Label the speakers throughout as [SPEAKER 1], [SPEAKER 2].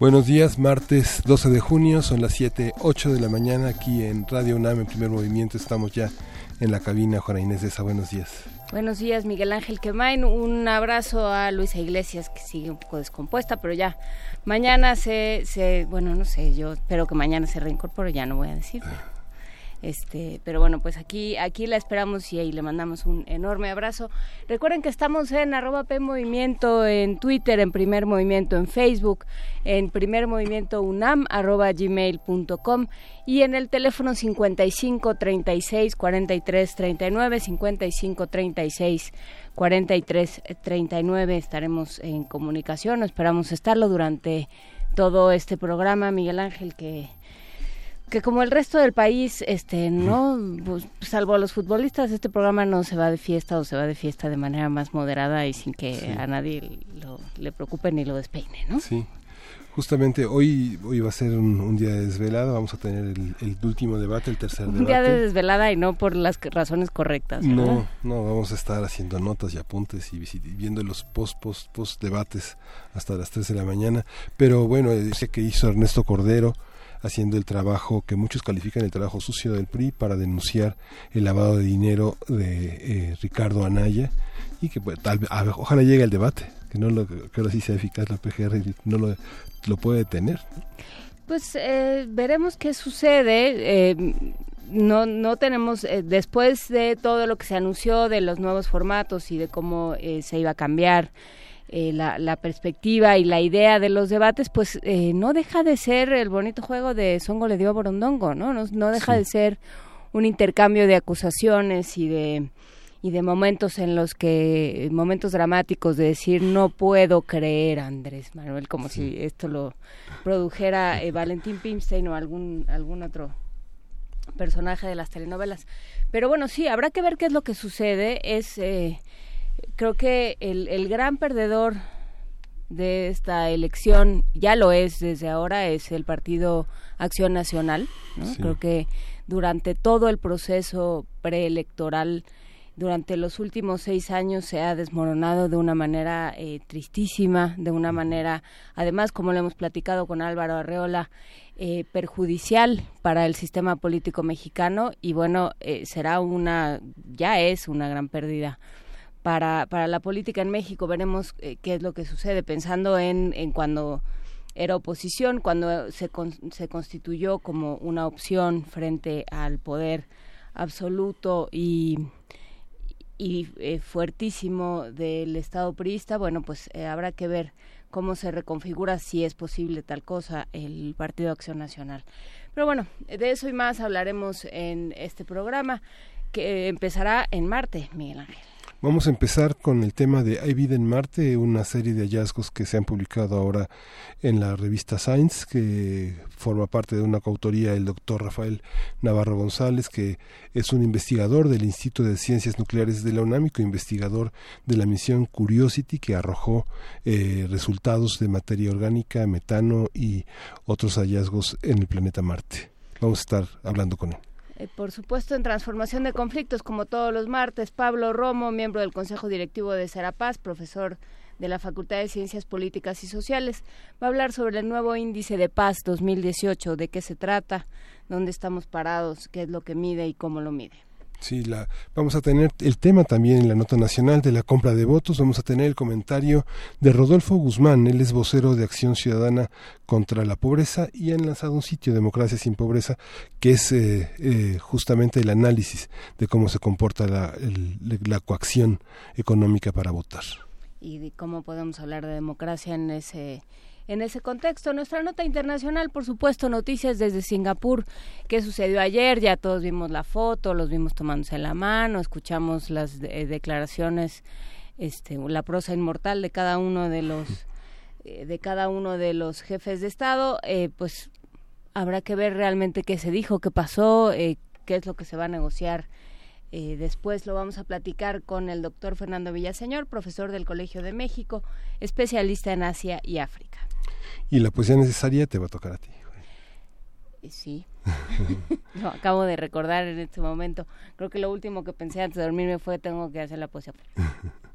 [SPEAKER 1] Buenos días, martes 12 de junio, son las 7, 8 de la mañana aquí en Radio UNAM en primer movimiento. Estamos ya en la cabina, Juana Inés de esa. Buenos días.
[SPEAKER 2] Buenos días, Miguel Ángel Quemain. Un abrazo a Luisa Iglesias, que sigue un poco descompuesta, pero ya mañana se, se bueno, no sé, yo espero que mañana se reincorpore, ya no voy a decir. Este, pero bueno, pues aquí, aquí la esperamos y ahí le mandamos un enorme abrazo. Recuerden que estamos en arroba P Movimiento en Twitter, en Primer Movimiento en Facebook, en Primer Movimiento UNAM, arroba gmail.com y en el teléfono 55 36 43 39, 55 36 43 39 estaremos en comunicación, esperamos estarlo durante todo este programa, Miguel Ángel, que que como el resto del país, este, no, pues, salvo a los futbolistas, este programa no se va de fiesta o se va de fiesta de manera más moderada y sin que a nadie le preocupe ni lo despeine, ¿no?
[SPEAKER 1] Sí. Justamente hoy, hoy va a ser un, día de desvelada, vamos a tener el, último debate, el tercer debate.
[SPEAKER 2] Un día de desvelada y no por las razones correctas.
[SPEAKER 1] No, no, vamos a estar haciendo notas y apuntes y viendo los post, post, post debates hasta las 3 de la mañana. Pero bueno, sé que hizo Ernesto Cordero, haciendo el trabajo que muchos califican el trabajo sucio del PRI para denunciar el lavado de dinero de eh, Ricardo Anaya y que pues, tal, ojalá llegue al debate, que no lo, que ahora sea eficaz la PGR y no lo, lo puede detener.
[SPEAKER 2] Pues eh, veremos qué sucede. Eh, no, no tenemos, después de todo lo que se anunció de los nuevos formatos y de cómo se iba a cambiar eh, la, la, perspectiva y la idea de los debates, pues eh, no deja de ser el bonito juego de Songo le dio a Borondongo, ¿no? No, deja de ser un intercambio de acusaciones y de y de momentos en los que momentos dramáticos de decir no puedo creer Andrés Manuel como si esto lo produjera eh, Valentín Pimstein o algún algún otro personaje de las telenovelas. Pero bueno sí habrá que ver qué es lo que sucede. Es creo que el, el gran perdedor de esta elección ya lo es desde ahora es el partido Acción Nacional creo que durante todo el proceso preelectoral durante los últimos seis años se ha desmoronado de una manera eh, tristísima, de una manera, además, como lo hemos platicado con Álvaro Arreola, eh, perjudicial para el sistema político mexicano y bueno, eh, será una, ya es una gran pérdida para, la política en México. Veremos eh, qué es lo que sucede, pensando en, cuando era oposición, cuando se, se constituyó como una opción frente al poder absoluto y, y eh, fuertísimo del Estado priista, bueno, pues eh, habrá que ver cómo se reconfigura, si es posible tal cosa, el Partido Acción Nacional. Pero bueno, de eso y más hablaremos en este programa que empezará en Marte, Miguel Ángel.
[SPEAKER 1] Vamos a empezar con el tema de Hay vida en Marte, una serie de hallazgos que se han publicado ahora en la revista Science, que forma parte de una coautoría del doctor Rafael Navarro González, que es un investigador del Instituto de Ciencias Nucleares de la UNAM investigador de la misión Curiosity, que arrojó eh, resultados de materia orgánica, metano y otros hallazgos en el planeta Marte. Vamos a estar hablando con él.
[SPEAKER 2] Eh, por supuesto, en transformación de conflictos, como todos los martes, Pablo Romo, miembro del Consejo Directivo de Serapaz, profesor de la Facultad de Ciencias Políticas y Sociales, va a hablar sobre el nuevo índice de paz 2018, de qué se trata, dónde estamos parados, qué es lo que mide y cómo lo mide.
[SPEAKER 1] Sí, la, vamos a tener el tema también en la nota nacional de la compra de votos. Vamos a tener el comentario de Rodolfo Guzmán. Él es vocero de Acción Ciudadana contra la Pobreza y han lanzado un sitio, Democracia sin Pobreza, que es eh, eh, justamente el análisis de cómo se comporta la, la coacción económica para votar.
[SPEAKER 2] Y cómo podemos hablar de democracia en ese en ese contexto. Nuestra nota internacional, por supuesto, noticias desde Singapur. ¿Qué sucedió ayer? Ya todos vimos la foto, los vimos tomándose la mano, escuchamos las declaraciones, este, la prosa inmortal de cada uno de los eh, de cada uno de los jefes de Estado. Eh, pues habrá que ver realmente qué se dijo, qué pasó, eh, qué es lo que se va a negociar eh, después lo vamos a platicar con el doctor Fernando Villaseñor, profesor del Colegio de México, especialista en Asia y África.
[SPEAKER 1] Y la poesía necesaria te va a tocar a ti.
[SPEAKER 2] Sí. no, acabo de recordar en este momento. Creo que lo último que pensé antes de dormirme fue tengo que hacer la poesía.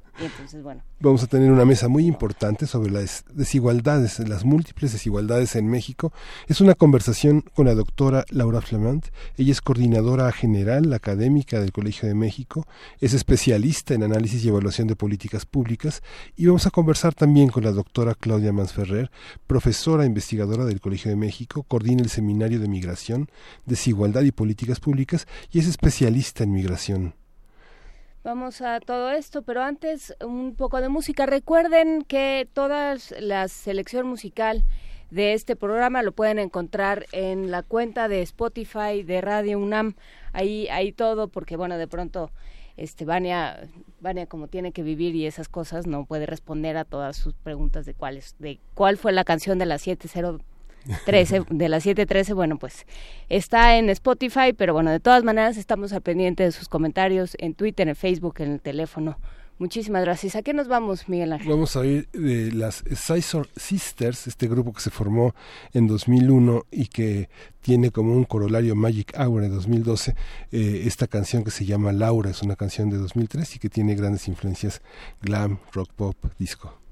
[SPEAKER 1] Vamos a tener una mesa muy importante sobre las desigualdades, las múltiples desigualdades en México. Es una conversación con la doctora Laura Flamant. Ella es coordinadora general académica del Colegio de México, es especialista en análisis y evaluación de políticas públicas y vamos a conversar también con la doctora Claudia Mansferrer, profesora investigadora del Colegio de México, coordina el Seminario de Migración, Desigualdad y Políticas Públicas y es especialista en migración.
[SPEAKER 2] Vamos a todo esto, pero antes un poco de música. Recuerden que toda la selección musical de este programa lo pueden encontrar en la cuenta de Spotify de Radio UNAM. Ahí, ahí todo, porque bueno, de pronto este Vania, Vania como tiene que vivir y esas cosas no puede responder a todas sus preguntas de cuál de cuál fue la canción de las 70 13, de las 7.13, bueno, pues está en Spotify, pero bueno, de todas maneras estamos al pendiente de sus comentarios en Twitter, en Facebook, en el teléfono. Muchísimas gracias. ¿A qué nos vamos, Miguel Ángel?
[SPEAKER 1] Vamos a ir de las Scissor Sisters, este grupo que se formó en 2001 y que tiene como un corolario Magic Hour en 2012, eh, esta canción que se llama Laura, es una canción de 2003 y que tiene grandes influencias glam, rock pop, disco.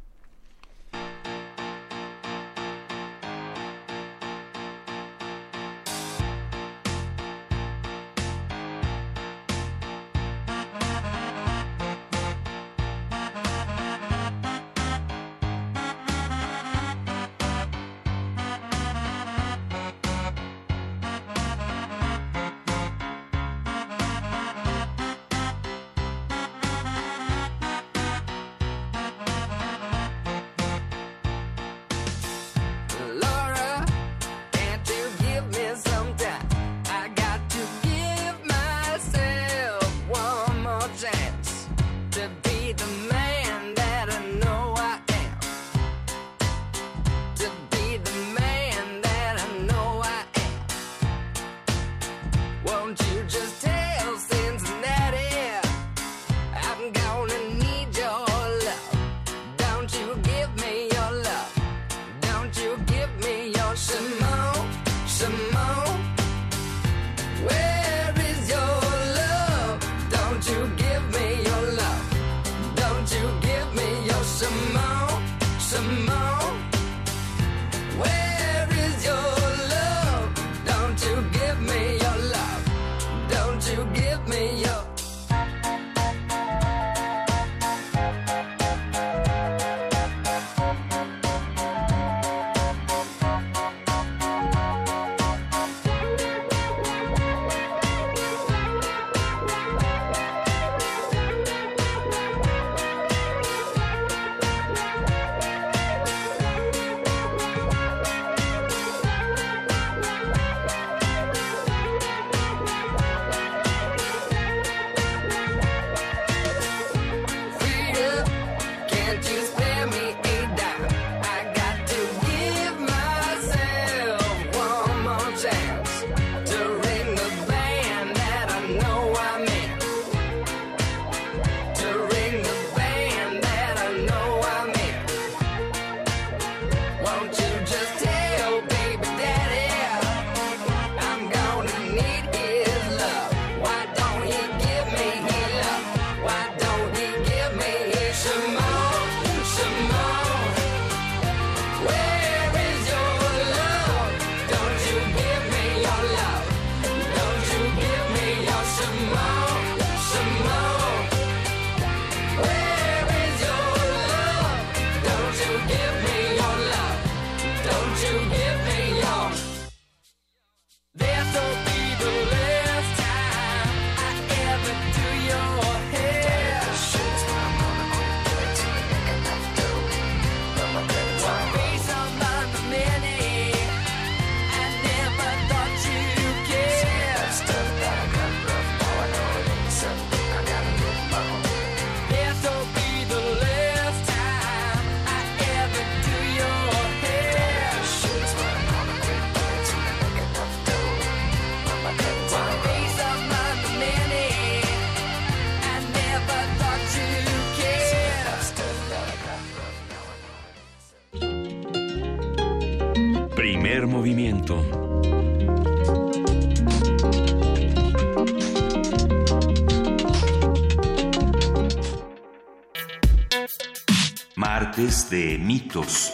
[SPEAKER 3] De mitos.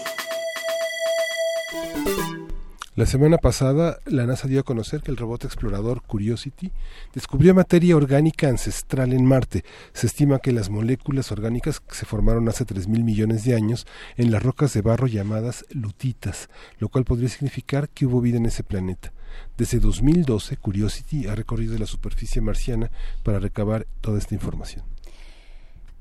[SPEAKER 1] La semana pasada, la NASA dio a conocer que el robot explorador Curiosity descubrió materia orgánica ancestral en Marte. Se estima que las moléculas orgánicas se formaron hace 3.000 millones de años en las rocas de barro llamadas lutitas, lo cual podría significar que hubo vida en ese planeta. Desde 2012, Curiosity ha recorrido la superficie marciana para recabar toda esta información.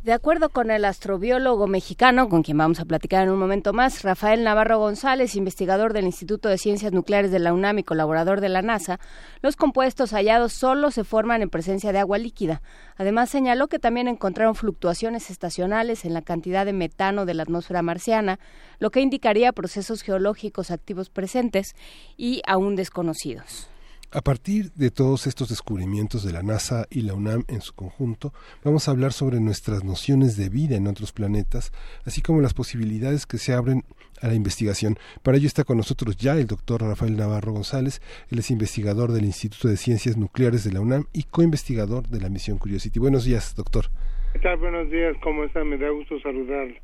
[SPEAKER 2] De acuerdo con el astrobiólogo mexicano, con quien vamos a platicar en un momento más, Rafael Navarro González, investigador del Instituto de Ciencias Nucleares de la UNAM y colaborador de la NASA, los compuestos hallados solo se forman en presencia de agua líquida. Además, señaló que también encontraron fluctuaciones estacionales en la cantidad de metano de la atmósfera marciana, lo que indicaría procesos geológicos activos presentes y aún desconocidos.
[SPEAKER 1] A partir de todos estos descubrimientos de la NASA y la UNAM en su conjunto, vamos a hablar sobre nuestras nociones de vida en otros planetas, así como las posibilidades que se abren a la investigación. Para ello está con nosotros ya el doctor Rafael Navarro González, él es investigador del Instituto de Ciencias Nucleares de la UNAM y coinvestigador de la misión Curiosity. Buenos días, doctor.
[SPEAKER 4] ¿Qué tal? Buenos días, ¿cómo están? Me da gusto saludarlos.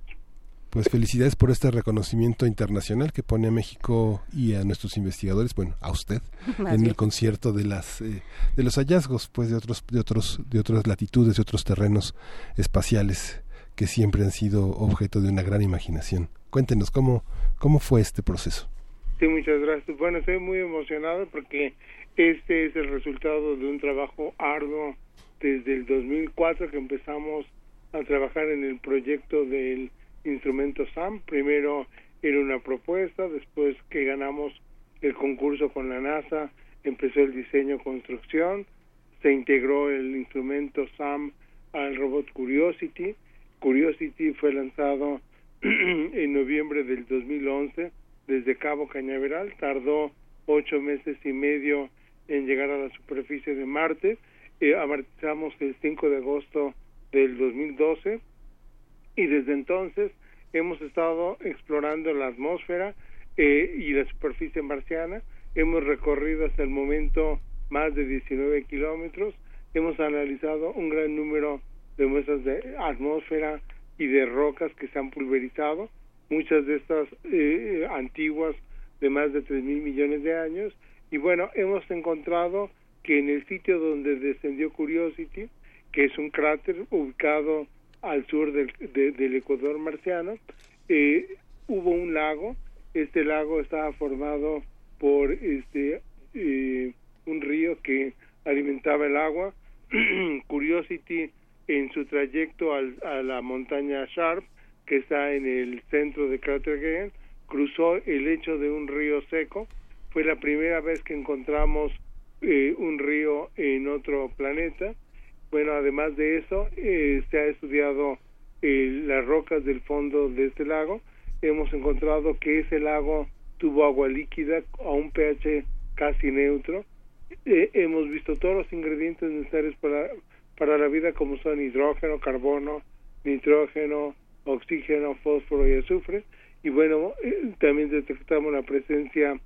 [SPEAKER 1] Pues felicidades por este reconocimiento internacional que pone a México y a nuestros investigadores, bueno, a usted, en el concierto de las eh, de los hallazgos, pues de otros de otros de otras latitudes, de otros terrenos espaciales que siempre han sido objeto de una gran imaginación. Cuéntenos cómo cómo fue este proceso.
[SPEAKER 4] Sí, muchas gracias. Bueno, estoy muy emocionado porque este es el resultado de un trabajo arduo desde el 2004 que empezamos a trabajar en el proyecto del instrumento SAM. Primero era una propuesta, después que ganamos el concurso con la NASA, empezó el diseño construcción, se integró el instrumento SAM al robot Curiosity. Curiosity fue lanzado en noviembre del 2011 desde Cabo Cañaveral, tardó ocho meses y medio en llegar a la superficie de Marte. Eh, amartizamos el 5 de agosto del 2012 y desde entonces hemos estado explorando la atmósfera eh, y la superficie marciana. Hemos recorrido hasta el momento más de 19 kilómetros. Hemos analizado un gran número de muestras de atmósfera y de rocas que se han pulverizado, muchas de estas eh, antiguas de más de 3 mil millones de años. Y bueno, hemos encontrado que en el sitio donde descendió Curiosity, que es un cráter ubicado al sur del, del Ecuador marciano, eh, hubo un lago. Este lago estaba formado por este eh, un río que alimentaba el agua. Curiosity en su trayecto al, a la montaña Sharp, que está en el centro de Crater cruzó el lecho de un río seco. Fue la primera vez que encontramos eh, un río en otro planeta bueno, además de eso, eh, se ha estudiado eh, las rocas del fondo de este lago. Hemos encontrado que ese lago tuvo agua líquida a un pH casi neutro. Eh, hemos visto todos los ingredientes necesarios para, para la vida como son hidrógeno, carbono, nitrógeno, oxígeno, fósforo y azufre. Y bueno, también detectamos la presencia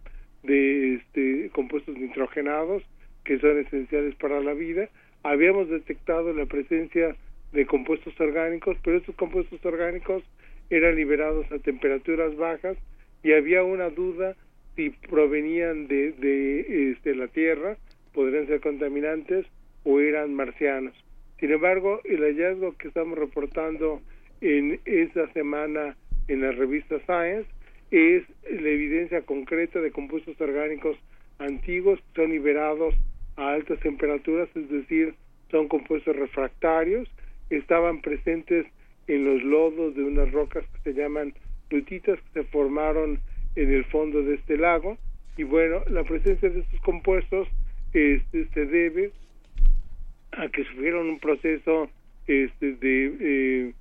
[SPEAKER 4] de este, compuestos nitrogenados que son esenciales para la vida habíamos detectado la presencia de compuestos orgánicos, pero estos compuestos orgánicos eran liberados a temperaturas bajas y había una duda si provenían de, de este, la Tierra, podrían ser contaminantes o eran marcianos. Sin embargo, el hallazgo que estamos reportando en esta semana en la revista Science es la evidencia concreta de compuestos orgánicos antiguos que son liberados a altas temperaturas, es decir, son compuestos refractarios, estaban presentes en los lodos de unas rocas que se llaman lutitas que se formaron en el fondo de este lago. Y bueno, la presencia de estos compuestos este, se debe a que sufrieron un proceso este, de eh,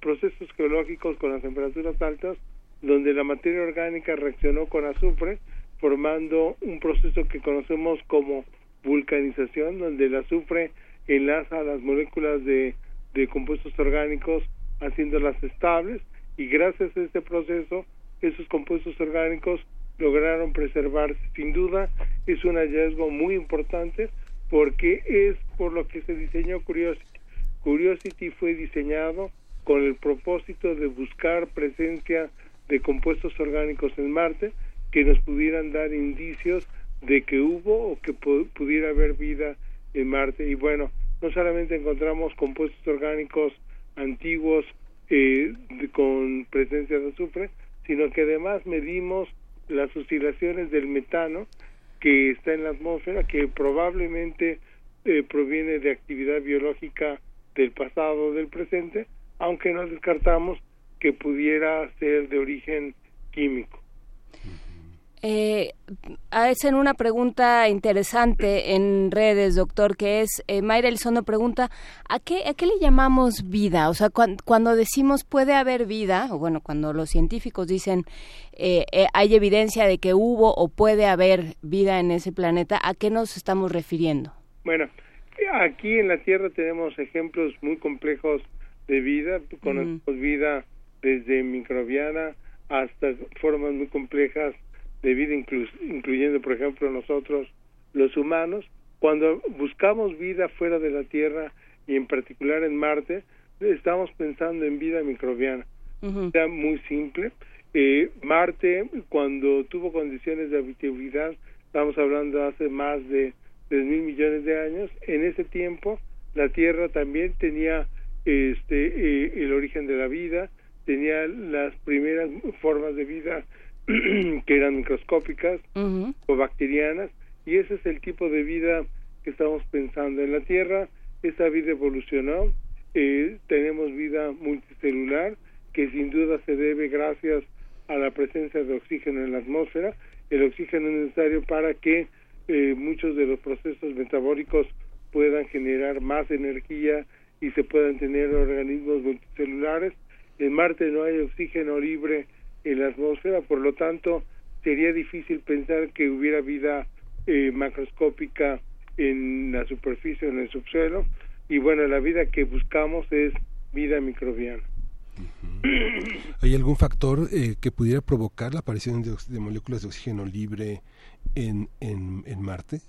[SPEAKER 4] procesos geológicos con las temperaturas altas donde la materia orgánica reaccionó con azufre formando un proceso que conocemos como vulcanización, donde el azufre enlaza las moléculas de, de compuestos orgánicos haciéndolas estables y gracias a este proceso esos compuestos orgánicos lograron preservarse. Sin duda es un hallazgo muy importante porque es por lo que se diseñó Curiosity. Curiosity fue diseñado con el propósito de buscar presencia de compuestos orgánicos en Marte que nos pudieran dar indicios de que hubo o que pudiera haber vida en Marte. Y bueno, no solamente encontramos compuestos orgánicos antiguos eh, con presencia de azufre, sino que además medimos las oscilaciones del metano que está en la atmósfera, que probablemente eh, proviene de actividad biológica del pasado o del presente, aunque no descartamos que pudiera ser de origen químico.
[SPEAKER 2] Eh, hacen una pregunta interesante en redes, doctor, que es, eh, Mayra Elizondo pregunta, ¿a qué, ¿a qué le llamamos vida? O sea, cuando decimos puede haber vida, o bueno, cuando los científicos dicen eh, eh, hay evidencia de que hubo o puede haber vida en ese planeta, ¿a qué nos estamos refiriendo?
[SPEAKER 4] Bueno, aquí en la Tierra tenemos ejemplos muy complejos de vida, conocemos vida desde microbiana hasta formas muy complejas de vida, incluyendo, por ejemplo, nosotros los humanos. Cuando buscamos vida fuera de la Tierra y en particular en Marte, estamos pensando en vida microbiana. Era muy simple. Eh, Marte, cuando tuvo condiciones de habitabilidad, estamos hablando hace más de tres mil millones de años, en ese tiempo la Tierra también tenía este eh, el origen de la vida, tenía las primeras formas de vida que eran microscópicas o bacterianas y ese es el tipo de vida que estamos pensando en la Tierra. Esa vida evolucionó eh, tenemos vida multicelular que sin duda se debe gracias a la presencia de oxígeno en la atmósfera. El oxígeno es necesario para que eh, muchos de los procesos metabólicos puedan generar más energía y se puedan tener organismos multicelulares. En Marte no hay oxígeno libre en la atmósfera, por lo tanto sería difícil pensar que hubiera vida eh, macroscópica en la superficie, en el subsuelo, y bueno, la vida que buscamos es vida microbiana.
[SPEAKER 1] ¿Hay algún factor eh, que pudiera provocar la aparición de, moléculas de oxígeno libre en, en, en, Marte?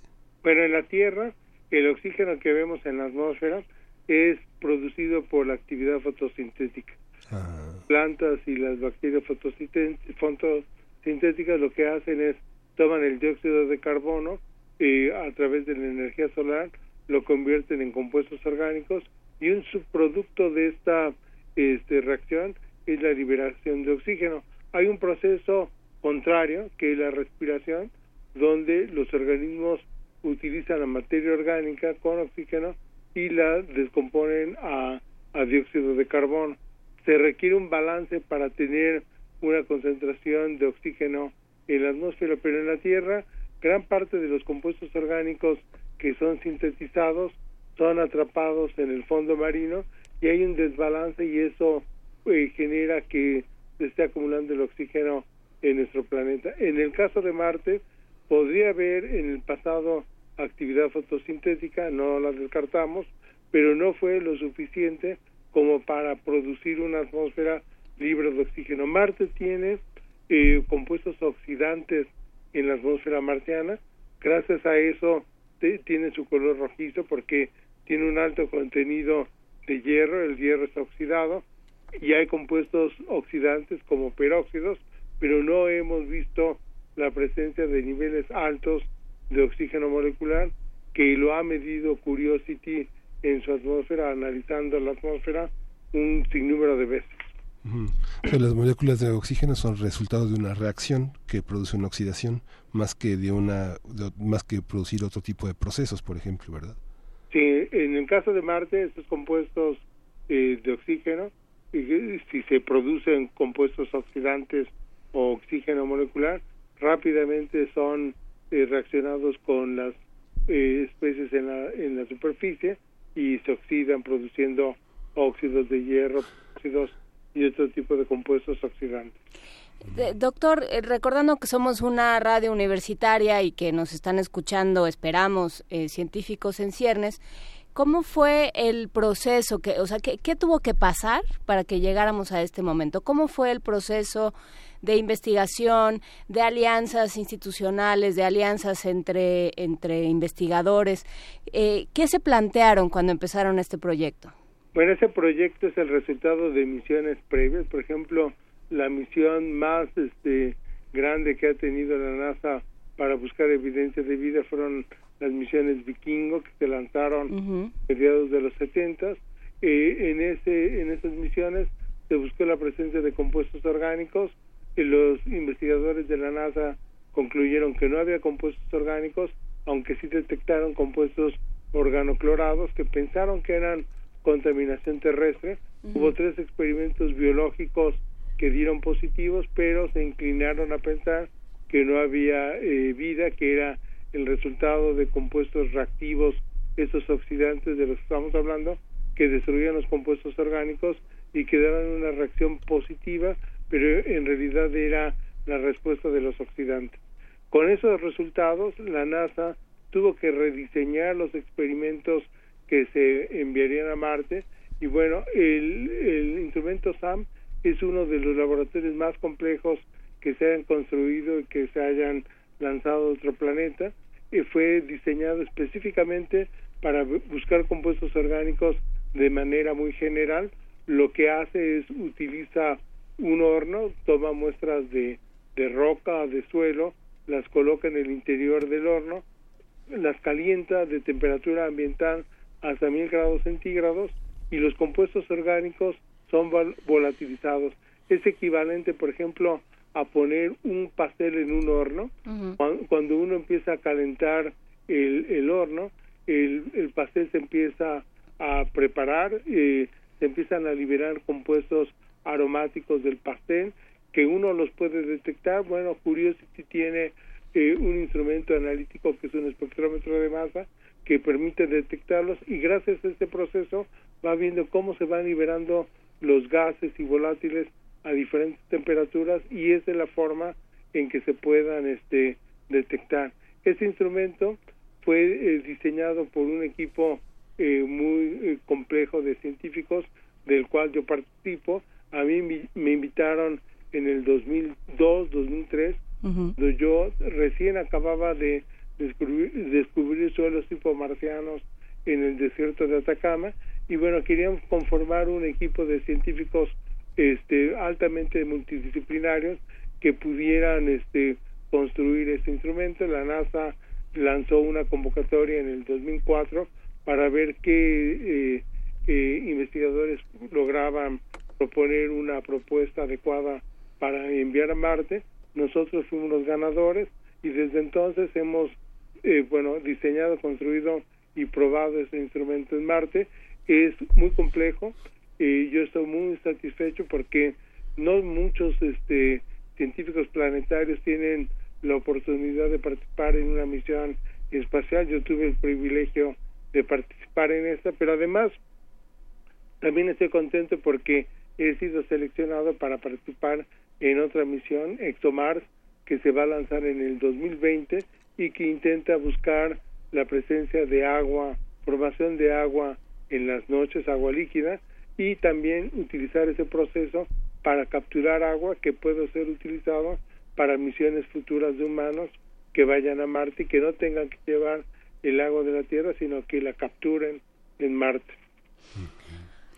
[SPEAKER 4] Bueno, en la Tierra, el oxígeno que vemos en la atmósfera es producido por la actividad fotosintética. Ah. plantas y las bacterias fotosintéticas lo que hacen es toman el dióxido de carbono y a través de la energía solar lo convierten en compuestos orgánicos y un subproducto de esta este, reacción es la liberación de oxígeno. Hay un proceso contrario que es la respiración donde los organismos utilizan la materia orgánica con oxígeno y la descomponen a dióxido de carbono se requiere un balance para tener una concentración de oxígeno en la atmósfera, pero en la Tierra gran parte de los compuestos orgánicos que son sintetizados son atrapados en el fondo marino y hay un desbalance y eso eh, genera que se esté acumulando el oxígeno en nuestro planeta. En el caso de Marte, podría haber en el pasado actividad fotosintética, no la descartamos, pero no fue lo suficiente como para producir una atmósfera libre de oxígeno. Marte tiene eh, compuestos oxidantes en la atmósfera marciana, gracias a eso tiene su color rojizo porque tiene un alto contenido de hierro, el hierro está oxidado y hay compuestos oxidantes como peróxidos, pero no hemos visto la presencia de niveles altos de oxígeno molecular que lo ha medido Curiosity en su atmósfera, analizando la atmósfera un sinnúmero de veces.
[SPEAKER 1] las moléculas de oxígeno son resultado de una reacción que produce una oxidación más que de una más que producir otro tipo de procesos, por ejemplo, ¿verdad?
[SPEAKER 4] Sí, en el caso de Marte, estos compuestos eh, de oxígeno, si se producen compuestos oxidantes o oxígeno molecular, rápidamente son eh, reaccionados con las eh, especies en la, en la superficie y se oxidan produciendo óxidos de hierro, óxidos y otro tipo de compuestos oxidantes.
[SPEAKER 2] doctor, eh, recordando que somos una radio universitaria y que nos están escuchando, esperamos, eh, científicos en ciernes, ¿Cómo fue el proceso? Que, o sea, ¿qué, ¿qué, tuvo que pasar para que llegáramos a este momento? ¿Cómo fue el proceso de investigación, de alianzas institucionales, de alianzas entre, entre investigadores? Eh, ¿Qué se plantearon cuando empezaron este proyecto?
[SPEAKER 4] Bueno, ese proyecto es el resultado de misiones previas. Por ejemplo, la misión más este, grande que ha tenido la NASA para buscar evidencia de vida fueron las misiones Vikingo que se lanzaron a mediados de los 70 eh, en ese en esas misiones se buscó la presencia de compuestos orgánicos y los investigadores de la NASA concluyeron que no había compuestos orgánicos aunque sí detectaron compuestos organoclorados que pensaron que eran contaminación terrestre. Hubo tres experimentos biológicos que dieron positivos pero se inclinaron a pensar que no había eh, vida que era el resultado de compuestos reactivos, esos oxidantes de los que estamos hablando, que destruían los compuestos orgánicos y que daban una reacción positiva, pero en realidad era la respuesta de los oxidantes. Con esos resultados, la NASA tuvo que rediseñar los experimentos que se enviarían a Marte y bueno, el, el instrumento SAM es uno de los laboratorios más complejos que se hayan construido y que se hayan lanzado a otro planeta y fue diseñado específicamente para buscar compuestos orgánicos de manera muy general. Lo que hace es utiliza un horno, toma muestras de, de roca, de suelo, las coloca en el interior del horno, las calienta de temperatura ambiental hasta mil grados centígrados y los compuestos orgánicos son volatilizados. Es equivalente, por ejemplo, a poner un pastel en un horno. cuando, uno empieza a calentar el, el horno, el, el, pastel se empieza a preparar, eh, se empiezan a liberar compuestos aromáticos del pastel que uno los puede detectar. Bueno, Curiosity tiene eh, un instrumento analítico que es un espectrómetro de masa que permite detectarlos y gracias a este proceso va viendo cómo se van liberando los gases y volátiles a diferentes temperaturas y es de la forma en que se puedan este detectar. Este instrumento fue eh, diseñado por un equipo eh, muy eh, complejo de científicos del cual yo participo. A mí me invitaron en el 2002, 2003, cuando yo recién acababa de descubrir, descubrir suelos tipo marcianos en el desierto de Atacama y bueno, queríamos conformar un equipo de científicos este, altamente multidisciplinarios que pudieran este, construir este instrumento. La NASA lanzó una convocatoria en el 2004 para ver qué eh, eh, investigadores lograban proponer una propuesta adecuada para enviar a Marte. Nosotros fuimos los ganadores y desde entonces hemos eh, bueno diseñado, construido y probado este instrumento en Marte. Es muy complejo, y yo estoy muy satisfecho porque no muchos este científicos planetarios tienen la oportunidad de participar en una misión espacial. Yo tuve el privilegio de participar en esta, pero además también estoy contento porque he sido seleccionado para participar en otra misión, ExoMars, que se va a lanzar en el 2020 y que intenta buscar la presencia de agua, formación de agua en las noches, agua líquida, y también utilizar ese proceso para capturar agua que puede ser utilizado para misiones futuras de humanos que vayan a Marte y que no tengan que llevar el agua de la Tierra, sino que la capturen en Marte.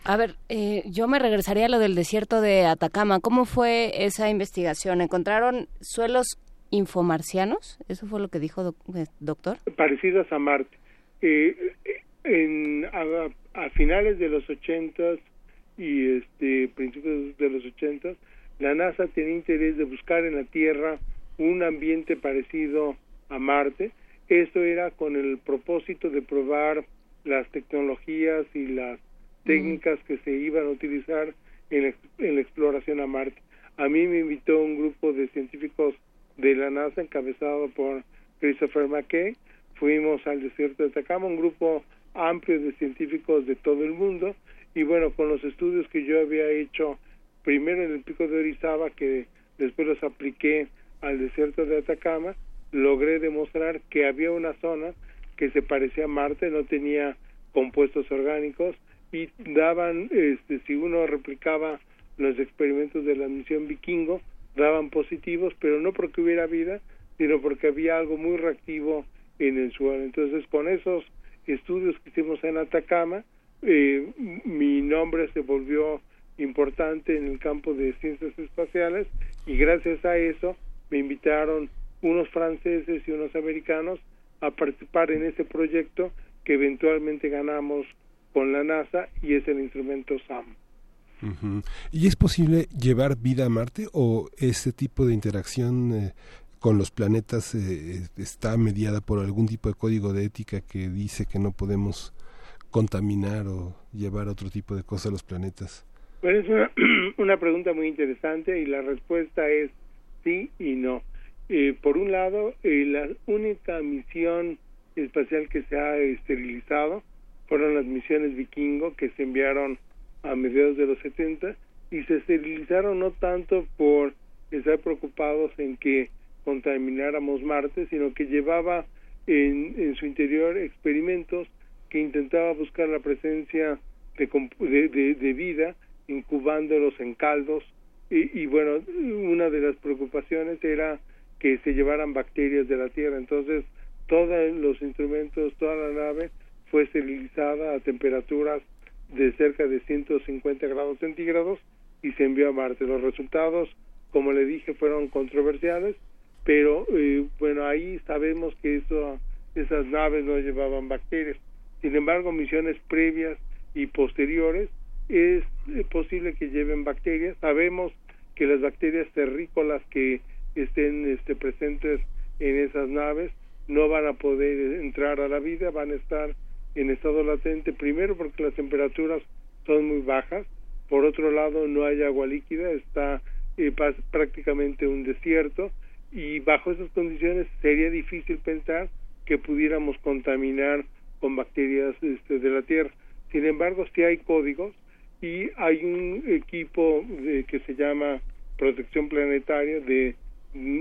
[SPEAKER 2] A ver, eh, yo me regresaría a lo del desierto de Atacama. ¿Cómo fue esa investigación? ¿Encontraron suelos infomarcianos? ¿Eso fue lo que dijo, eh, doctor?
[SPEAKER 4] Parecidos a Marte. Eh, en, a, a, finales de los ochentas y este principios de los ochentas la NASA tenía interés de buscar en la Tierra un ambiente parecido a Marte. Esto era con el propósito de probar las tecnologías y las técnicas que se iban a utilizar en, en la exploración a Marte. A mí me invitó un grupo de científicos de la NASA encabezado por Christopher McKay. Fuimos al desierto de Atacama, un grupo amplio de científicos de todo el mundo y bueno, con los estudios que yo había hecho primero en el pico de Orizaba, que después los apliqué al desierto de Atacama, logré demostrar que había una zona que se parecía a Marte, no tenía compuestos orgánicos y daban, este, si uno replicaba los experimentos de la misión vikingo, daban positivos, pero no porque hubiera vida, sino porque había algo muy reactivo en el suelo. Entonces, con esos estudios que hicimos en Atacama, eh, mi nombre se volvió importante en el campo de ciencias espaciales y gracias a eso me invitaron unos franceses y unos americanos a participar en ese proyecto que eventualmente ganamos con la NASA y es el instrumento SAM.
[SPEAKER 1] ¿Y es posible llevar vida a Marte o este tipo de interacción eh, con los planetas eh, está mediada por algún tipo de código de ética que dice que no podemos contaminar o llevar otro tipo de cosas a los planetas?
[SPEAKER 4] Es una, una pregunta muy interesante y la respuesta es sí y no. Eh, por un lado, eh, la única misión espacial que se ha esterilizado fueron las misiones vikingo que se enviaron a mediados de los 70 y se esterilizaron no tanto por estar preocupados en que contamináramos Marte, sino que llevaba en, en su interior experimentos que intentaba buscar la presencia de, de, de vida incubándolos en caldos y, y, bueno, una de las preocupaciones era que se llevaran bacterias de la Tierra. Entonces, todos los instrumentos, toda la nave fue esterilizada a temperaturas de cerca de 150 grados centígrados y se envió a Marte. Los resultados, como le dije, fueron controversiales, pero eh, bueno, ahí sabemos que eso, esas naves no llevaban bacterias. Sin embargo, misiones previas y posteriores es posible que lleven bacterias. Sabemos que las bacterias terrícolas que estén este, presentes en esas naves no van a poder entrar a la vida, van a estar en estado latente, primero porque las temperaturas son muy bajas, por otro lado no hay agua líquida, está eh, prácticamente un desierto y bajo esas condiciones sería difícil pensar que pudiéramos contaminar con bacterias este, de la Tierra. Sin embargo, sí hay códigos y hay un equipo de, que se llama Protección Planetaria de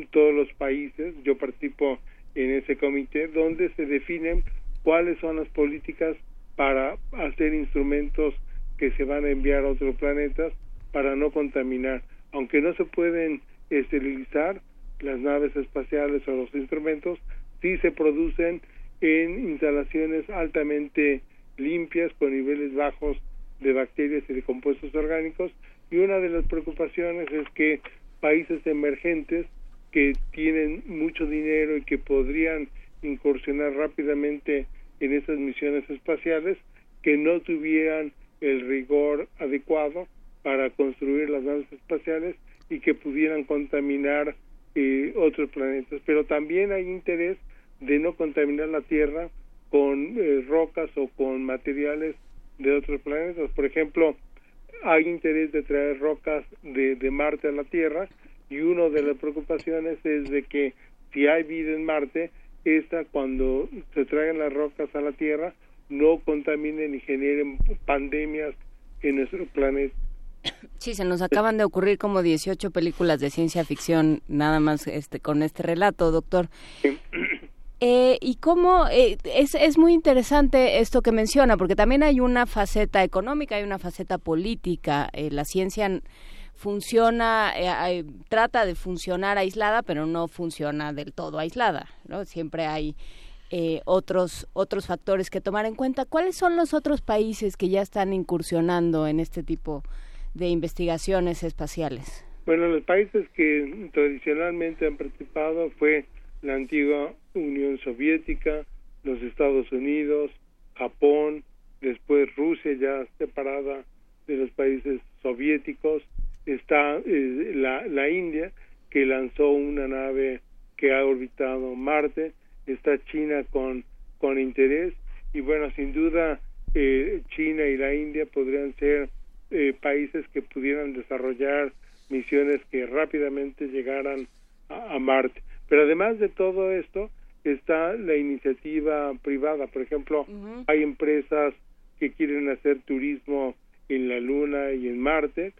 [SPEAKER 4] todos los países. Yo participo en ese comité donde se definen cuáles son las políticas para hacer instrumentos que se van a enviar a otros planetas para no contaminar. Aunque no se pueden esterilizar las naves espaciales o los instrumentos, sí se producen en instalaciones altamente limpias con niveles bajos de bacterias y de compuestos orgánicos y una de las preocupaciones es que países emergentes que tienen mucho dinero y que podrían incursionar rápidamente en esas misiones espaciales que no tuvieran el rigor adecuado para construir las naves espaciales y que pudieran contaminar eh, otros planetas. Pero también hay interés de no contaminar la Tierra con eh, rocas o con materiales de otros planetas. Por ejemplo, hay interés de traer rocas de, de Marte a la Tierra y una de las preocupaciones es de que si hay vida en Marte, esta cuando se traigan las rocas a la Tierra no contaminen y generen pandemias en nuestro planeta.
[SPEAKER 2] Sí, se nos acaban de ocurrir como 18 películas de ciencia ficción nada más este con este relato, doctor. Eh, y cómo eh, es, es muy interesante esto que menciona, porque también hay una faceta económica, hay una faceta política. Eh, la ciencia funciona, eh, trata de funcionar aislada, pero no funciona del todo aislada, ¿no? Siempre hay eh, otros otros factores que tomar en cuenta. ¿Cuáles son los otros países que ya están incursionando en este tipo de investigaciones espaciales?
[SPEAKER 4] Bueno, los países que tradicionalmente han participado fue la antigua Unión Soviética, los Estados Unidos, Japón, después Rusia ya separada de los países soviéticos, está eh, la, la India, que lanzó una nave que ha orbitado Marte, está China con, con interés, y bueno, sin duda eh, China y la India podrían ser eh, países que pudieran desarrollar misiones que rápidamente llegaran a, Marte. Pero además de todo esto, está la iniciativa privada. Por ejemplo, hay empresas que quieren hacer turismo en la Luna y en Marte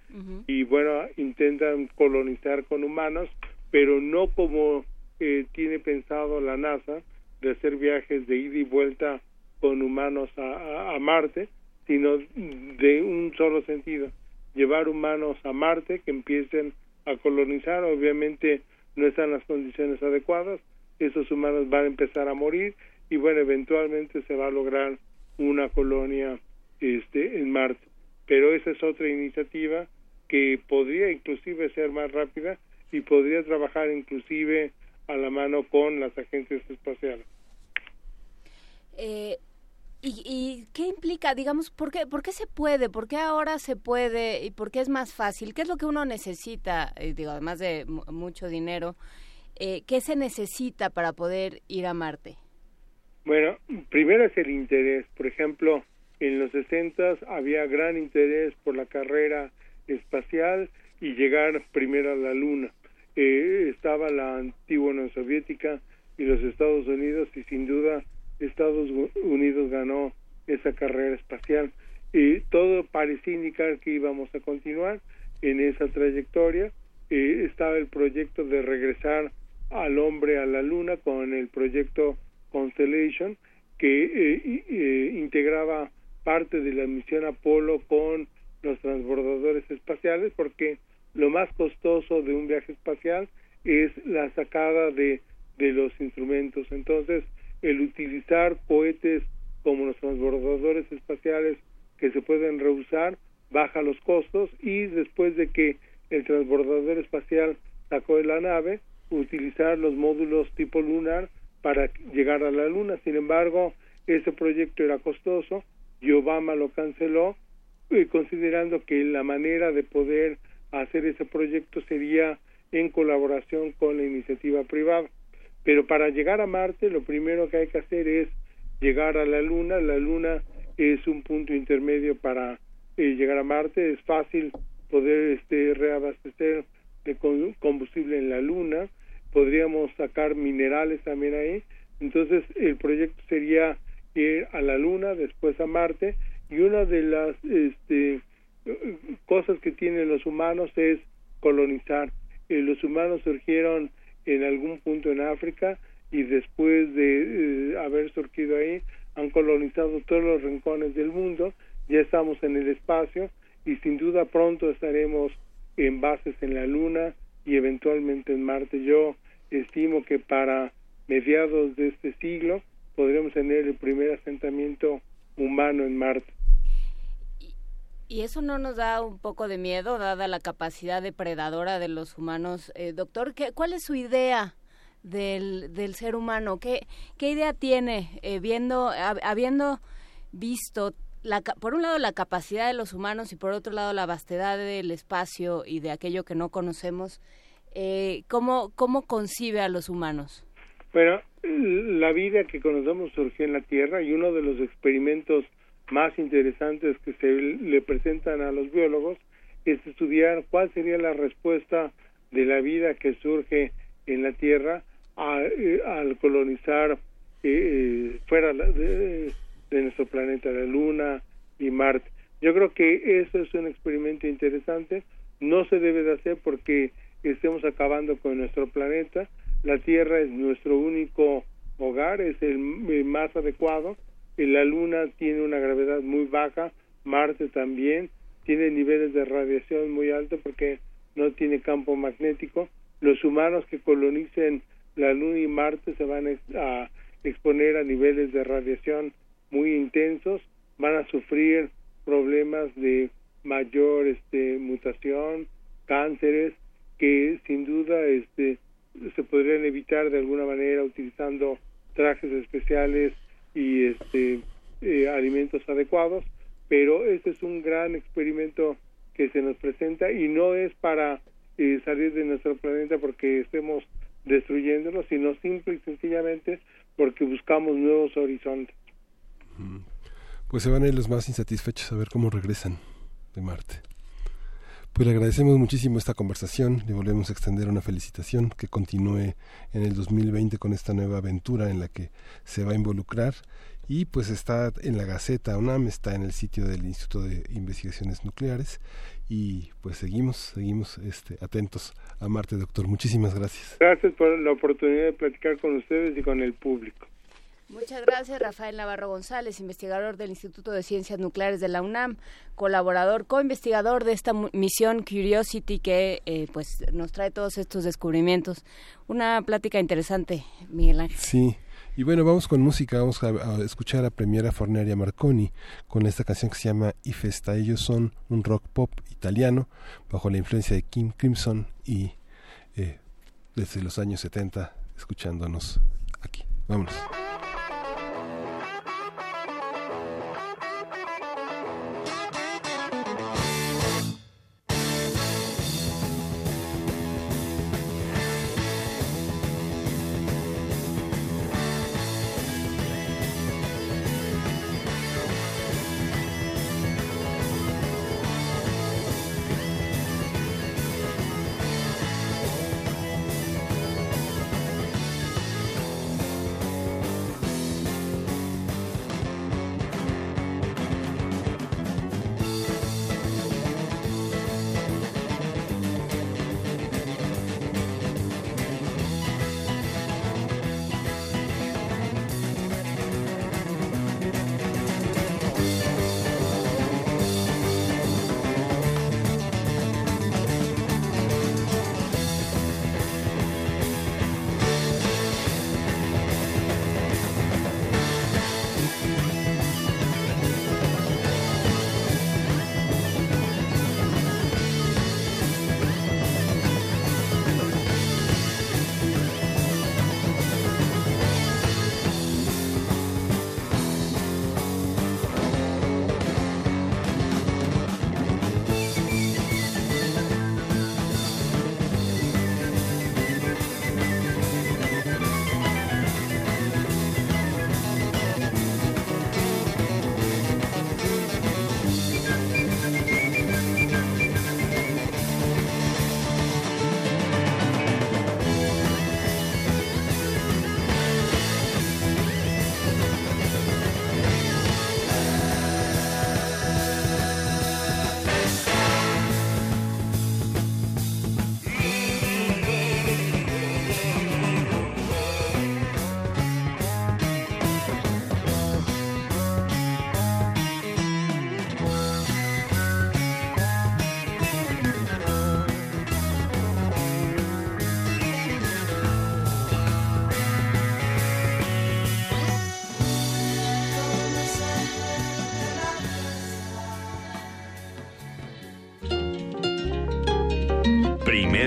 [SPEAKER 4] y bueno, intentan colonizar con humanos, pero no como eh, tiene pensado la NASA de hacer viajes de ida y vuelta con humanos a, a Marte, sino de un solo sentido, llevar humanos a Marte que empiecen a colonizar, obviamente no están las condiciones adecuadas, esos humanos van a empezar a morir y bueno, eventualmente se va a lograr una colonia este en Marte. Pero esa es otra iniciativa que podría inclusive ser más rápida y podría trabajar inclusive a la mano con las agencias espaciales.
[SPEAKER 2] Eh, ¿y, qué implica, digamos, por qué, por qué se puede, por qué ahora se puede y por qué es más fácil? ¿Qué es lo que uno necesita, eh, digo, además de mucho dinero, eh, qué se necesita para poder ir a Marte?
[SPEAKER 4] Bueno, primero es el interés. Por ejemplo, en los 60 había gran interés por la carrera espacial y llegar primero a la Luna. Eh, estaba la antigua Unión Soviética y los Estados Unidos y sin duda Estados Unidos ganó esa carrera espacial y todo parecía indicar que íbamos a continuar en esa trayectoria. Eh, estaba el proyecto de regresar al hombre a la luna con el proyecto Constellation que eh, eh, integraba parte de la misión Apolo con los transbordadores espaciales porque lo más costoso de un viaje espacial es la sacada de, de los instrumentos. Entonces, el utilizar cohetes como los transbordadores espaciales que se pueden reusar baja los costos y después de que el transbordador espacial sacó de la nave, utilizar los módulos tipo lunar para llegar a la Luna. Sin embargo, ese proyecto era costoso y Obama lo canceló, eh, considerando que la manera de poder hacer ese proyecto sería en colaboración con la iniciativa privada. Pero para llegar a Marte, lo primero que hay que hacer es llegar a la Luna. La Luna es un punto intermedio para eh, llegar a Marte. Es fácil poder este, reabastecer de combustible en la Luna podríamos sacar minerales también ahí. Entonces el proyecto sería ir a la Luna, después a Marte y una de las este, cosas que tienen los humanos es colonizar. Eh, los humanos surgieron en algún punto en África y después de eh, haber surgido ahí han colonizado todos los rincones del mundo. Ya estamos en el espacio y sin duda pronto estaremos en bases en la Luna y eventualmente en Marte. Yo estimo que para mediados de este siglo podremos tener el primer asentamiento humano en Marte.
[SPEAKER 2] ¿Y eso no nos da un poco de miedo, dada la capacidad depredadora de los humanos? Eh, doctor, ¿qué, ¿cuál es su idea del, del ser humano? ¿Qué, qué idea tiene, eh, viendo, habiendo visto, la, por un lado, la capacidad de los humanos y por otro lado, la vastedad del espacio y de aquello que no conocemos? eh, ¿cómo, ¿cómo concibe a los humanos?
[SPEAKER 4] Bueno, la vida que conocemos surgió en la Tierra y uno de los experimentos más interesantes que se le presentan a los biólogos es estudiar cuál sería la respuesta de la vida que surge en la Tierra eh, al colonizar eh, eh, fuera de, de, nuestro planeta, la Luna y Marte. Yo creo que eso es un experimento interesante. No se debe de hacer porque estemos acabando con nuestro planeta. La Tierra es nuestro único hogar, es el, más adecuado. La Luna tiene una gravedad muy baja, Marte también, tiene niveles de radiación muy altos porque no tiene campo magnético. Los humanos que colonicen la Luna y Marte se van a exponer a niveles de radiación muy intensos, van a sufrir problemas de mayor este, mutación, cánceres, que sin duda este se podrían evitar de alguna manera utilizando trajes especiales y este eh, alimentos adecuados pero este es un gran experimento que se nos presenta y no es para eh, salir de nuestro planeta porque estemos destruyéndolo sino simple y sencillamente porque buscamos nuevos horizontes.
[SPEAKER 1] Pues se van a ir los más insatisfechos a ver cómo regresan de Marte pues le agradecemos muchísimo esta conversación, le volvemos a extender una felicitación que continúe en el 2020 con esta nueva aventura en la que se va a involucrar y pues está en la Gaceta UNAM, está en el sitio del Instituto de Investigaciones Nucleares y pues seguimos, seguimos este, atentos a Marte, doctor. Muchísimas gracias.
[SPEAKER 4] Gracias por la oportunidad de platicar con ustedes y con el público.
[SPEAKER 2] Muchas gracias, Rafael Navarro González, investigador del Instituto de Ciencias Nucleares de la UNAM, colaborador, co-investigador de esta misión Curiosity que eh, pues nos trae todos estos descubrimientos. Una plática interesante, Miguel Ángel.
[SPEAKER 1] Sí. Y bueno, vamos con música, vamos a, escuchar a Premiera Forneria Marconi con esta canción que se llama Ifesta. Ellos son un rock pop italiano bajo la influencia de Kim Crimson y eh, desde los años 70 escuchándonos aquí. Vámonos.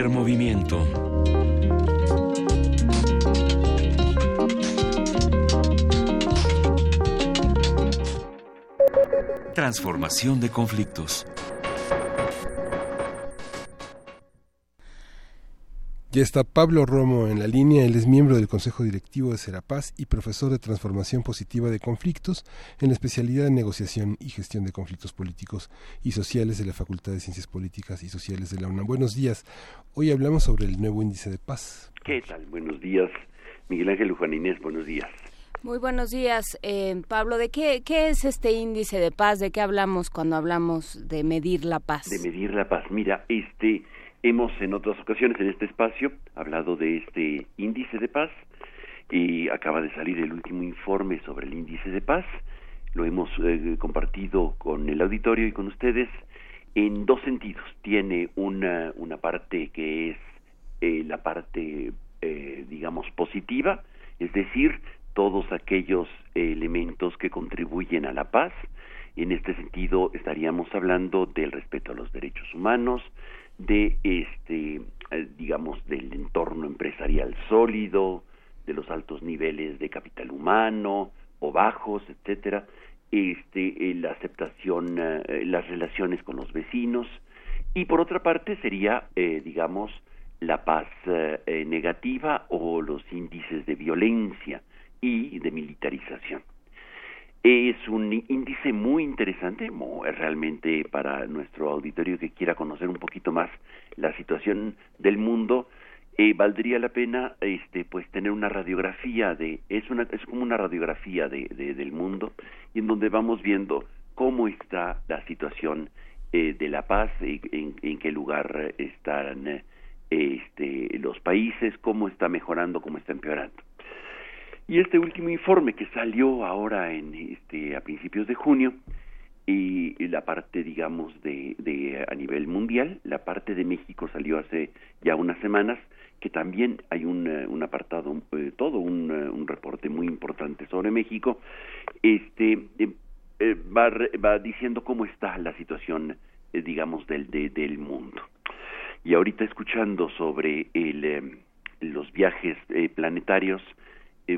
[SPEAKER 3] Movimiento. Transformación de conflictos.
[SPEAKER 1] Ya está Pablo Romo en la línea, él es miembro del Consejo Directivo de Serapaz y profesor de Transformación Positiva de Conflictos en la especialidad de Negociación y Gestión de Conflictos Políticos y Sociales de la Facultad de Ciencias Políticas y Sociales de la UNAM. Buenos días, hoy hablamos sobre el nuevo índice de paz.
[SPEAKER 5] ¿Qué tal? Buenos días, Miguel Ángel Juan Inés, buenos días.
[SPEAKER 2] Muy buenos días, eh, Pablo. ¿De qué, qué es este índice de paz? ¿De qué hablamos cuando hablamos de medir la paz?
[SPEAKER 5] De medir la paz. Mira, este Hemos en otras ocasiones en este espacio hablado de este índice de paz y acaba de salir el último informe sobre el índice de paz. Lo hemos eh, compartido con el auditorio y con ustedes en dos sentidos. Tiene una, una parte que es eh, la parte, eh, digamos, positiva, es decir, todos aquellos elementos que contribuyen a la paz. En este sentido, estaríamos hablando del respeto a los derechos humanos, de este eh, digamos del entorno empresarial sólido, de los altos niveles de capital humano o bajos, etcétera, este eh, la aceptación, eh, las relaciones con los vecinos y por otra parte sería digamos la paz negativa o los índices de violencia y de militarización. Es un índice muy interesante, realmente para nuestro auditorio que quiera conocer un poquito más la situación del mundo, eh, valdría la pena este pues tener una radiografía de es una es como una radiografía de, del mundo y en donde vamos viendo cómo está la situación eh, de la paz en, en, qué lugar están este los países cómo está mejorando cómo está empeorando Y este último informe que salió ahora en este a principios de junio y la parte digamos de, de a nivel mundial, la parte de México salió hace ya unas semanas que también hay un, eh, apartado, eh, todo un, eh, un, reporte muy importante sobre México, este va, va diciendo cómo está la situación, digamos, del, del mundo. Y ahorita escuchando sobre el, los viajes planetarios,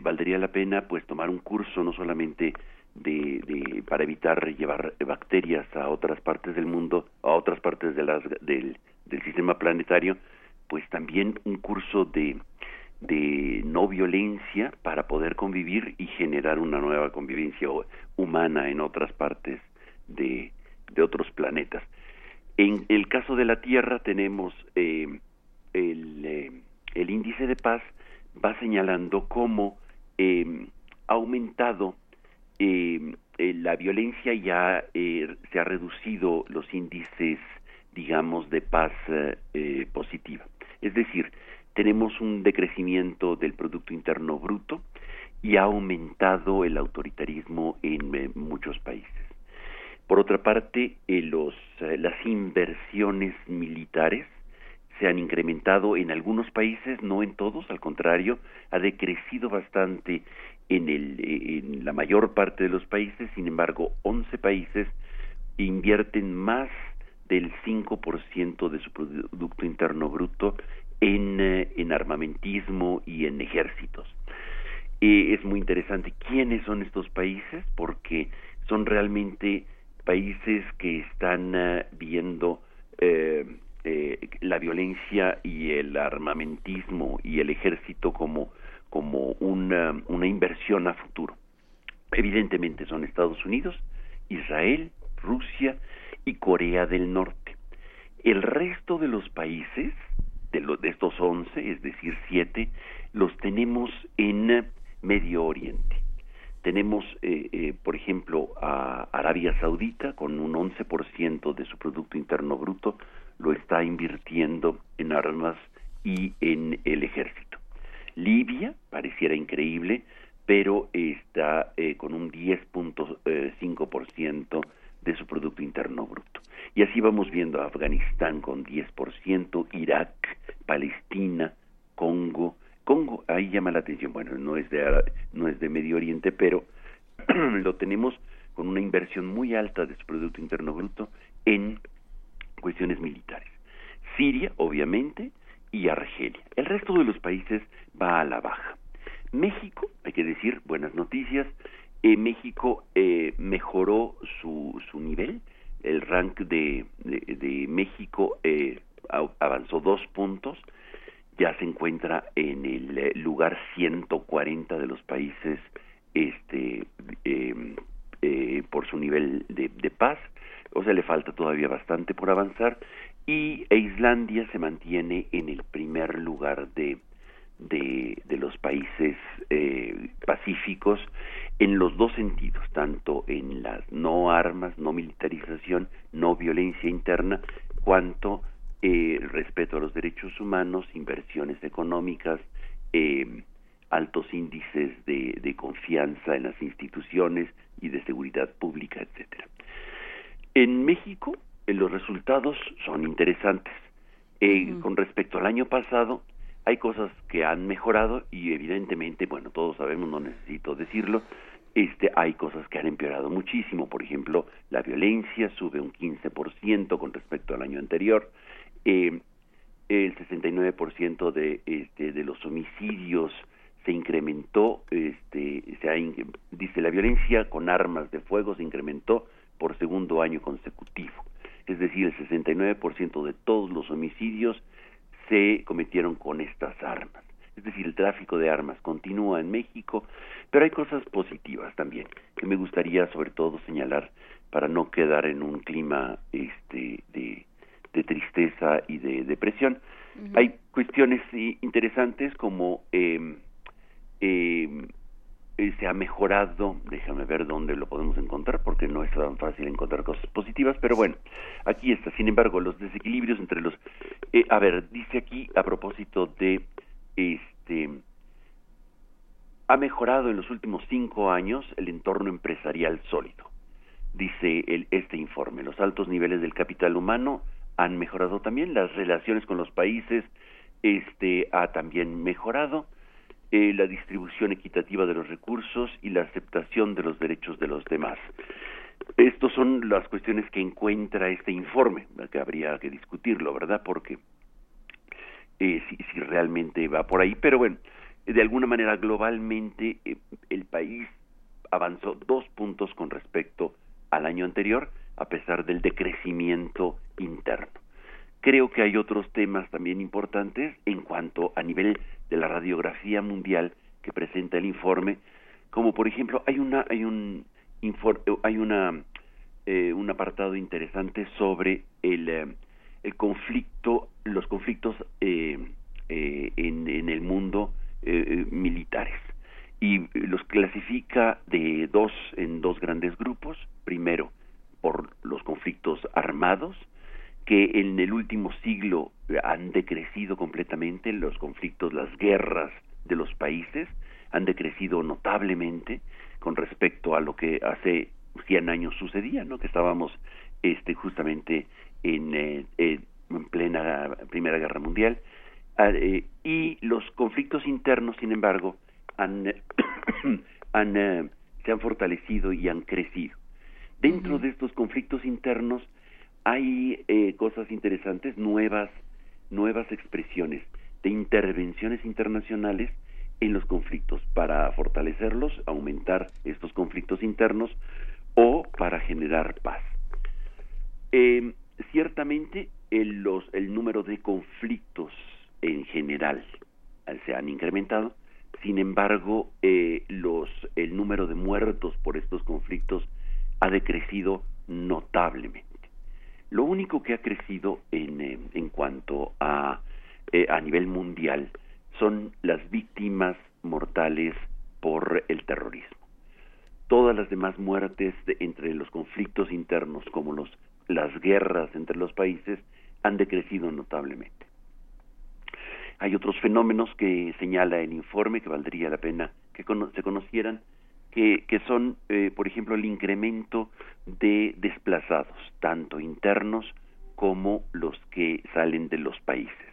[SPEAKER 5] valdría la pena pues tomar un curso no solamente de, de, para evitar llevar bacterias a otras partes del mundo, a otras partes de las, del, del sistema planetario, pues también un curso de, de no violencia para poder convivir y generar una nueva convivencia humana en otras partes de, de otros planetas. En el caso de la Tierra tenemos eh, el, eh, el, índice de paz va señalando cómo eh, ha aumentado eh, la violencia ya se ha reducido los índices digamos de paz positiva es decir, tenemos un decrecimiento del Producto Interno Bruto y ha aumentado el autoritarismo en eh, muchos países. Por otra parte, eh, los, eh, las inversiones militares se han incrementado en algunos países, no en todos, al contrario, ha decrecido bastante en, el, en la mayor parte de los países, sin embargo, 11 países invierten más del 5% de su Producto Interno Bruto en, eh, en armamentismo y en ejércitos. Eh, es muy interesante quiénes son estos países porque son realmente países que están eh, viendo la violencia y el armamentismo y el ejército como, como una, una inversión a futuro. Evidentemente son Estados Unidos, Israel, Rusia, y Corea del Norte. El resto de los países, de, de estos 11, es decir, 7, los tenemos en Medio Oriente. Tenemos, eh, eh, por ejemplo, a Arabia Saudita con un 11% de su Producto Interno Bruto, lo está invirtiendo en armas y en el ejército. Libia, pareciera increíble, pero está eh, con un 10.5% de su Producto Interno Bruto. Y así vamos viendo a Afganistán con 10%, Irak, Palestina, Congo. Congo, ahí llama la atención, bueno, no es de, no es de Medio Oriente, pero lo tenemos con una inversión muy alta de su Producto Interno Bruto en cuestiones militares. Siria, obviamente, y Argelia. El resto de los países va a la baja. México, hay que decir, buenas noticias, eh, México eh, mejoró su, su nivel, el rank de, de, México eh, avanzó dos puntos, ya se encuentra en el eh, lugar 140 de los países este em, eh, por su nivel de, de, paz, sea, le falta todavía bastante por avanzar, y e Islandia se mantiene en el primer lugar de, de, los países eh, pacíficos en los dos sentidos, tanto en las no armas, no militarización, no violencia interna, cuanto eh, respeto a los derechos humanos, inversiones económicas, eh, altos índices de, de, confianza en las instituciones y de seguridad pública, etcétera. En México, eh, los resultados son interesantes. Eh, Con respecto al año pasado, hay cosas que han mejorado y evidentemente, bueno, todos sabemos, no necesito decirlo, este, hay cosas que han empeorado muchísimo. Por ejemplo, la violencia sube un 15% con respecto al año anterior. Eh, el 69% de, este, de los homicidios se incrementó, este, se ha, dice la violencia con armas de fuego se incrementó por segundo año consecutivo. Es decir, el 69% de todos los homicidios se cometieron con estas armas. Es decir, el tráfico de armas continúa en México, pero hay cosas positivas también que me gustaría sobre todo señalar para no quedar en un clima este de, de tristeza y de depresión. Hay cuestiones interesantes como eh, eh, se ha mejorado, déjame ver dónde lo podemos encontrar, porque no es tan fácil encontrar cosas positivas, pero bueno, aquí está. Sin embargo, los desequilibrios entre los... Eh, a ver, dice aquí a propósito de este ha mejorado en los últimos cinco años el entorno empresarial sólido. Dice el, este informe, los altos niveles del capital humano han mejorado también, las relaciones con los países este, ha también mejorado, eh, la distribución equitativa de los recursos y la aceptación de los derechos de los demás. Estas son las cuestiones que encuentra este informe, que habría que discutirlo, ¿verdad? Porque eh, si, realmente va por ahí, pero bueno, de alguna manera globalmente eh, el país avanzó dos puntos con respecto al año anterior, a pesar del decrecimiento interno. Creo que hay otros temas también importantes en cuanto a nivel de la radiografía mundial que presenta el informe, como por ejemplo hay una hay un hay una eh, un apartado interesante sobre el, eh, el conflicto los conflictos eh, en, en, el mundo militares. Y los clasifica de dos en dos grandes grupos. Primero por los conflictos armados que en el último siglo han decrecido completamente los conflictos, las guerras de los países, han decrecido notablemente con respecto a lo que hace 100 años sucedía, ¿no? Que estábamos este justamente en, eh, en plena Primera Guerra Mundial ah, eh, y los conflictos internos, sin embargo, han, han eh, se han fortalecido y han crecido. Dentro de estos conflictos internos hay eh, cosas interesantes, nuevas, nuevas expresiones de intervenciones internacionales en los conflictos para fortalecerlos, aumentar estos conflictos internos o para generar paz. Eh, ciertamente el, los, el número de conflictos en general eh, se han incrementado, sin embargo eh, los, el número de muertos por estos conflictos ha decrecido notablemente. Lo único que ha crecido en, eh, en cuanto a, eh, a nivel mundial son las víctimas mortales por el terrorismo. Todas las demás muertes entre los conflictos internos, como los, las guerras entre los países, han decrecido notablemente. Hay otros fenómenos que señala el informe que valdría la pena que se conocieran, que, son, eh, por ejemplo, el incremento de desplazados, tanto internos como los que salen de los países.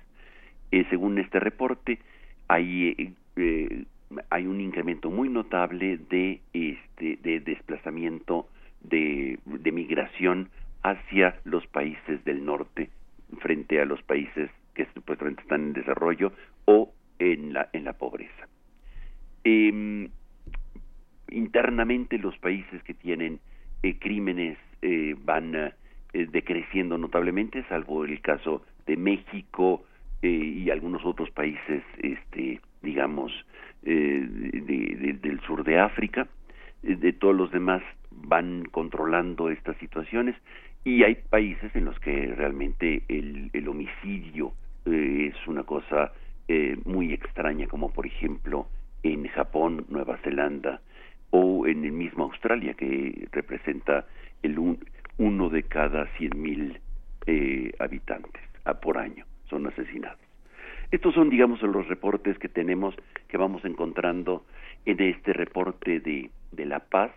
[SPEAKER 5] Eh, según este reporte, hay, eh, hay un incremento muy notable de, este, de desplazamiento de, migración hacia los países del norte frente a los países que supuestamente están en desarrollo o en la, en la pobreza. Eh, internamente los países que tienen eh, crímenes eh, van eh, decreciendo notablemente, salvo el caso de México y algunos otros países, este, digamos, del sur de África. De todos los demás van controlando estas situaciones y hay países en los que realmente el, el homicidio es una cosa muy extraña, como por ejemplo en Japón, Nueva Zelanda, o en el mismo Australia, que representa el uno de cada cien mil eh, habitantes a, por año son asesinados. Estos son, digamos, los reportes que tenemos, que vamos encontrando en este reporte de, de la paz,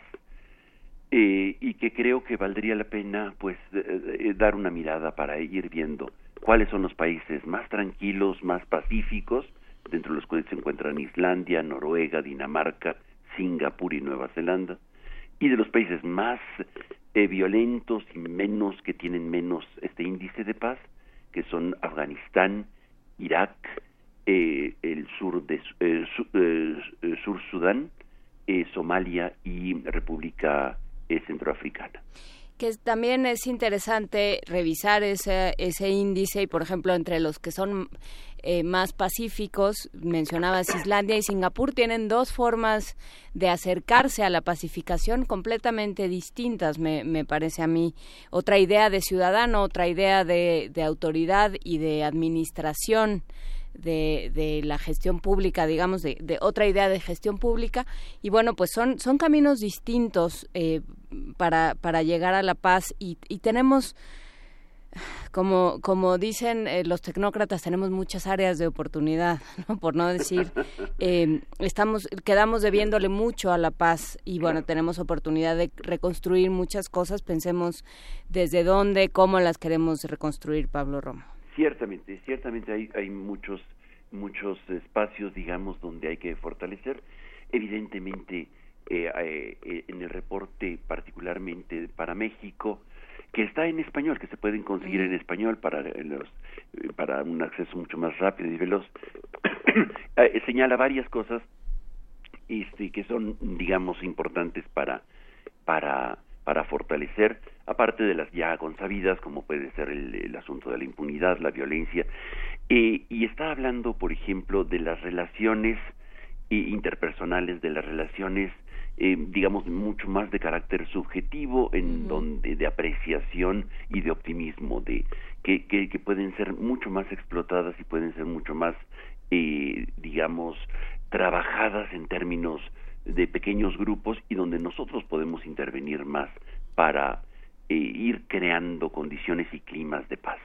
[SPEAKER 5] eh, y que creo que valdría la pena, pues, dar una mirada para ir viendo cuáles son los países más tranquilos, más pacíficos, dentro de los cuales se encuentran Islandia, Noruega, Dinamarca, Singapur y Nueva Zelanda, y de los países más eh, violentos y menos que tienen menos este índice de paz, que son Afganistán, Irak, eh, el sur de eh, Sur Sudán, Somalia y República Centroafricana
[SPEAKER 2] que también es interesante revisar ese, ese índice y, por ejemplo, entre los que son eh, más pacíficos, mencionabas Islandia y Singapur, tienen dos formas de acercarse a la pacificación completamente distintas, me, me parece a mí. Otra idea de ciudadano, otra idea de, de autoridad y de administración de, la gestión pública, digamos, de, de, otra idea de gestión pública. Y bueno, pues son, son caminos distintos eh, para, para llegar a la paz y, y tenemos como, como dicen eh, los tecnócratas, tenemos muchas áreas de oportunidad, ¿no? por no decir, eh, estamos, quedamos debiéndole mucho a la paz y bueno, tenemos oportunidad de reconstruir muchas cosas. Pensemos desde dónde, cómo las queremos reconstruir, Pablo Roma.
[SPEAKER 5] Ciertamente, ciertamente hay, hay muchos, muchos espacios, digamos, donde hay que fortalecer. Evidentemente, eh, en el reporte, particularmente para México, que está en español, que se pueden conseguir en español para los para un acceso mucho más rápido y veloz. Eh, señala varias cosas este, que son, digamos, importantes para para para fortalecer, aparte de las ya consabidas, como puede ser el, asunto de la impunidad, la violencia, eh, y está hablando, por ejemplo, de las relaciones eh, interpersonales, de las relaciones eh, digamos, mucho más de carácter subjetivo, en donde de apreciación y de optimismo, de que, que, pueden ser mucho más explotadas y pueden ser mucho más, eh, digamos, trabajadas en términos de pequeños grupos y donde nosotros podemos intervenir más para eh, ir creando condiciones y climas de paz.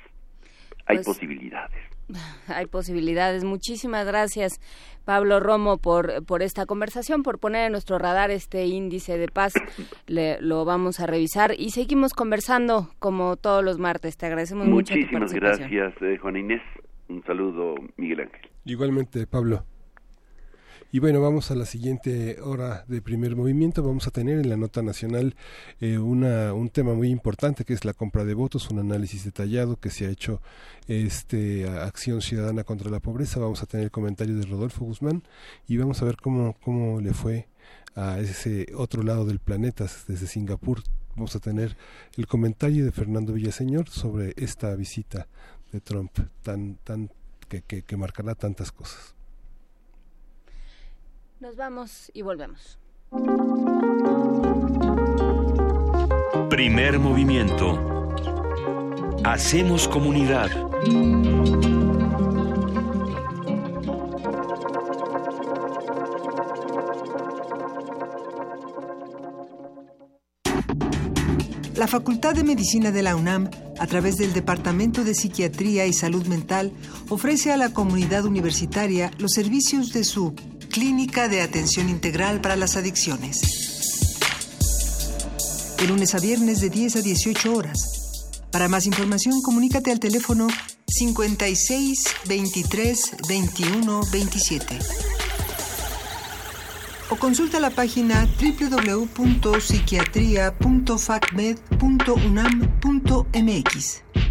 [SPEAKER 5] Hay pues posibilidades.
[SPEAKER 2] Hay posibilidades. Muchísimas gracias, Pablo Romo, por, por esta conversación, por poner en nuestro radar este índice de paz. Le, lo vamos a revisar y seguimos conversando como todos los martes. Te agradecemos
[SPEAKER 5] mucho.
[SPEAKER 2] Muchísimas
[SPEAKER 5] gracias, eh, Juan Inés. Un saludo, Miguel Ángel.
[SPEAKER 1] Igualmente, Pablo. Y bueno, vamos a la siguiente hora de primer movimiento. Vamos a tener en la nota nacional eh, una, un tema muy importante que es la compra de votos, un análisis detallado que se ha hecho este Acción Ciudadana contra la Pobreza. Vamos a tener el comentario de Rodolfo Guzmán y vamos a ver cómo, cómo le fue a ese otro lado del planeta, desde Singapur. Vamos a tener el comentario de Fernando Villaseñor sobre esta visita de Trump tan, tan que, que marcará tantas cosas.
[SPEAKER 2] Nos vamos y volvemos.
[SPEAKER 3] Primer movimiento. Hacemos comunidad.
[SPEAKER 6] La Facultad de Medicina de la UNAM, a través del Departamento de Psiquiatría y Salud Mental, ofrece a la comunidad universitaria los servicios de su Clínica de Atención Integral para las Adicciones. De lunes a viernes de 10 a 18 horas. Para más información, comunícate al teléfono 56 23 21 27 o consulta la página www.psiquiatria.facmed.unam.mx.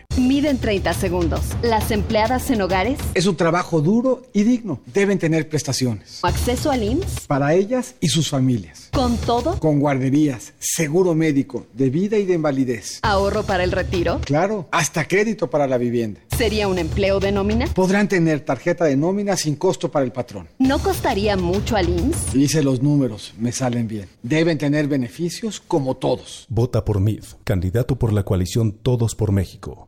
[SPEAKER 7] Miden 30 segundos. Las empleadas en hogares.
[SPEAKER 8] Es un trabajo duro y digno. Deben tener prestaciones.
[SPEAKER 7] Acceso al IMSS.
[SPEAKER 8] Para ellas y sus familias.
[SPEAKER 7] ¿Con todo?
[SPEAKER 8] Con guarderías, seguro médico, de vida y de invalidez.
[SPEAKER 7] ¿Ahorro para el retiro?
[SPEAKER 8] Claro, hasta crédito para la vivienda.
[SPEAKER 7] ¿Sería un empleo de nómina?
[SPEAKER 8] Podrán tener tarjeta de nómina sin costo para el patrón.
[SPEAKER 7] ¿No costaría mucho al IMSS?
[SPEAKER 8] Hice los números, me salen bien. Deben tener beneficios como todos.
[SPEAKER 9] Vota por MID, candidato por la coalición Todos por México.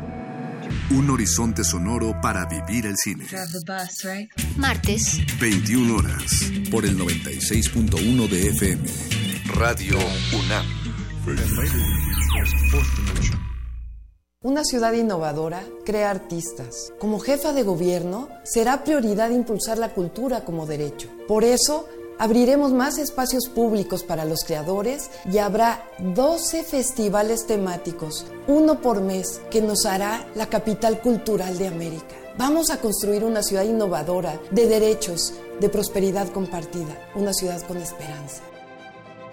[SPEAKER 10] un horizonte sonoro para vivir el cine.
[SPEAKER 11] Martes.
[SPEAKER 10] 21 horas. Por el 96.1 de FM. Radio UNAM.
[SPEAKER 12] Una ciudad innovadora crea artistas. Como jefa de gobierno, será prioridad impulsar la cultura como derecho. Por eso, Abriremos más espacios públicos para los creadores y habrá 12 festivales temáticos, uno por mes, que nos hará la capital cultural de América. Vamos a construir una ciudad innovadora, de derechos, de prosperidad compartida, una ciudad con esperanza.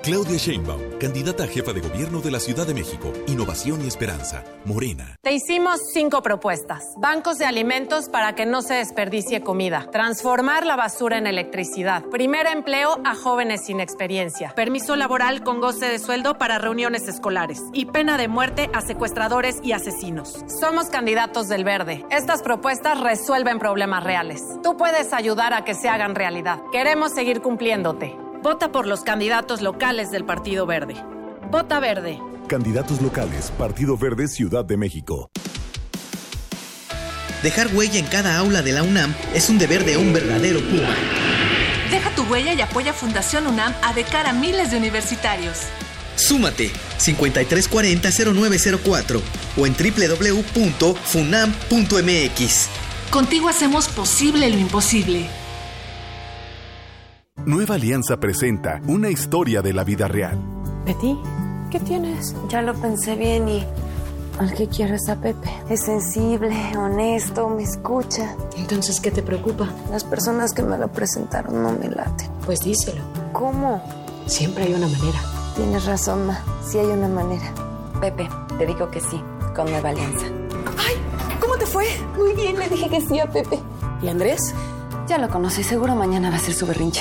[SPEAKER 10] Claudia Sheinbaum, candidata a jefa de gobierno de la Ciudad de México. Innovación y esperanza. Morena.
[SPEAKER 13] Te hicimos cinco propuestas. Bancos de alimentos para que no se desperdicie comida. Transformar la basura en electricidad. Primer empleo a jóvenes sin experiencia. Permiso laboral con goce de sueldo para reuniones escolares. Y pena de muerte a secuestradores y asesinos. Somos candidatos del verde. Estas propuestas resuelven problemas reales. Tú puedes ayudar a que se hagan realidad. Queremos seguir cumpliéndote. Vota por los candidatos locales del Partido Verde. Vota verde.
[SPEAKER 10] Candidatos locales, Partido Verde, Ciudad de México.
[SPEAKER 14] Dejar huella en cada aula de la UNAM es un deber de un verdadero Puma.
[SPEAKER 15] Deja tu huella y apoya Fundación UNAM a de cara a miles de universitarios.
[SPEAKER 14] Súmate 5340-0904 o en www.funam.mx.
[SPEAKER 15] Contigo hacemos posible lo imposible.
[SPEAKER 10] Nueva Alianza presenta una historia de la vida real.
[SPEAKER 7] Betty, ¿qué tienes?
[SPEAKER 16] Ya lo pensé bien y al que quiero es a Pepe. Es sensible, honesto, me escucha.
[SPEAKER 7] Entonces, ¿qué te preocupa?
[SPEAKER 16] Las personas que me lo presentaron no me laten.
[SPEAKER 7] Pues díselo.
[SPEAKER 16] ¿Cómo?
[SPEAKER 7] Siempre hay una manera.
[SPEAKER 16] Tienes razón, Ma. Sí hay una manera. Pepe, te digo que sí, con Nueva Alianza.
[SPEAKER 7] ¡Ay! ¿Cómo te fue?
[SPEAKER 16] Muy bien, le dije que sí a Pepe.
[SPEAKER 7] ¿Y Andrés?
[SPEAKER 16] Ya lo conocí, seguro mañana va a ser su berrinche.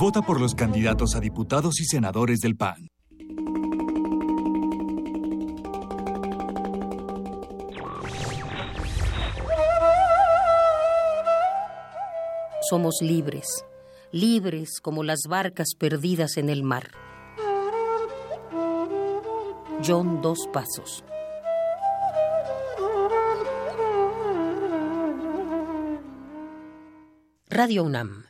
[SPEAKER 17] Vota por los candidatos a diputados y senadores del PAN.
[SPEAKER 18] Somos libres, libres como las barcas perdidas en el mar. John Dos Pasos. Radio UNAM.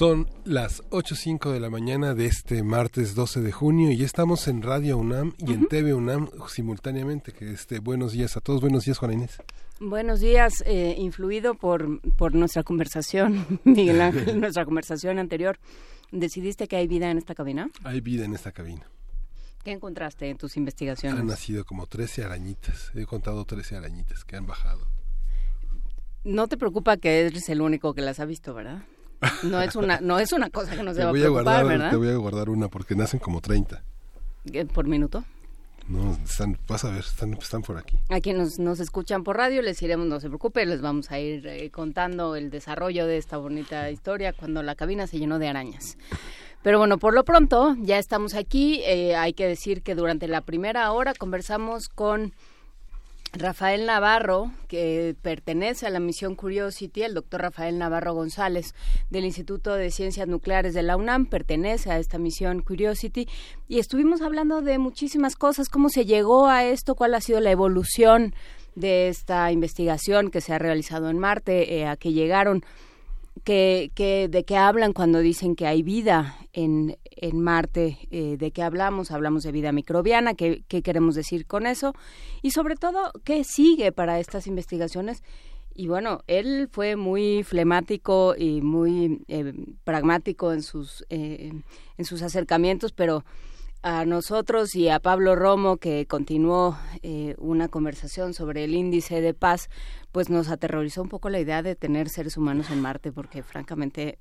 [SPEAKER 1] Son las 8.05 de la mañana de este martes 12 de junio y ya estamos en Radio UNAM y en TV UNAM simultáneamente. Que este, buenos días a todos. Buenos días, Juan Inés.
[SPEAKER 2] Buenos días, eh, influido por, por nuestra conversación, Miguel Ángel, nuestra conversación anterior. ¿Decidiste que hay vida en esta cabina?
[SPEAKER 1] Hay vida en esta cabina.
[SPEAKER 2] ¿Qué encontraste en tus investigaciones?
[SPEAKER 1] Han nacido como 13 arañitas. He contado 13 arañitas que han bajado.
[SPEAKER 2] No te preocupa que eres el único que las ha visto, ¿verdad? No es una, no es una cosa que nos deba preocupar,
[SPEAKER 1] a guardar,
[SPEAKER 2] ¿verdad?
[SPEAKER 1] Te voy a guardar una porque nacen como 30.
[SPEAKER 2] ¿Qué, ¿Por minuto?
[SPEAKER 1] No, están, vas a ver, están, están por aquí.
[SPEAKER 2] A quienes nos, nos escuchan por radio les iremos, no se preocupe, les vamos a ir eh, contando el desarrollo de esta bonita historia cuando la cabina se llenó de arañas. Pero bueno, por lo pronto ya estamos aquí. Eh, hay que decir que durante la primera hora conversamos con Rafael Navarro, que pertenece a la misión Curiosity, el doctor Rafael Navarro González del Instituto de Ciencias Nucleares de la UNAM, pertenece a esta misión Curiosity, y estuvimos hablando de muchísimas cosas, cómo se llegó a esto, cuál ha sido la evolución de esta investigación que se ha realizado en Marte, eh, a que llegaron, que, que, de qué hablan cuando dicen que hay vida en, en Marte, eh, de qué hablamos, hablamos de vida microbiana, qué, qué queremos decir con eso y sobre todo qué sigue para estas investigaciones. Y bueno, él fue muy flemático y muy eh, pragmático en sus, eh, en sus acercamientos, pero a nosotros y a Pablo Romo, que continuó eh, una conversación sobre el índice de paz, pues nos aterrorizó un poco la idea de tener seres humanos en Marte, porque francamente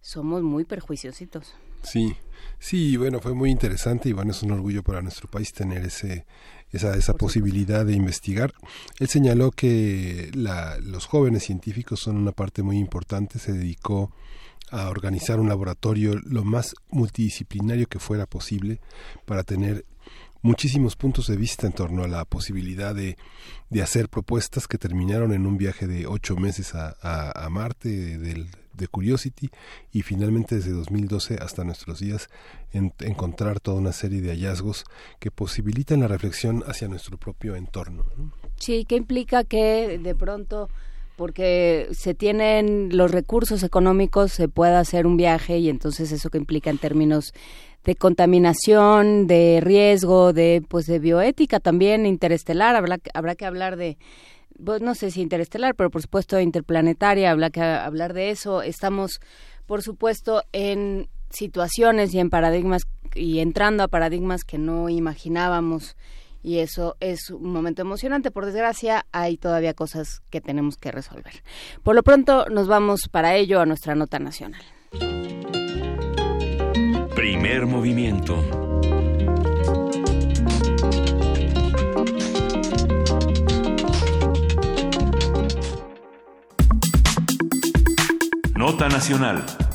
[SPEAKER 2] somos muy perjuiciositos.
[SPEAKER 1] Sí, sí, bueno, fue muy interesante y bueno, es un orgullo para nuestro país tener ese, esa, esa posibilidad de investigar. Él señaló que la, los jóvenes científicos son una parte muy importante, se dedicó a organizar un laboratorio lo más multidisciplinario que fuera posible para tener muchísimos puntos de vista en torno a la posibilidad de, de hacer propuestas que terminaron en un viaje de ocho meses a, a, Marte del, de Curiosity y finalmente desde 2012 hasta nuestros días en, encontrar toda una serie de hallazgos que posibilitan la reflexión hacia nuestro propio entorno.
[SPEAKER 2] Sí, que implica que de pronto porque se tienen los recursos económicos, se pueda hacer un viaje y entonces eso que implica en términos de contaminación, de riesgo, de pues de bioética también interestelar, habrá, habrá que hablar de pues no sé si interestelar, pero por supuesto interplanetaria, habrá que hablar de eso. Estamos por supuesto en situaciones y en paradigmas y entrando a paradigmas que no imaginábamos y eso es un momento emocionante. Por desgracia, hay todavía cosas que tenemos que resolver. Por lo pronto, nos vamos para ello a nuestra nota nacional.
[SPEAKER 3] Primer movimiento. Nota nacional.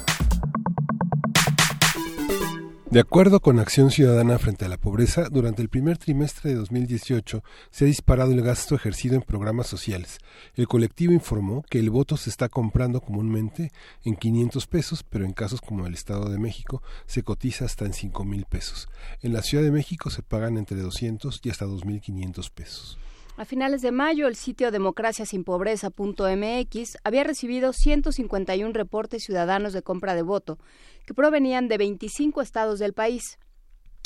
[SPEAKER 1] De acuerdo con Acción Ciudadana frente a la pobreza, durante el primer trimestre de 2018 se ha disparado el gasto ejercido en programas sociales. El colectivo informó que el voto se está comprando comúnmente en 500 pesos, pero en casos como el Estado de México se cotiza hasta en 5 mil pesos. En la Ciudad de México se pagan entre 200 y hasta 2.500 pesos.
[SPEAKER 2] A finales de mayo, el sitio democraciasinpobreza.mx había recibido 151 reportes ciudadanos de compra de voto, que provenían de 25 estados del país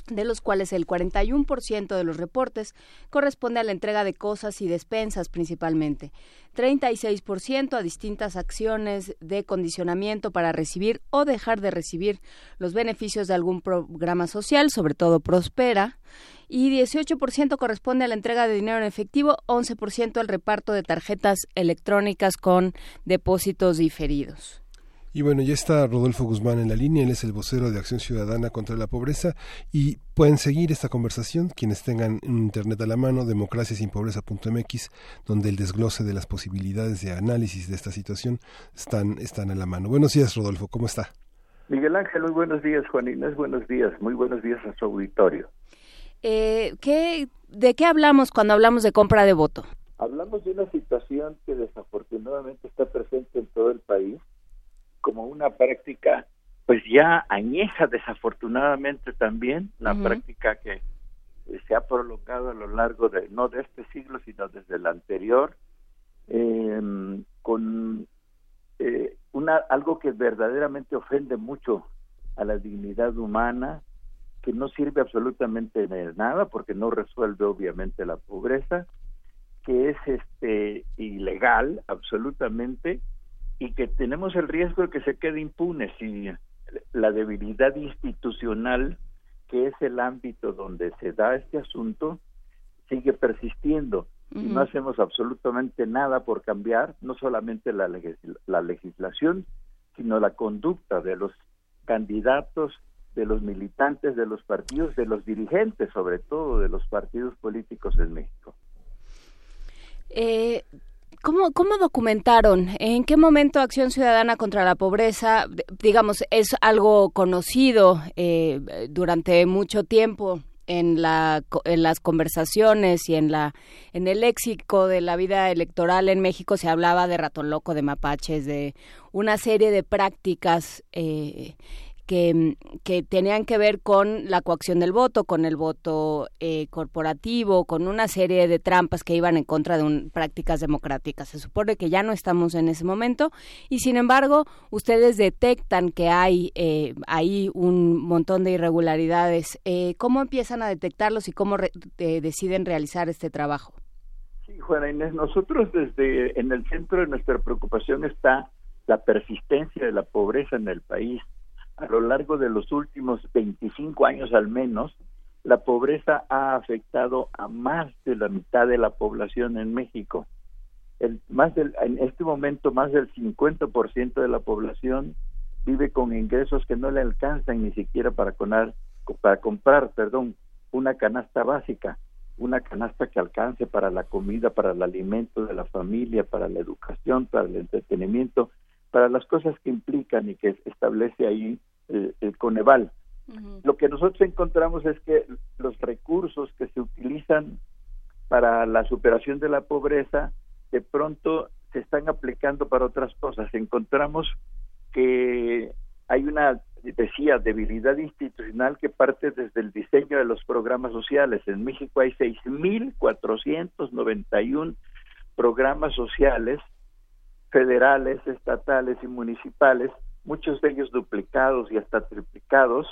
[SPEAKER 2] de los cuales el 41% de los reportes corresponde a la entrega de cosas y despensas principalmente, 36% a distintas acciones de condicionamiento para recibir o dejar de recibir los beneficios de algún programa social, sobre todo Prospera, y 18% corresponde a la entrega de dinero en efectivo, 11% al reparto de tarjetas electrónicas con depósitos diferidos.
[SPEAKER 1] Y bueno, ya está Rodolfo Guzmán en la línea, él es el vocero de Acción Ciudadana contra la Pobreza y pueden seguir esta conversación quienes tengan internet a la mano, democraciasinpobreza.mx, donde el desglose de las posibilidades de análisis de esta situación están, están a la mano. Buenos días, Rodolfo, ¿cómo está?
[SPEAKER 19] Miguel Ángel, muy buenos días, Juan Inés, buenos días, muy buenos días a su auditorio.
[SPEAKER 2] Eh, ¿qué, ¿De qué hablamos cuando hablamos de compra de voto?
[SPEAKER 19] Hablamos de una situación que desafortunadamente está presente en todo el país como una práctica pues ya añeja desafortunadamente también la práctica que eh, se ha prolongado a lo largo de no de este siglo sino desde el anterior em, con eh, una algo que verdaderamente ofende mucho a la dignidad humana que no sirve absolutamente de nada porque no resuelve obviamente la pobreza que es este ilegal absolutamente y que tenemos el riesgo de que se quede impune si la debilidad institucional, que es el ámbito donde se da este asunto, sigue persistiendo. y no hacemos absolutamente nada por cambiar no solamente la, la legislación, sino la conducta de los candidatos, de los militantes, de los partidos, de los dirigentes, sobre todo de los partidos políticos en México.
[SPEAKER 2] Eh, ¿Cómo, ¿Cómo documentaron? ¿En qué momento Acción Ciudadana contra la Pobreza, digamos, es algo conocido eh, durante mucho tiempo en, la, en las conversaciones y en, la, en el léxico de la vida electoral en México se hablaba de ratón loco, de mapaches, de una serie de prácticas eh, que, que tenían que ver con la coacción del voto, con el voto eh, corporativo, con una serie de trampas que iban en contra de un, prácticas democráticas. Se supone que ya no estamos en ese momento y sin embargo ustedes detectan que hay eh, ahí un montón de irregularidades. Eh, ¿Cómo empiezan a detectarlos y cómo deciden realizar este trabajo?
[SPEAKER 19] Sí, Juana Inés, nosotros desde en el centro de nuestra preocupación está la persistencia de la pobreza en el país. A lo largo de los últimos 25 años al menos, la pobreza ha afectado a más de la mitad de la población en México. El, más del, en este momento, más del 50% de la población vive con ingresos que no le alcanzan ni siquiera para, para comprar perdón, una canasta básica una canasta que alcance para la comida, para el alimento de la familia, para la educación, para el entretenimiento, para las cosas que implican y que establece ahí eh, el Coneval. Lo que nosotros encontramos es que los recursos que se utilizan para la superación de la pobreza de pronto se están aplicando para otras cosas. Encontramos que hay una decía, debilidad institucional que parte desde el diseño de los programas sociales. En México hay 6.491 programas sociales federales, estatales y municipales, muchos de ellos duplicados y hasta triplicados,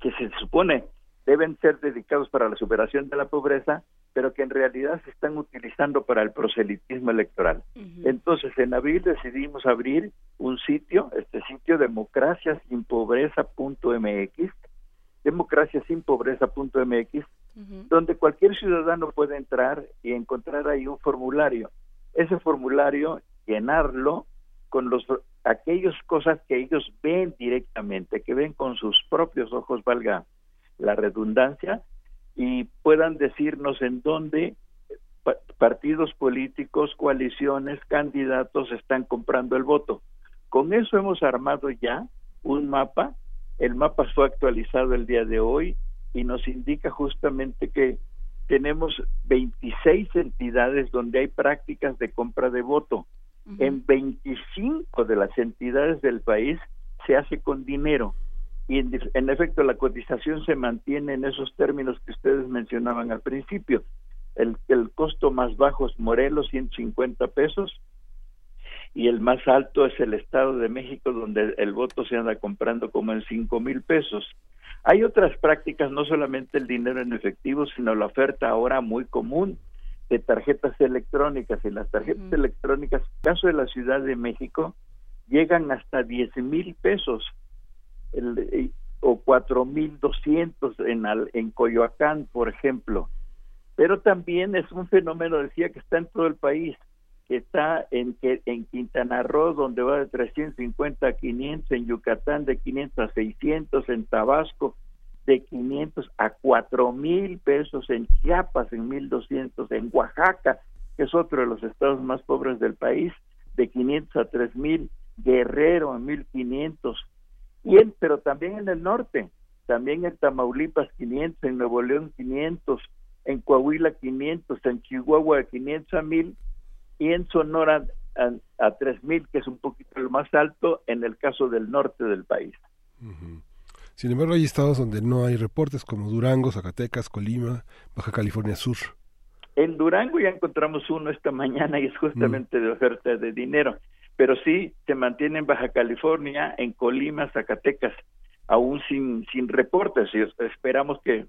[SPEAKER 19] que se supone deben ser dedicados para la superación de la pobreza, pero que en realidad se están utilizando para el proselitismo electoral. Entonces, en abril decidimos abrir un sitio, este sitio democraciasinpobreza.mx, democraciasinpobreza.mx, donde cualquier ciudadano puede entrar y encontrar ahí un formulario. Ese formulario, llenarlo con los aquellas cosas que ellos ven directamente, que ven con sus propios ojos, valga la redundancia, y puedan decirnos en dónde partidos políticos, coaliciones, candidatos están comprando el voto. Con eso hemos armado ya un mapa. El mapa fue actualizado el día de hoy y nos indica justamente que tenemos 26 entidades donde hay prácticas de compra de voto. En 25 de las entidades del país se hace con dinero y en, efecto la cotización se mantiene en esos términos que ustedes mencionaban al principio. El, el costo más bajo es Morelos, 150 pesos, y el más alto es el Estado de México, donde el voto se anda comprando como en 5 mil pesos. Hay otras prácticas, no solamente el dinero en efectivo, sino la oferta ahora muy común de tarjetas electrónicas. Y las tarjetas electrónicas, en el caso de la Ciudad de México, llegan hasta 10 mil pesos el, eh, o 4.200 en, en Coyoacán, por ejemplo. Pero también es un fenómeno, decía, que está en todo el país, que está en, en Quintana Roo, donde va de 350 a 500, en Yucatán de 500 a 600, en Tabasco de 500 a 4.000 pesos, en Chiapas en 1.200, en Oaxaca, que es otro de los estados más pobres del país, de 500 a 3.000, Guerrero en 1.500, pero también en el norte, también en Tamaulipas 500, en Nuevo León 500, en Coahuila 500, en Chihuahua 500 a 1000 y en Sonora a, a 3000, que es un poquito lo más alto en el caso del norte del país.
[SPEAKER 1] Sin embargo, hay estados donde no hay reportes como Durango, Zacatecas, Colima, Baja California Sur.
[SPEAKER 19] En Durango ya encontramos uno esta mañana y es justamente de oferta de dinero pero sí se mantiene en Baja California, en Colima, Zacatecas, aún sin, sin reportes y esperamos que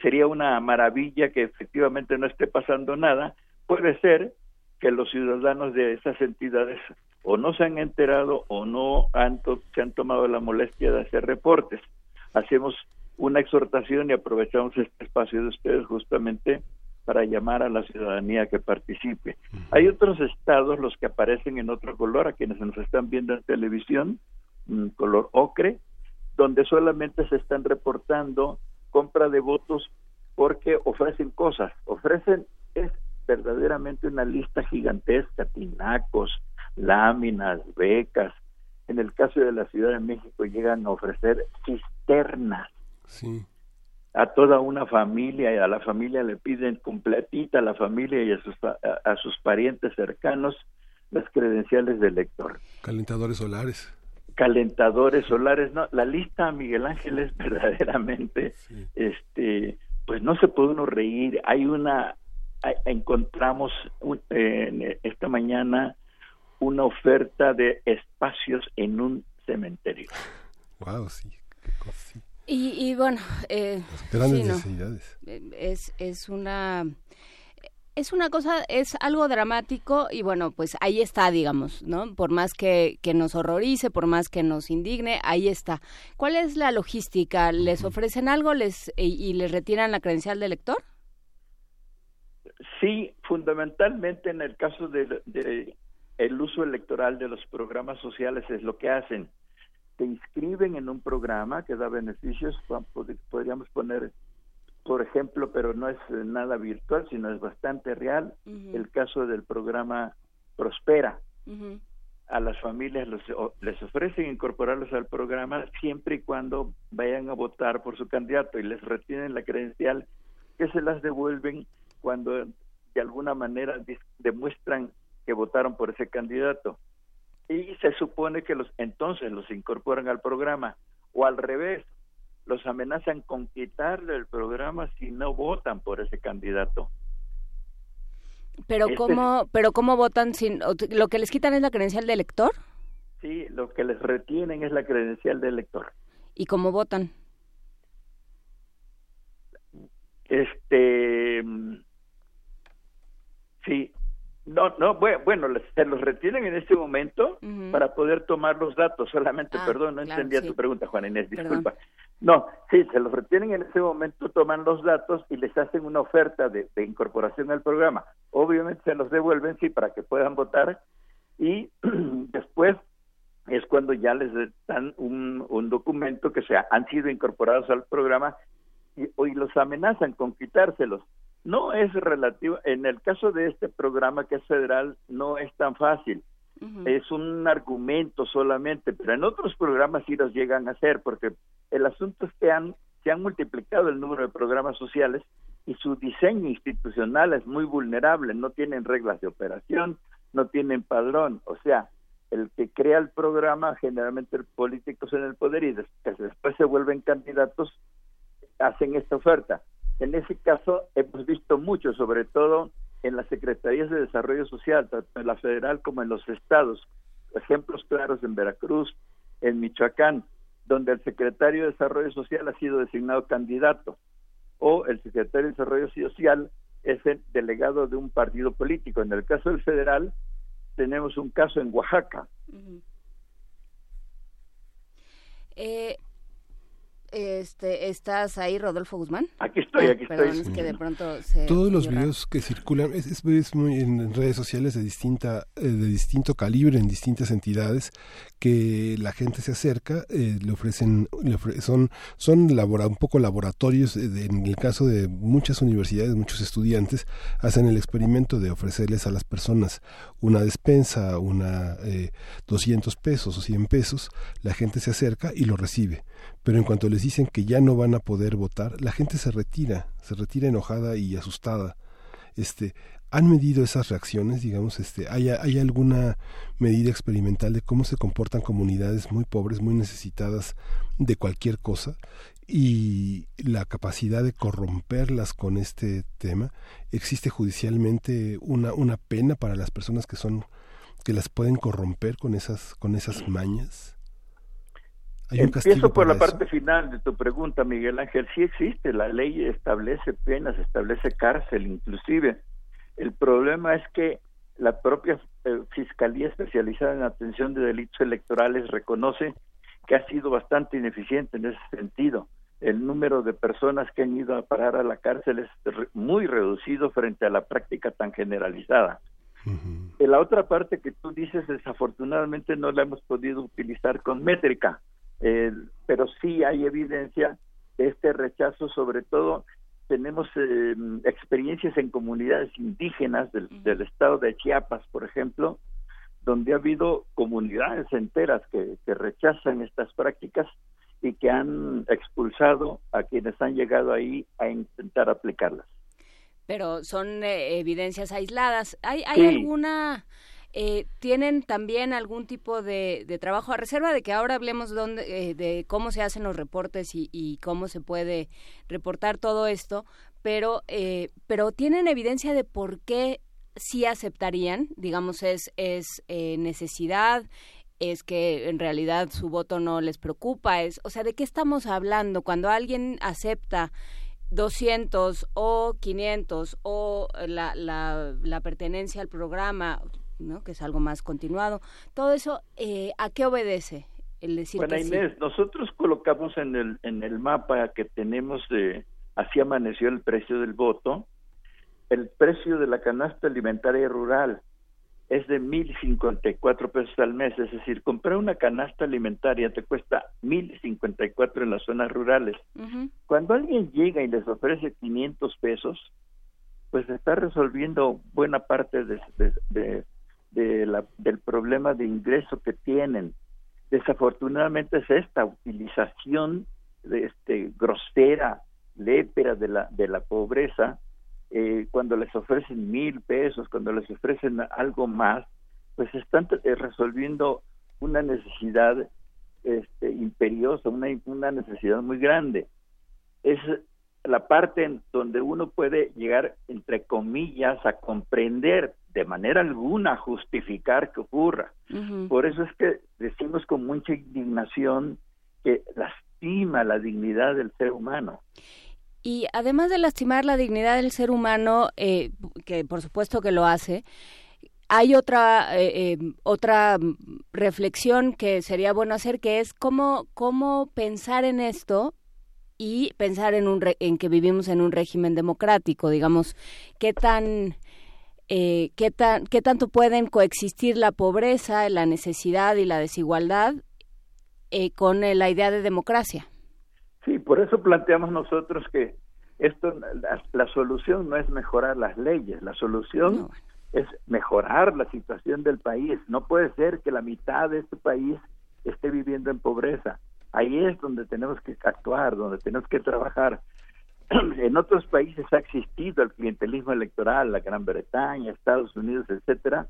[SPEAKER 19] sería una maravilla que efectivamente no esté pasando nada. Puede ser que los ciudadanos de esas entidades o no se han enterado o no han se han tomado la molestia de hacer reportes. Hacemos una exhortación y aprovechamos este espacio de ustedes justamente para llamar a la ciudadanía que participe. Hay otros estados, los que aparecen en otro color, a quienes nos están viendo en televisión, color ocre, donde solamente se están reportando compra de votos porque ofrecen cosas, ofrecen es verdaderamente una lista gigantesca, tinacos, láminas, becas. En el caso de la Ciudad de México llegan a ofrecer cisternas. Sí a toda una familia y a la familia le piden completita a la familia y a sus, a, sus parientes cercanos las credenciales del lector.
[SPEAKER 1] Calentadores solares.
[SPEAKER 19] calentadores solares, no, la lista Miguel Ángel es verdaderamente, este, pues no se puede uno reír. Hay una, encontramos esta mañana una oferta de espacios en un cementerio.
[SPEAKER 1] Wow, sí,
[SPEAKER 2] Y, bueno, eh,
[SPEAKER 1] grandes necesidades.
[SPEAKER 2] Es, es una es una cosa, es algo dramático y bueno, pues ahí está, digamos, ¿no? Por más que, que nos horrorice, por más que nos indigne, ahí está. ¿Cuál es la logística? ¿Les ofrecen algo les, y, les retiran la credencial de lector?
[SPEAKER 19] Sí, fundamentalmente en el caso de, de, el uso electoral de los programas sociales es lo que hacen. Te inscriben en un programa que da beneficios, podríamos poner por ejemplo, pero no es nada virtual, sino es bastante real, el caso del programa Prospera. A las familias les ofrecen incorporarlos al programa siempre y cuando vayan a votar por su candidato y les retienen la credencial que se las devuelven cuando de alguna manera demuestran que votaron por ese candidato. Y se supone que los entonces los incorporan al programa o al revés, los amenazan con quitarle el programa si no votan por ese candidato.
[SPEAKER 2] Pero este cómo, pero cómo votan sin lo que les quitan es la credencial de elector?
[SPEAKER 19] Sí, lo que les retienen es la credencial de elector.
[SPEAKER 2] ¿Y cómo votan?
[SPEAKER 19] Este sí, no, no, bueno, se los retienen en este momento para poder tomar los datos. Solamente, ah, perdón, no entendía tu pregunta, Juan Inés, disculpa. No, sí, se los retienen en ese momento, toman los datos y les hacen una oferta de, incorporación al programa. Obviamente se los devuelven, sí, para que puedan votar y después es cuando ya les dan un, un documento que se han sido incorporados al programa y, y los amenazan con quitárselos no es relativo, en el caso de este programa que es federal, no es tan fácil. Es un argumento solamente, pero en otros programas sí los llegan a hacer, porque el asunto es que han, se han multiplicado el número de programas sociales y su diseño institucional es muy vulnerable, no tienen reglas de operación, no tienen padrón, o sea, el que crea el programa, generalmente políticos en el poder y después se vuelven candidatos, hacen esta oferta en ese caso hemos visto mucho, sobre todo en las secretarías de desarrollo social, tanto en la federal como en los estados. Ejemplos claros en Veracruz, en Michoacán, donde el secretario de Desarrollo Social ha sido designado candidato, o el secretario de Desarrollo Social es el delegado de un partido político. En el caso del federal, tenemos un caso en Oaxaca.
[SPEAKER 2] eh, este, ¿Estás ahí, Rodolfo Guzmán?
[SPEAKER 19] Aquí estoy, aquí estoy.
[SPEAKER 2] Es que de pronto
[SPEAKER 1] Todos los videos que circulan, es, muy en redes sociales de, distinta, eh, de distinto calibre, en distintas entidades, que la gente se acerca, eh, le ofrecen, le son, son un poco laboratorios, en el caso de muchas universidades, muchos estudiantes, hacen el experimento de ofrecerles a las personas una despensa, una eh, 200 pesos o 100 pesos, la gente se acerca y lo recibe pero en cuanto les dicen que ya no van a poder votar, la gente se retira, se retira enojada y asustada. Este, ¿Han medido esas reacciones? Digamos, este, ¿hay, ¿hay alguna medida experimental de cómo se comportan comunidades muy pobres, muy necesitadas de cualquier cosa? Y la capacidad de corromperlas con este tema. ¿Existe judicialmente una, una pena para las personas que son que las pueden corromper con esas, con esas mañas?
[SPEAKER 19] Empiezo por la parte final de tu pregunta, Miguel Ángel. Sí existe, la ley establece penas, establece cárcel inclusive. El problema es que la propia eh, Fiscalía Especializada en Atención de Delitos Electorales reconoce que ha sido bastante ineficiente en ese sentido. El número de personas que han ido a parar a la cárcel es muy reducido frente a la práctica tan generalizada. En la otra parte que tú dices, desafortunadamente no la hemos podido utilizar con métrica eh, pero sí hay evidencia de este rechazo, sobre todo tenemos eh, experiencias en comunidades indígenas del, estado de Chiapas, por ejemplo, donde ha habido comunidades enteras que, rechazan estas prácticas y que han expulsado a quienes han llegado ahí a intentar aplicarlas.
[SPEAKER 2] Pero son eh, evidencias aisladas. ¿Hay, hay alguna eh, ¿tienen también algún tipo de, trabajo a reserva de que ahora hablemos dónde, de cómo se hacen los reportes y, y, cómo se puede reportar todo esto? Pero, pero ¿tienen evidencia de por qué sí aceptarían? Digamos, es, es necesidad, es que en realidad su voto no les preocupa, es, o sea, ¿de qué estamos hablando? Cuando alguien acepta 200 o 500 o la, la, la pertenencia al programa, ¿no? que es algo más continuado, todo eso, eh, ¿a qué obedece? El decir
[SPEAKER 19] bueno, Inés, nosotros colocamos en el, en el mapa que tenemos de así amaneció el precio del voto, el precio de la canasta alimentaria rural es de 1.054 pesos al mes, es decir, comprar una canasta alimentaria te cuesta 1.054 en las zonas rurales. Cuando alguien llega y les ofrece 500 pesos, pues está resolviendo buena parte de, la, del problema de ingreso que tienen. Desafortunadamente es esta utilización de este grosera, lépera de la, de la pobreza, eh, cuando les ofrecen mil pesos, cuando les ofrecen algo más, pues están eh, resolviendo una necesidad este, imperiosa, una, una necesidad muy grande. Es la parte en donde uno puede llegar, entre comillas, a comprender de manera alguna, justificar que ocurra. Por eso es que decimos con mucha indignación que lastima la dignidad del ser humano.
[SPEAKER 2] Y además de lastimar la dignidad del ser humano, eh, que por supuesto que lo hace, hay otra eh, eh, otra reflexión que sería bueno hacer, que es cómo cómo pensar en esto y pensar en un en que vivimos en un régimen democrático, digamos, qué tan qué tan qué tanto pueden coexistir la pobreza, la necesidad y la desigualdad con la idea de democracia.
[SPEAKER 19] Sí, por eso planteamos nosotros que esto, la, solución no es mejorar las leyes, la solución es mejorar la situación del país. No puede ser que la mitad de este país esté viviendo en pobreza. Ahí es donde tenemos que actuar, donde tenemos que trabajar. en otros países ha existido el clientelismo electoral, la Gran Bretaña, Estados Unidos, etcétera,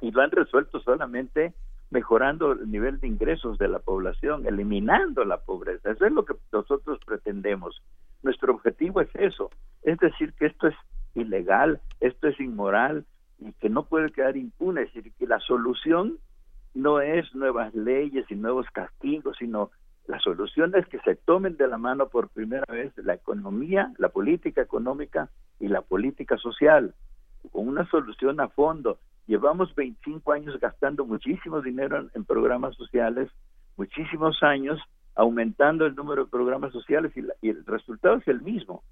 [SPEAKER 19] y lo han resuelto solamente mejorando el nivel de ingresos de la población, eliminando la pobreza. Eso es lo que nosotros pretendemos. Nuestro objetivo es eso, es decir, que esto es ilegal, esto es inmoral y que no puede quedar impune, es decir, que la solución no es nuevas leyes y nuevos castigos, sino la solución es que se tomen de la mano por primera vez la economía, la política económica y la política social, con una solución a fondo, Llevamos 25 años gastando muchísimo dinero en, programas sociales, muchísimos años aumentando el número de programas sociales y, el resultado es el mismo.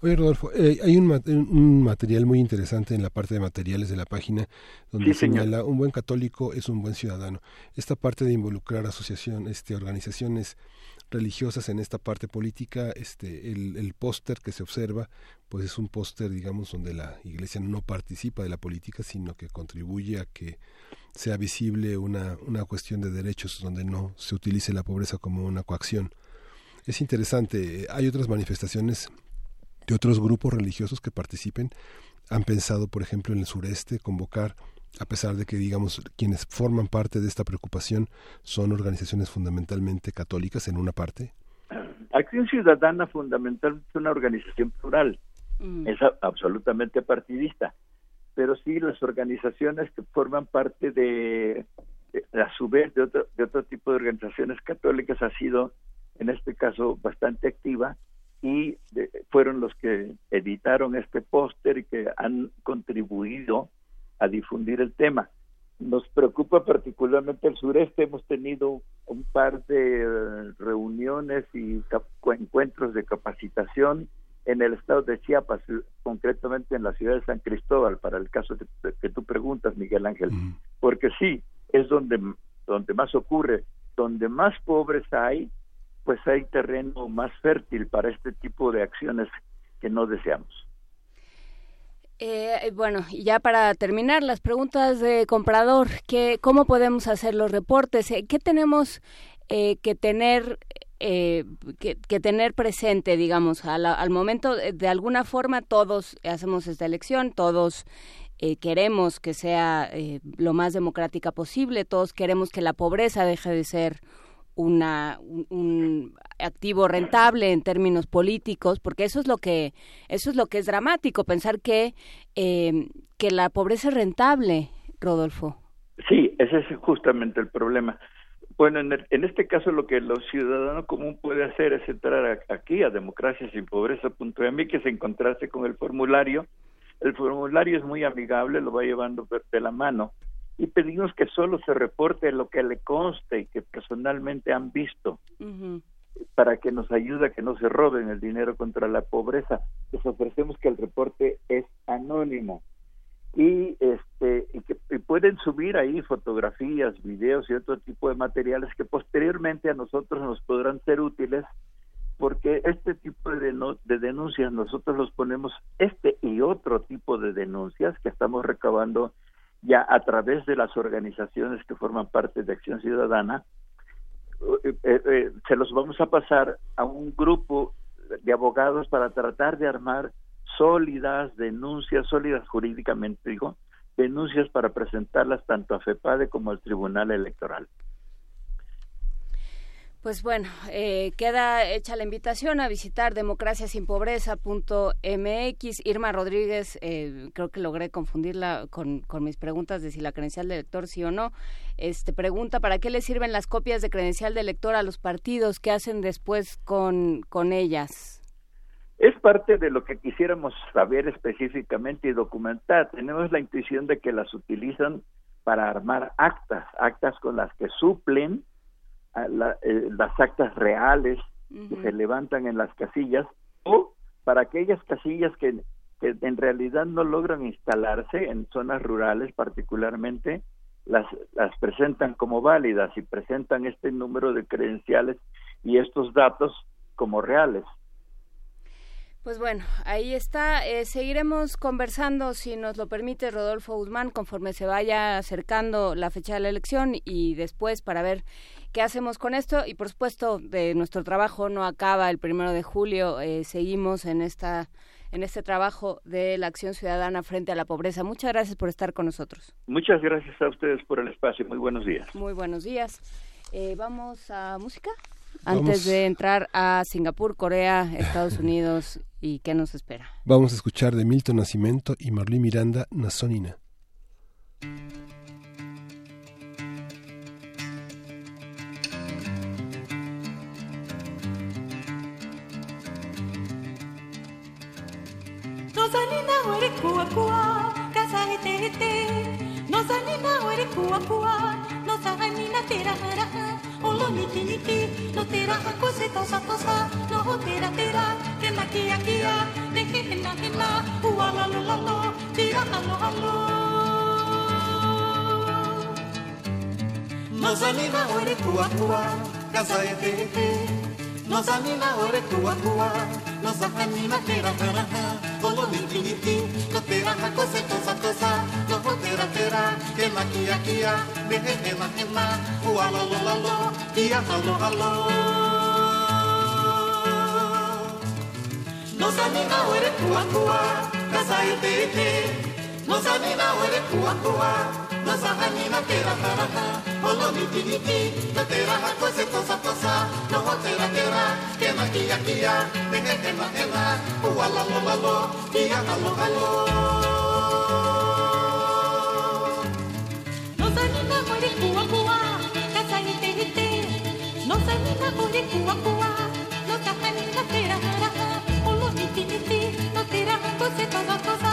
[SPEAKER 1] Oye, Rodolfo, eh, hay un, un, material muy interesante en la parte de materiales de la página donde señala un buen católico es un buen ciudadano. Esta parte de involucrar asociaciones, este, organizaciones religiosas en esta parte política, este, el, el póster que se observa, pues es un póster, digamos, donde la Iglesia no participa de la política, sino que contribuye a que sea visible una, una cuestión de derechos, donde no se utilice la pobreza como una coacción. Es interesante, hay otras manifestaciones de otros grupos religiosos que participen. Han pensado, por ejemplo, en el sureste, convocar a pesar de que, digamos, quienes forman parte de esta preocupación son organizaciones fundamentalmente católicas en una parte?
[SPEAKER 19] Acción Ciudadana fundamental es una organización plural, mm. es absolutamente partidista, pero sí las organizaciones que forman parte de, a su vez, de otro, de otro tipo de organizaciones católicas ha sido, en este caso, bastante activa y fueron los que editaron este póster y que han contribuido a difundir el tema. Nos preocupa particularmente el sureste. Hemos tenido un par de eh, reuniones y encuentros de capacitación en el estado de Chiapas, concretamente en la ciudad de San Cristóbal, para el caso que, tú preguntas, Miguel Ángel, porque sí, es donde, donde más ocurre, donde más pobres hay, pues hay terreno más fértil para este tipo de acciones que no deseamos.
[SPEAKER 2] Eh, bueno, ya para terminar, las preguntas de comprador, ¿qué, ¿cómo podemos hacer los reportes? Eh, ¿Qué tenemos eh, que tener eh, que, tener presente, digamos, al, al momento, de, alguna forma todos hacemos esta elección, todos eh, queremos que sea lo más democrática posible, todos queremos que la pobreza deje de ser una, un, activo rentable en términos políticos, porque eso es lo que eso es lo que es dramático pensar que que la pobreza es rentable, Rodolfo.
[SPEAKER 19] Sí, ese es justamente el problema. Bueno, en, en este caso lo que los ciudadanos común puede hacer es entrar aquí a democraciasinpobreza.mx, que es encontrarse con el formulario. El formulario es muy amigable, lo va llevando de la mano y pedimos que solo se reporte lo que le conste y que personalmente han visto para que nos ayude a que no se roben el dinero contra la pobreza. Les ofrecemos que el reporte es anónimo y este y que pueden subir ahí fotografías, videos y otro tipo de materiales que posteriormente a nosotros nos podrán ser útiles porque este tipo de, de denuncias nosotros los ponemos este y otro tipo de denuncias que estamos recabando ya a través de las organizaciones que forman parte de Acción Ciudadana eh, eh, eh, se los vamos a pasar a un grupo de abogados para tratar de armar sólidas, denuncias sólidas jurídicamente, digo, denuncias para presentarlas tanto a FEPADE como al Tribunal Electoral.
[SPEAKER 2] Pues bueno, eh, queda hecha la invitación a visitar democraciasinpobreza.mx. Irma Rodríguez, eh, creo que logré confundirla con, con, mis preguntas de si la credencial de elector sí o no. Este pregunta para qué le sirven las copias de credencial de elector a los partidos, qué hacen después con, con ellas.
[SPEAKER 19] Es parte de lo que quisiéramos saber específicamente y documentar. Tenemos la intuición de que las utilizan para armar actas, actas con las que suplen eh, las actas reales que se levantan en las casillas o para aquellas casillas que, en realidad no logran instalarse en zonas rurales particularmente, las, las presentan como válidas y presentan este número de credenciales y estos datos como reales.
[SPEAKER 2] Pues bueno, ahí está. Eh, seguiremos conversando, si nos lo permite Rodolfo Guzmán, conforme se vaya acercando la fecha de la elección y después para ver qué hacemos con esto. Y por supuesto, de nuestro trabajo no acaba el primero de julio. Eh, seguimos en esta en este trabajo de la acción ciudadana frente a la pobreza. Muchas gracias por estar con nosotros.
[SPEAKER 19] Muchas gracias a ustedes por el espacio. Muy buenos días.
[SPEAKER 2] Muy buenos días. Eh, Vamos a música antes de entrar a Singapur, Corea, Estados Unidos y qué nos espera.
[SPEAKER 1] Vamos a escuchar de Milton Nascimento y Marlene Miranda, Nasonina.
[SPEAKER 20] No sanina ore kua kua, no sanina tera hara, olo niki niki, no tera hako se tosa tosa, no ho tera tera, kena kia kia, ne ke hena hena, ua la lo la lo, tira halo halo. No sanina ore kua kua, kasa e te te, no sanina ore kua kua, no sanina tera hara, olo niki niki, no tera hako se tosa tosa, no ho tera tera, kena kia kia, ne he hena hena, ua la lo la lo, tia halo halo. No sanina ore kua kua, kasa e te te, no sanina ore kua kua, no sanina tera hara, olo niki niki, no tera hako se tosa tosa, no ho tera tera, kena kia kia, ne he hena hena, ua la lo la lo, tia halo halo. No sanina ore kua kua, kasa e te te, no sanina ore kua kua, no sanina tera hara, olo niki niki, no tera hako se tosa tosa,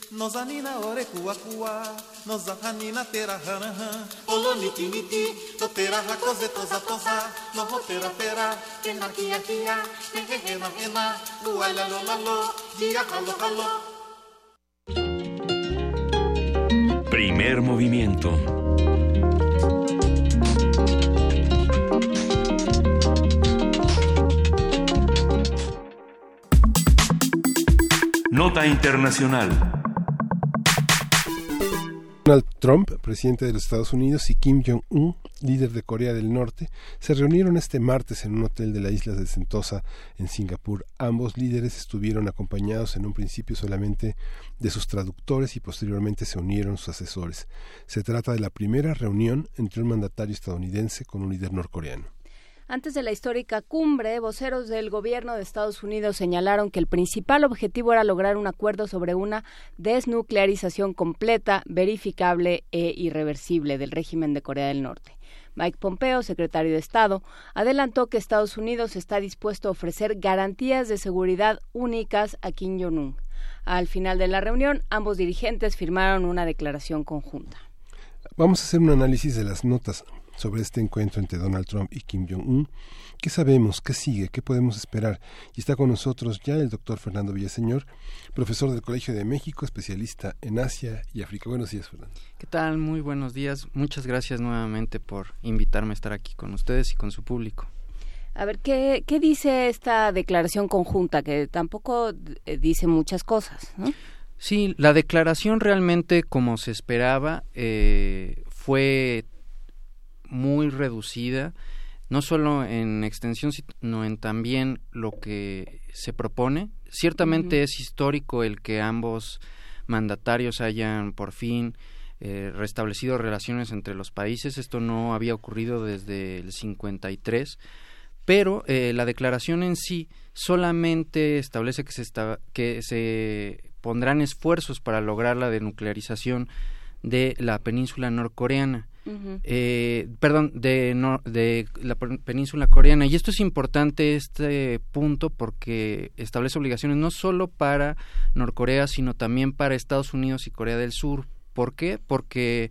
[SPEAKER 20] lo, tia halo halo. No sanina ore kua kua, kua
[SPEAKER 21] nozahanina tera hana olo niti niti to tera hakose toza toza no ho tera tera ena kia kia hehe hena hena uala lo la lo dia halo halo
[SPEAKER 3] Primer movimiento. Nota Internacional.
[SPEAKER 1] Donald Trump, presidente de los Estados Unidos, y Kim Jong-un, líder de Corea del Norte, se reunieron este martes en un hotel de la isla de Sentosa, en Singapur. Ambos líderes estuvieron acompañados en un principio solamente de sus traductores y posteriormente se unieron sus asesores. Se trata de la primera reunión entre un mandatario estadounidense con un líder norcoreano.
[SPEAKER 2] Antes de la histórica cumbre, voceros del gobierno de Estados Unidos señalaron que el principal objetivo era lograr un acuerdo sobre una desnuclearización completa, verificable e irreversible del régimen de Corea del Norte. Mike Pompeo, secretario de Estado, adelantó que Estados Unidos está dispuesto a ofrecer garantías de seguridad únicas a Kim Jong-un. Al final de la reunión, ambos dirigentes firmaron una declaración conjunta.
[SPEAKER 1] Vamos a hacer un análisis de las notas sobre este encuentro entre Donald Trump y Kim Jong-un. ¿Qué sabemos? ¿Qué sigue? ¿Qué podemos esperar? Y está con nosotros ya el doctor Fernando Villaseñor, profesor del Colegio de México, especialista en Asia y África. Buenos días, Fernando.
[SPEAKER 22] ¿Qué tal? Muy buenos días. Muchas gracias nuevamente por invitarme a estar aquí con ustedes y con su público.
[SPEAKER 2] A ver, ¿qué, qué dice esta declaración conjunta? Que tampoco eh, dice muchas cosas, ¿no?
[SPEAKER 22] Sí, la declaración realmente, como se esperaba, eh, fue muy reducida, no solo en extensión, sino en también lo que se propone. Ciertamente es histórico el que ambos mandatarios hayan por fin eh, restablecido relaciones entre los países. Esto no había ocurrido desde el 53, pero eh, la declaración en sí solamente establece que se, esta- que se pondrán esfuerzos para lograr la denuclearización de la península norcoreana. Eh, perdón, de, de la pen- península coreana. Y esto es importante, este punto, porque establece obligaciones no solo para Norcorea, sino también para Estados Unidos y Corea del Sur. ¿Por qué? Porque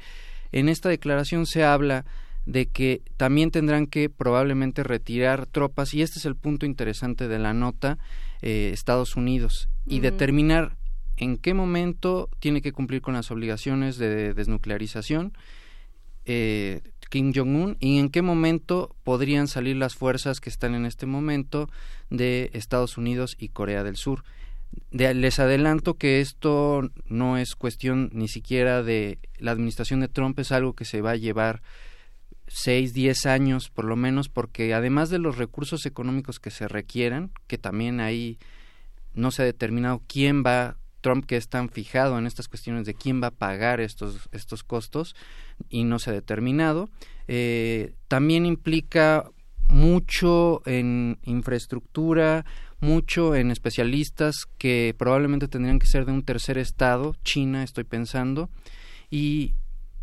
[SPEAKER 22] en esta declaración se habla de que también tendrán que probablemente retirar tropas, y este es el punto interesante de la nota, eh, Estados Unidos, y determinar en qué momento tiene que cumplir con las obligaciones de desnuclearización eh, Kim Jong-un y en qué momento podrían salir las fuerzas que están en este momento de Estados Unidos y Corea del Sur. Les adelanto que esto no es cuestión ni siquiera de la administración de Trump, es algo que se va a llevar seis, diez años por lo menos, porque además de los recursos económicos que se requieran, que también ahí no se ha determinado quién va, Trump que es tan fijado en estas cuestiones de quién va a pagar estos, estos costos y no se ha determinado, eh, también implica mucho en infraestructura, mucho en especialistas que probablemente tendrían que ser de un tercer estado, China estoy pensando, y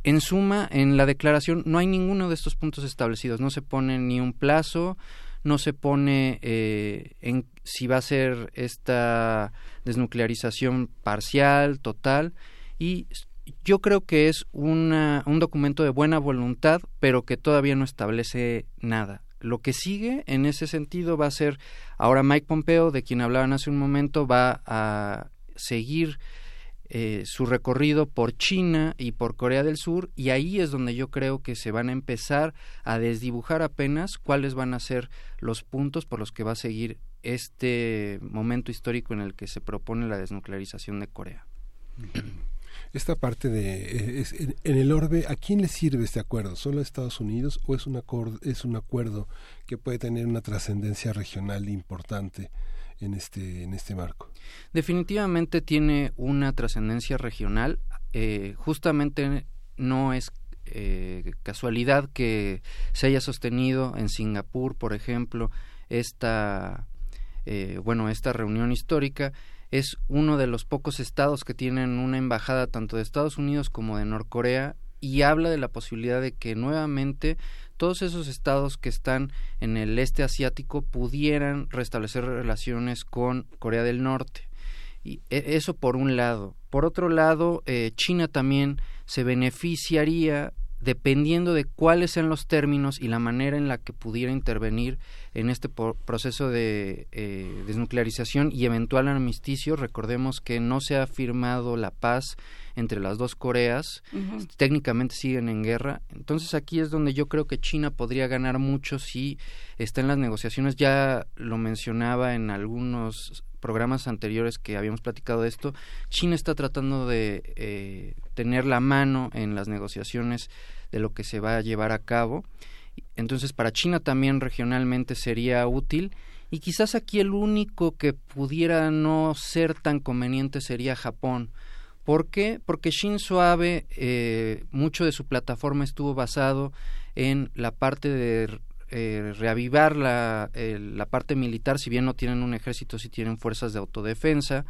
[SPEAKER 22] en suma, en la declaración no hay ninguno de estos puntos establecidos, no se pone ni un plazo, no se pone eh, en si va a ser esta desnuclearización parcial, total, y yo creo que es una, un documento de buena voluntad, pero que todavía no establece nada. Lo que sigue en ese sentido va a ser, ahora Mike Pompeo, de quien hablaban hace un momento, va a seguir eh, su recorrido por China y por Corea del Sur y ahí es donde yo creo que se van a empezar a desdibujar apenas cuáles van a ser los puntos por los que va a seguir este momento histórico en el que se propone la desnuclearización de Corea.
[SPEAKER 1] Esta parte de eh, es- en, el orbe, ¿a quién le sirve este acuerdo? ¿Solo a Estados Unidos o es un acuerdo, es un acuerdo que puede tener una trascendencia regional importante en este en este marco?
[SPEAKER 22] Definitivamente tiene una trascendencia regional. eh, justamente no es eh, casualidad que se haya sostenido en Singapur, por ejemplo, esta eh, bueno esta reunión histórica es uno de los pocos estados que tienen una embajada tanto de Estados Unidos como de Norcorea y habla de la posibilidad de que nuevamente todos esos estados que están en el este asiático pudieran restablecer relaciones con Corea del Norte. Y e- eso por un lado. Por otro lado, eh, China también se beneficiaría dependiendo de cuáles sean los términos y la manera en la que pudiera intervenir en este proceso de eh, desnuclearización y eventual armisticio. Recordemos que no se ha firmado la paz entre las dos Coreas, técnicamente siguen en guerra. Entonces aquí es donde yo creo que China podría ganar mucho si está en las negociaciones. Ya lo mencionaba en algunos programas anteriores que habíamos platicado de esto. China está tratando de eh, tener la mano en las negociaciones de lo que se va a llevar a cabo. Entonces para China también regionalmente sería útil. Y quizás aquí el único que pudiera no ser tan conveniente sería Japón. ¿Por qué? Porque Shinzo Abe, eh, mucho de su plataforma estuvo basado en la parte de eh, reavivar la, eh, la parte militar, si bien no tienen un ejército, sí tienen fuerzas de autodefensa.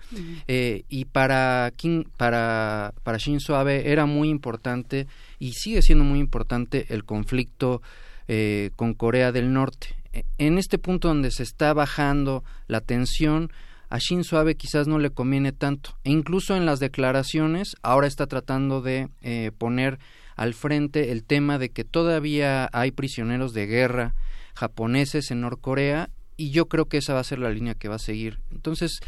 [SPEAKER 22] Eh, y para, King, para, para Shinzo Abe era muy importante y sigue siendo muy importante el conflicto eh, con Corea del Norte. E- En este punto donde se está bajando la tensión, a Shinzo Abe quizás no le conviene tanto. E incluso en las declaraciones ahora está tratando de eh, poner al frente el tema de que todavía hay prisioneros de guerra japoneses en Norcorea y yo creo que esa va a ser la línea que va a seguir. Entonces,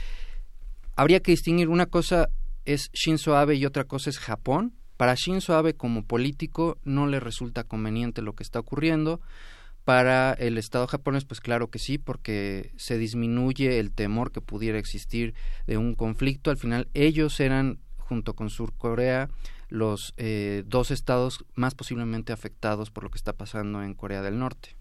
[SPEAKER 22] habría que distinguir una cosa es Shinzo Abe y otra cosa es Japón. Para Shinzo Abe como político no le resulta conveniente lo que está ocurriendo. Para el Estado japonés, pues claro que sí, porque se disminuye el temor que pudiera existir de un conflicto. Al final, ellos eran, junto con Surcorea, los eh, dos estados más posiblemente afectados por lo que está pasando en Corea del Norte.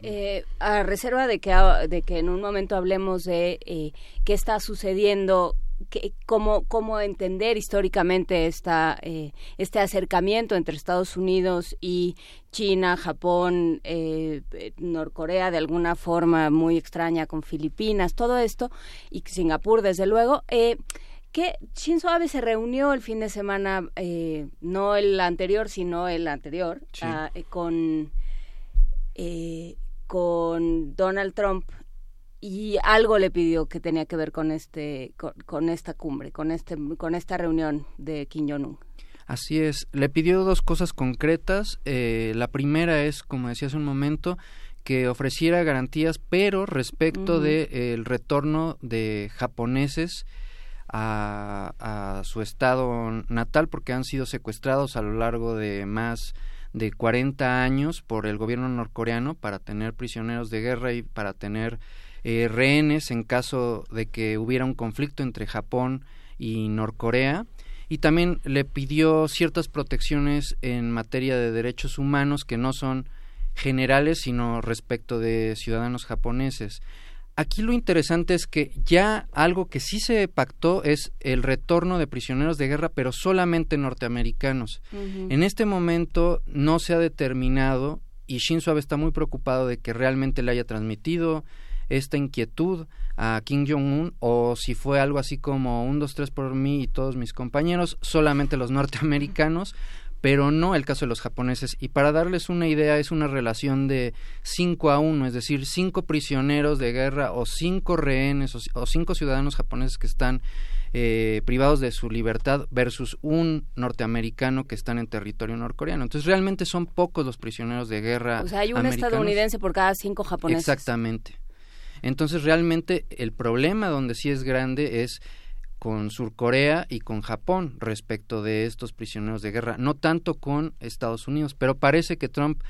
[SPEAKER 2] Eh, a reserva de que, de que en un momento hablemos de eh, qué está sucediendo, que, cómo, cómo entender históricamente esta, eh, este acercamiento entre Estados Unidos y China, Japón, eh, Norcorea de alguna forma muy extraña con Filipinas, todo esto, y Singapur desde luego. Eh, que Shinzo Abe se reunió el fin de semana, eh, no el anterior, sino el anterior,
[SPEAKER 22] Sí.
[SPEAKER 2] ah, eh, con eh, con Donald Trump y algo le pidió que tenía que ver con este con, con esta cumbre, con este con esta reunión de Kim Jong Un.
[SPEAKER 22] Así es, le pidió dos cosas concretas. Eh, la primera es, como decía hace un momento, que ofreciera garantías, pero respecto
[SPEAKER 23] Ujú.
[SPEAKER 22] de eh, retorno de japoneses a, su estado natal, porque han sido secuestrados a lo largo de más de 40 años por el gobierno norcoreano para tener prisioneros de guerra y para tener eh, rehenes en caso de que hubiera un conflicto entre Japón y Norcorea y también le pidió ciertas protecciones en materia de derechos humanos que no son generales sino respecto de ciudadanos japoneses. Aquí lo interesante es que ya algo que sí se pactó es el retorno de prisioneros de guerra, pero solamente norteamericanos. En este momento no se ha determinado y Shinzo Abe está muy preocupado de que realmente le haya transmitido esta inquietud a Kim Jong-un o si fue algo así como un, dos, tres por mí y todos mis compañeros, solamente los norteamericanos, pero no el caso de los japoneses. Y para darles una idea, es una relación de 5 a 1, es decir, cinco prisioneros de guerra o cinco rehenes o, o cinco ciudadanos japoneses que están eh, privados de su libertad versus un norteamericano que están en territorio norcoreano. Entonces realmente son pocos los prisioneros de guerra.
[SPEAKER 2] O sea, hay un
[SPEAKER 22] americanos.
[SPEAKER 2] estadounidense por cada cinco japoneses.
[SPEAKER 22] Exactamente. Entonces realmente el problema donde sí es grande es con Surcorea y con Japón respecto de estos prisioneros de guerra, no tanto con Estados Unidos, pero parece que Trump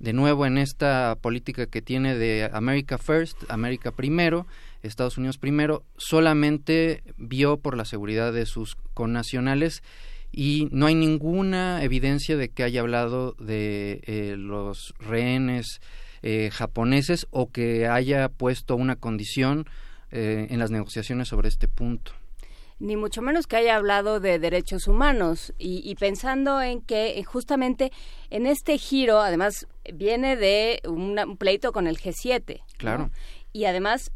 [SPEAKER 22] de nuevo en esta política que tiene de America First, América primero, Estados Unidos primero, solamente vio por la seguridad de sus connacionales y no hay ninguna evidencia de que haya hablado de eh, los rehenes eh, japoneses o que haya puesto una condición eh, en las negociaciones sobre este punto.
[SPEAKER 2] Ni mucho menos que haya hablado de derechos humanos y, y pensando en que eh, justamente en este giro, además, viene de una- un pleito con el G7. ¿no?
[SPEAKER 22] Claro.
[SPEAKER 2] Y además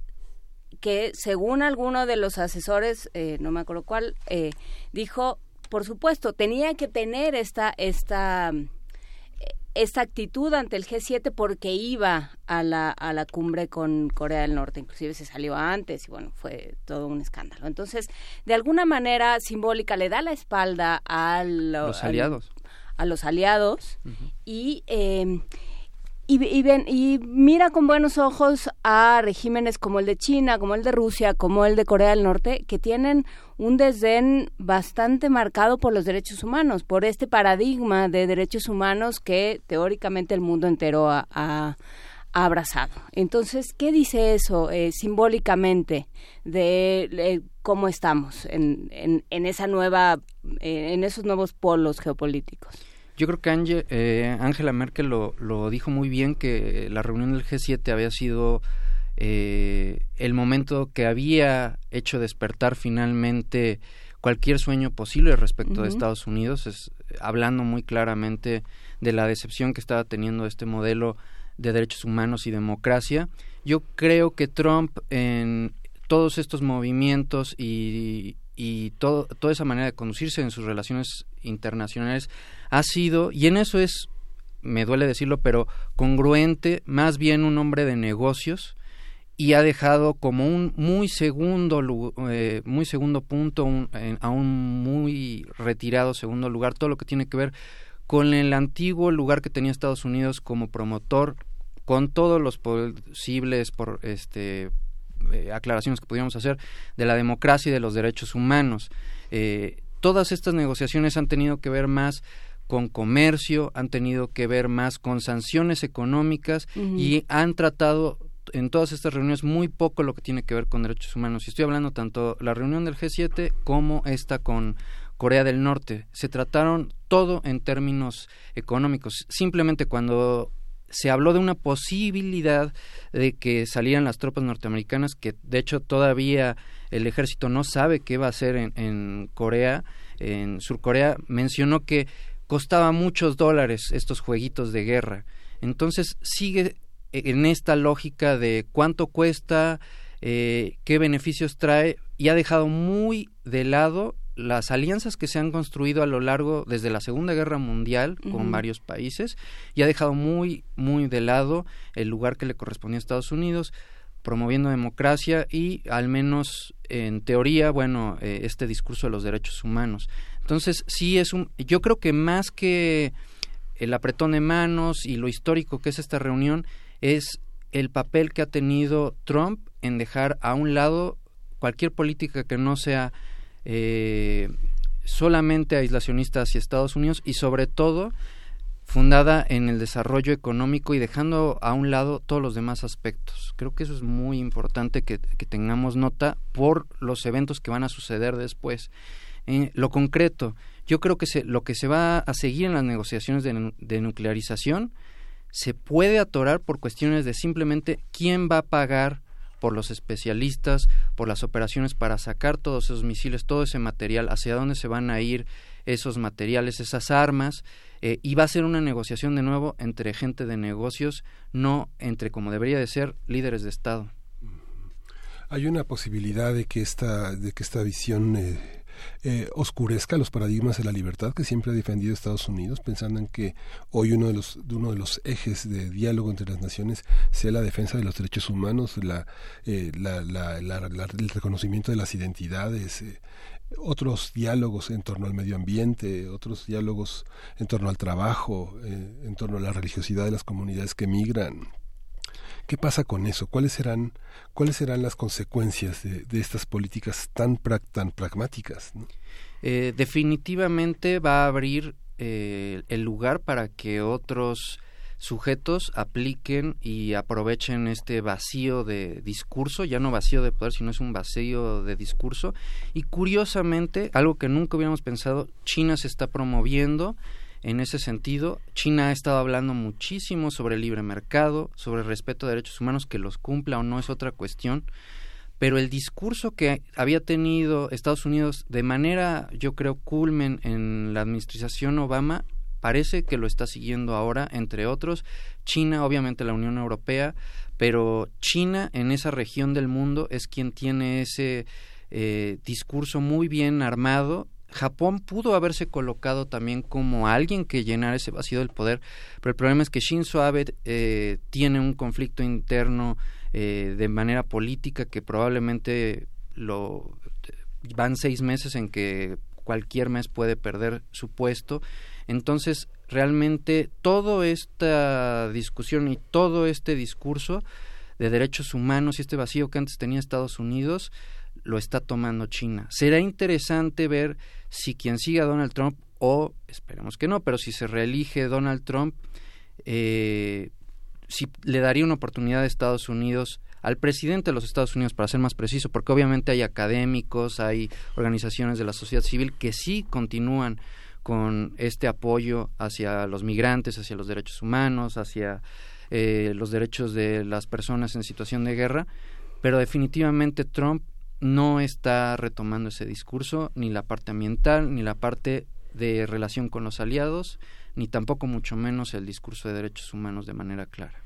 [SPEAKER 2] que según alguno de los asesores, eh, no me acuerdo cuál, eh, dijo, por supuesto, tenía que tener esta, esta, esta actitud ante el G7 porque iba a la, a la cumbre con Corea del Norte, inclusive se salió antes y bueno, fue todo un escándalo. Entonces, de alguna manera simbólica le da la espalda a
[SPEAKER 22] los aliados.
[SPEAKER 2] a los aliados y eh, y, ven, y mira con buenos ojos a regímenes como el de China, como el de Rusia, como el de Corea del Norte, que tienen un desdén bastante marcado por los derechos humanos, por este paradigma de derechos humanos que teóricamente el mundo entero ha, abrazado. Entonces, ¿qué dice eso eh, simbólicamente de cómo estamos en, en esa nueva, eh, en esos nuevos polos geopolíticos?
[SPEAKER 22] Yo creo que eh, Angela Merkel lo, lo, dijo muy bien, que la reunión del G7 había sido eh, el momento que había hecho despertar finalmente cualquier sueño posible respecto uh -huh. de Estados Unidos, es, hablando muy claramente de la decepción que estaba teniendo este modelo de derechos humanos y democracia. Yo creo que Trump en todos estos movimientos y, y todo, toda esa manera de conducirse en sus relaciones internacionales ha sido, y en eso es, me duele decirlo, pero congruente, más bien un hombre de negocios y ha dejado como un muy segundo eh, muy segundo punto un, eh, a un muy retirado segundo lugar todo lo que tiene que ver con el antiguo lugar que tenía Estados Unidos como promotor con todos los posibles por este eh, aclaraciones que pudiéramos hacer de la democracia y de los derechos humanos. Eh, todas estas negociaciones han tenido que ver más con comercio, han tenido que ver más con sanciones económicas uh -huh. y han tratado en todas estas reuniones muy poco lo que tiene que ver con derechos humanos. Y estoy hablando tanto la reunión del G7 como esta con Corea del Norte. Se trataron todo en términos económicos. Simplemente cuando se habló de una posibilidad de que salieran las tropas norteamericanas, que de hecho todavía el ejército no sabe qué va a hacer en, en Corea, en Surcorea, mencionó que costaba muchos dólares estos jueguitos de guerra. Entonces sigue en esta lógica de cuánto cuesta, eh, qué beneficios trae y ha dejado muy de lado las alianzas que se han construido a lo largo desde la Segunda Guerra Mundial con uh -huh. varios países y ha dejado muy muy de lado el lugar que le correspondía a Estados Unidos promoviendo democracia y al menos en teoría bueno eh, este discurso de los derechos humanos. Entonces sí es un yo creo que más que el apretón de manos y lo histórico que es esta reunión es el papel que ha tenido Trump en dejar a un lado cualquier política que no sea eh, solamente aislacionista hacia Estados Unidos y sobre todo fundada en el desarrollo económico y dejando a un lado todos los demás aspectos. Creo que eso es muy importante que, que tengamos nota por los eventos que van a suceder después. Eh, lo concreto, yo creo que se, lo que se va a seguir en las negociaciones de, de nuclearización se puede atorar por cuestiones de simplemente quién va a pagar por los especialistas, por las operaciones para sacar todos esos misiles, todo ese material, hacia dónde se van a ir esos materiales, esas armas, eh, y va a ser una negociación de nuevo entre gente de negocios, no entre, como debería de ser, líderes de Estado.
[SPEAKER 1] Hay una posibilidad de que esta, de que esta visión eh eh, oscurezca los paradigmas de la libertad que siempre ha defendido Estados Unidos, pensando en que hoy uno de los, uno de los ejes de diálogo entre las naciones sea la defensa de los derechos humanos, la, eh, la, la, el reconocimiento de las identidades, eh, otros diálogos en torno al medio ambiente, otros diálogos en torno al trabajo, en torno a la religiosidad de las comunidades que migran, ¿Qué pasa con eso? ¿Cuáles serán, cuáles serán las consecuencias de, de estas políticas tan, tan pragmáticas?
[SPEAKER 22] Eh, definitivamente va a abrir eh, el lugar para que otros sujetos apliquen y aprovechen este vacío de discurso, ya no vacío de poder, sino es un vacío de discurso. Y curiosamente, algo que nunca hubiéramos pensado, China se está promoviendo en ese sentido. China ha estado hablando muchísimo sobre el libre mercado, sobre el respeto a derechos humanos, que los cumpla o no es otra cuestión. Pero el discurso que había tenido Estados Unidos de manera, yo creo, culmen en la administración Obama, parece que lo está siguiendo ahora, entre otros, China, obviamente la Unión Europea, pero China en esa región del mundo es quien tiene ese eh, discurso muy bien armado Japón pudo haberse colocado también como alguien que llenara ese vacío del poder, pero el problema es que Shinzo Abe eh, tiene un conflicto interno eh, de manera política que probablemente lo van seis meses en que cualquier mes puede perder su puesto. Entonces, realmente toda esta discusión y todo este discurso de derechos humanos y este vacío que antes tenía Estados Unidos lo está tomando China. Será interesante ver si quien siga a Donald Trump o esperemos que no, pero si se reelige Donald Trump, eh, si le daría una oportunidad a Estados Unidos al presidente de los Estados Unidos, para ser más preciso, porque obviamente hay académicos, hay organizaciones de la sociedad civil que sí continúan con este apoyo hacia los migrantes, hacia los derechos humanos, hacia eh, los derechos de las personas en situación de guerra, pero definitivamente Trump no está retomando ese discurso, ni la parte ambiental, ni la parte de relación con los aliados, ni tampoco mucho menos el discurso de derechos humanos de manera clara.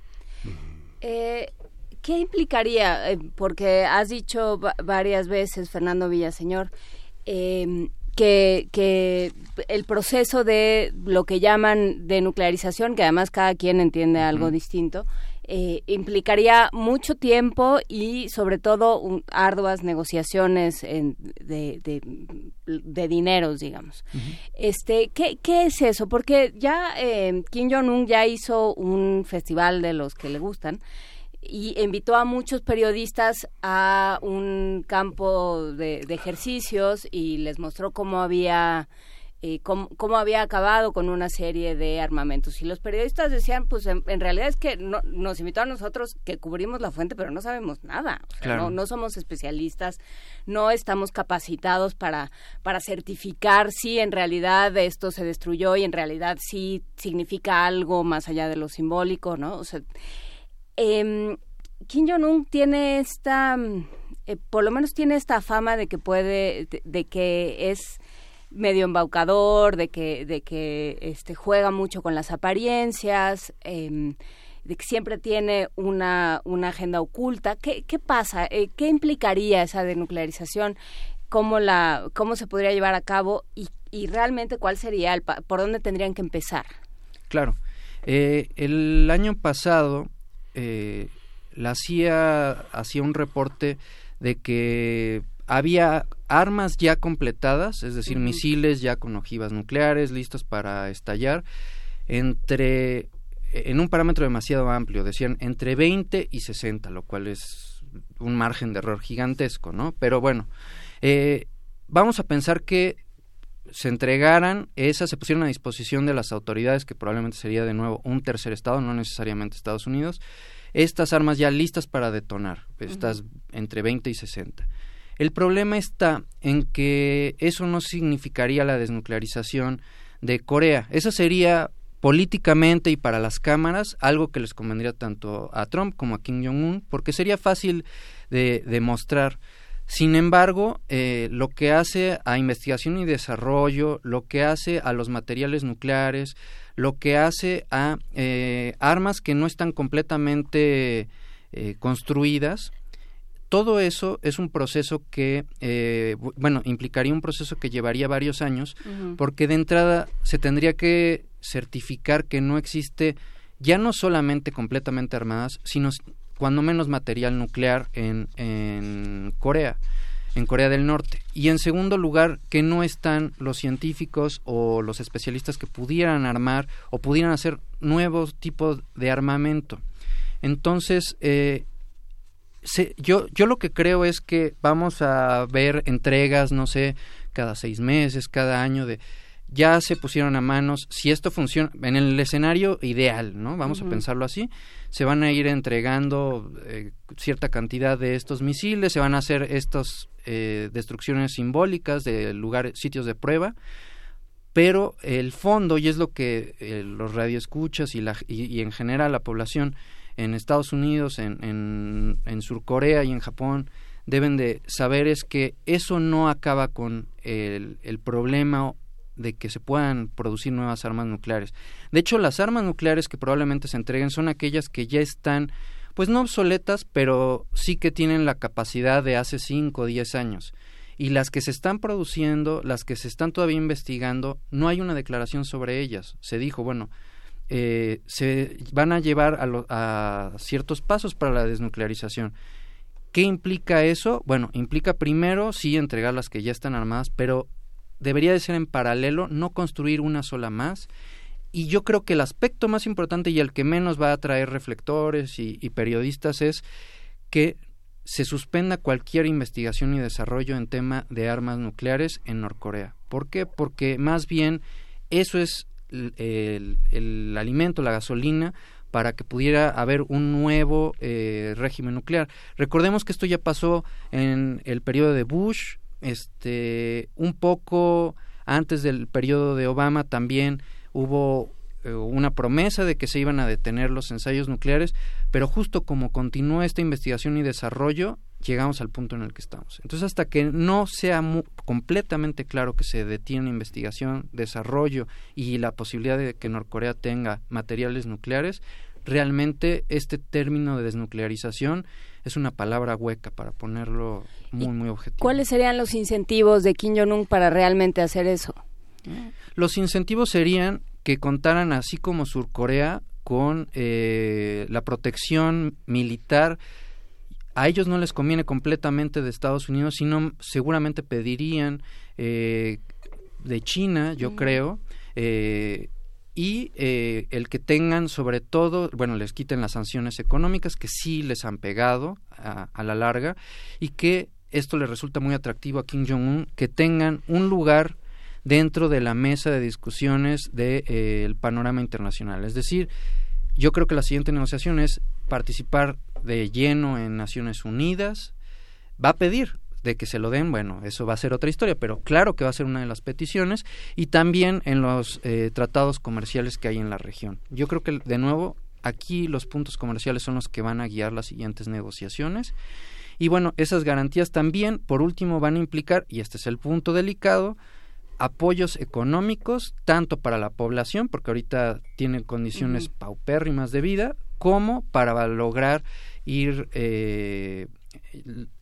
[SPEAKER 2] Eh, ¿Qué implicaría? Eh, porque has dicho varias veces, Fernando Villaseñor, eh, que, que el proceso de lo que llaman denuclearización, que además cada quien entiende algo distinto, eh, implicaría mucho tiempo y sobre todo arduas negociaciones de, de, de, dineros, digamos. este, ¿qué, ¿Qué es eso? Porque ya eh, Kim Jong-un ya hizo un festival de los que le gustan y invitó a muchos periodistas a un campo de, ejercicios y les mostró cómo había eh, cómo, había acabado con una serie de armamentos. Y los periodistas decían, pues en, realidad es que no, nos invitó a nosotros que cubrimos la fuente, pero no sabemos nada. no, no, somos especialistas, no estamos capacitados para, para certificar si en realidad esto se destruyó y en realidad sí significa algo más allá de lo simbólico, ¿no? O sea, eh, Kim Jong-un tiene esta, eh, por lo menos tiene esta fama de que puede, de, que es medio embaucador, de que, de que este, juega mucho con las apariencias, em, de que siempre tiene una, una agenda oculta. ¿Qué, qué pasa? Eh, ¿Qué implicaría esa denuclearización? ¿Cómo, la, ¿Cómo se podría llevar a cabo? Y, y realmente cuál sería, por dónde tendrían que empezar?
[SPEAKER 22] Claro. Eh, el año pasado eh, la CIA hacía un reporte de que había armas ya completadas, es decir, misiles ya con ojivas nucleares listos para estallar, entre en un parámetro demasiado amplio, decían entre 20 y 60, lo cual es un margen de error gigantesco, ¿no? Pero bueno, eh, vamos a pensar que se entregaran esas, se pusieron a disposición de las autoridades, que probablemente sería de nuevo un tercer estado, no necesariamente Estados Unidos, estas armas ya listas para detonar, estas entre 20 y 60. El problema está en que eso no significaría la desnuclearización de Corea. Eso sería políticamente y para las cámaras algo que les convendría tanto a Trump como a Kim Jong-un, porque sería fácil de demostrar. Sin embargo, eh, lo que hace a investigación y desarrollo, lo que hace a los materiales nucleares, lo que hace a eh, armas que no están completamente eh, construidas. Todo eso es un proceso que, eh, bueno, implicaría un proceso que llevaría varios años, porque de entrada se tendría que certificar que no existe ya no solamente completamente armadas, sino cuando menos material nuclear en, en Corea en Corea del Norte. Y en segundo lugar, que no están los científicos o los especialistas que pudieran armar o pudieran hacer nuevos tipos de armamento. Entonces, eh, yo, yo lo que creo es que vamos a ver entregas, no sé, cada seis meses, cada año de ya se pusieron a manos, si esto funciona, en el escenario ideal, ¿no? Vamos a pensarlo así, se van a ir entregando eh, cierta cantidad de estos misiles, se van a hacer estas eh, destrucciones simbólicas de lugares, sitios de prueba, pero el fondo, y es lo que eh, los radioescuchas y, la, y, en general la población en Estados Unidos, en, en, en Surcorea y en Japón, deben de saber es que eso no acaba con el, el problema de que se puedan producir nuevas armas nucleares. De hecho, las armas nucleares que probablemente se entreguen son aquellas que ya están, pues no obsoletas, pero sí que tienen la capacidad de hace 5 o 10 años. y las que se están produciendo, las que se están todavía investigando, no hay una declaración sobre ellas. Se dijo, bueno, eh, se van a llevar a, a ciertos pasos para la desnuclearización. ¿Qué implica eso? Bueno, implica primero sí entregar las que ya están armadas, pero debería de ser en paralelo, no construir una sola más. Y yo creo que el aspecto más importante y el que menos va a atraer reflectores y, y periodistas es que se suspenda cualquier investigación y desarrollo en tema de armas nucleares en Norcorea. ¿Por qué? Porque más bien eso es el, alimento, la gasolina para que pudiera haber un nuevo eh, régimen nuclear. Recordemos que esto ya pasó en el periodo de Bush, este, un poco antes del periodo de Obama también hubo eh, una promesa de que se iban a detener los ensayos nucleares, pero justo como continúa esta investigación y desarrollo, llegamos al punto en el que estamos. Entonces, hasta que no sea completamente claro que se detiene investigación, desarrollo y la posibilidad de que Norcorea tenga materiales nucleares, realmente este término de desnuclearización es una palabra hueca para ponerlo muy, muy objetivo.
[SPEAKER 2] ¿Cuáles serían los incentivos de Kim Jong-un para realmente hacer eso?
[SPEAKER 22] Los incentivos serían que contaran, así como Surcorea, con eh, la protección militar a ellos no les conviene completamente de Estados Unidos, sino seguramente pedirían eh, de China, yo creo, eh, y eh, el que tengan sobre todo, bueno, les quiten las sanciones económicas que sí les han pegado a, a la larga y que esto les resulta muy atractivo a Kim Jong-un, que tengan un lugar dentro de la mesa de discusiones del de, eh, panorama internacional. Es decir, yo creo que la siguiente negociación es participar de lleno en Naciones Unidas. Va a pedir de que se lo den, bueno, eso va a ser otra historia, pero claro que va a ser una de las peticiones y también en los eh, tratados comerciales que hay en la región. Yo creo que, de nuevo, aquí los puntos comerciales son los que van a guiar las siguientes negociaciones. Y bueno, esas garantías también, por último, van a implicar, y este es el punto delicado, apoyos económicos, tanto para la población, porque ahorita tienen condiciones uh -huh. paupérrimas de vida, como para lograr ir eh,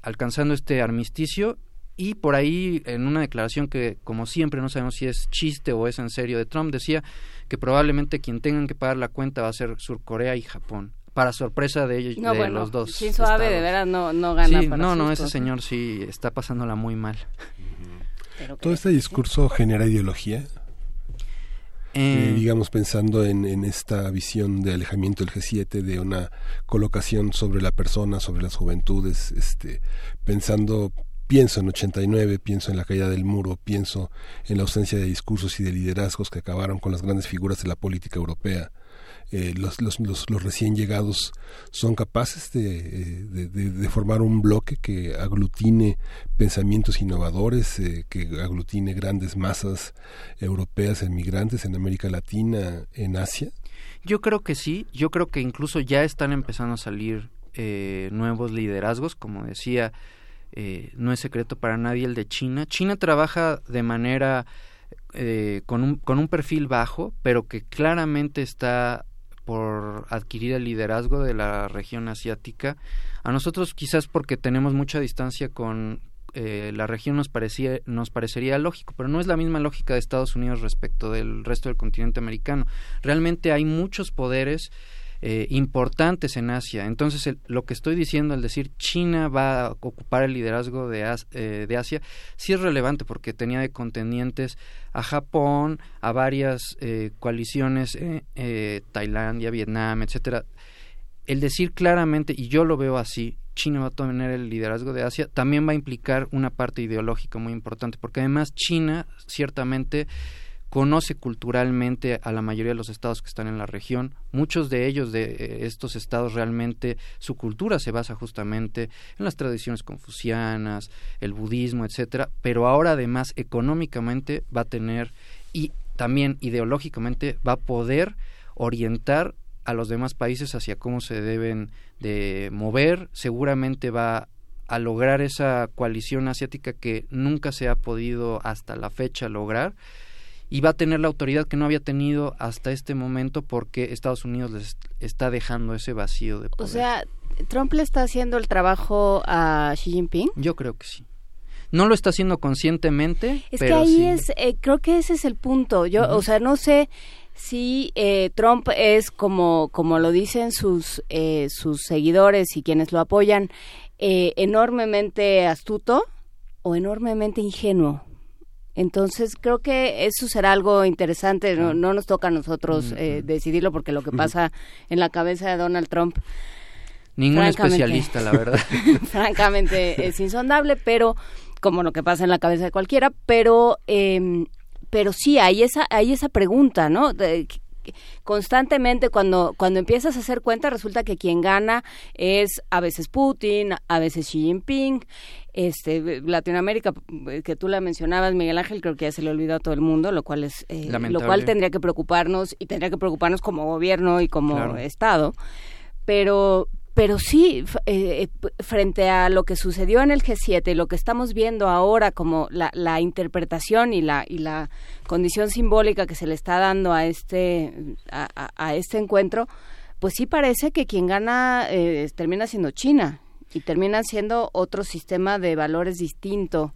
[SPEAKER 22] alcanzando este armisticio. Y por ahí en una declaración que como siempre no sabemos si es chiste o es en serio de Trump decía que probablemente quien tengan que pagar la cuenta va a ser Surcorea y Japón para sorpresa de ellos
[SPEAKER 2] no,
[SPEAKER 22] de
[SPEAKER 2] bueno,
[SPEAKER 22] los dos
[SPEAKER 2] Shinzo Abe de veras no, no gana
[SPEAKER 22] sí,
[SPEAKER 2] para
[SPEAKER 22] no no ese señor sí está pasándola muy mal.
[SPEAKER 1] Todo este discurso genera ideología eh, digamos pensando en, en, esta visión de alejamiento del G7, de una colocación sobre la persona, sobre las juventudes, este, pensando, pienso en 89, pienso en la caída del muro, pienso en la ausencia de discursos y de liderazgos que acabaron con las grandes figuras de la política europea. Eh, los, los, los, los, recién llegados son capaces de, eh, de, formar un bloque que aglutine pensamientos innovadores, eh, que aglutine grandes masas europeas en migrantes en América Latina, en Asia?
[SPEAKER 22] Yo creo que sí, yo creo que incluso ya están empezando a salir eh, nuevos liderazgos, como decía, eh, no es secreto para nadie el de China. China trabaja de manera eh, con, un, con un perfil bajo, pero que claramente está por adquirir el liderazgo de la región asiática. A nosotros quizás porque tenemos mucha distancia con eh, la región nos parecía nos parecería lógico, pero no es la misma lógica de Estados Unidos respecto del resto del continente americano. Realmente hay muchos poderes eh, importantes en Asia. Entonces, el, lo que estoy diciendo al decir China va a ocupar el liderazgo de, eh, de Asia, sí es relevante porque tenía de contendientes a Japón, a varias eh, coaliciones, Tailandia, Vietnam, etcétera. El decir claramente, y yo lo veo así, China va a tener el liderazgo de Asia, también va a implicar una parte ideológica muy importante, porque además China ciertamente conoce culturalmente a la mayoría de los estados que están en la región. Muchos de ellos, de estos estados, realmente su cultura se basa justamente en las tradiciones confucianas, el budismo, etcétera. Pero ahora, además, económicamente va a tener y también ideológicamente va a poder orientar a los demás países hacia cómo se deben de mover. Seguramente va a lograr esa coalición asiática que nunca se ha podido hasta la fecha lograr y va a tener la autoridad que no había tenido hasta este momento porque Estados Unidos les está dejando ese vacío de poder.
[SPEAKER 2] O sea, Trump le está haciendo el trabajo a Xi Jinping.
[SPEAKER 22] Yo creo que sí. No lo está haciendo conscientemente.
[SPEAKER 2] Es
[SPEAKER 22] pero
[SPEAKER 2] que ahí
[SPEAKER 22] sí.
[SPEAKER 2] es, eh, creo que ese es el punto. Yo, o sea, no sé si eh, Trump es como, como lo dicen sus, eh, sus seguidores y quienes lo apoyan, eh, enormemente astuto o enormemente ingenuo. Entonces creo que eso será algo interesante. No, no nos toca a nosotros eh, decidirlo porque lo que pasa en la cabeza de Donald Trump
[SPEAKER 22] Ningún especialista, la verdad.
[SPEAKER 2] francamente es insondable, pero como lo que pasa en la cabeza de cualquiera, pero eh, pero sí hay esa hay esa pregunta, ¿no? De- constantemente cuando cuando empiezas a hacer cuenta resulta que quien gana es a veces Putin, a veces Xi Jinping, este Latinoamérica eh, que tú la mencionabas Miguel Ángel creo que ya se le olvidó a todo el mundo, lo cual es eh, lo cual tendría que preocuparnos y tendría que preocuparnos como gobierno y como
[SPEAKER 22] Claro.
[SPEAKER 2] estado. Pero pero sí eh, eh, frente a lo que sucedió en el G7 y lo que estamos viendo ahora como la, la interpretación y la y la condición simbólica que se le está dando a este a, a- a este encuentro pues sí parece que quien gana eh, termina siendo China y termina siendo otro sistema de valores distinto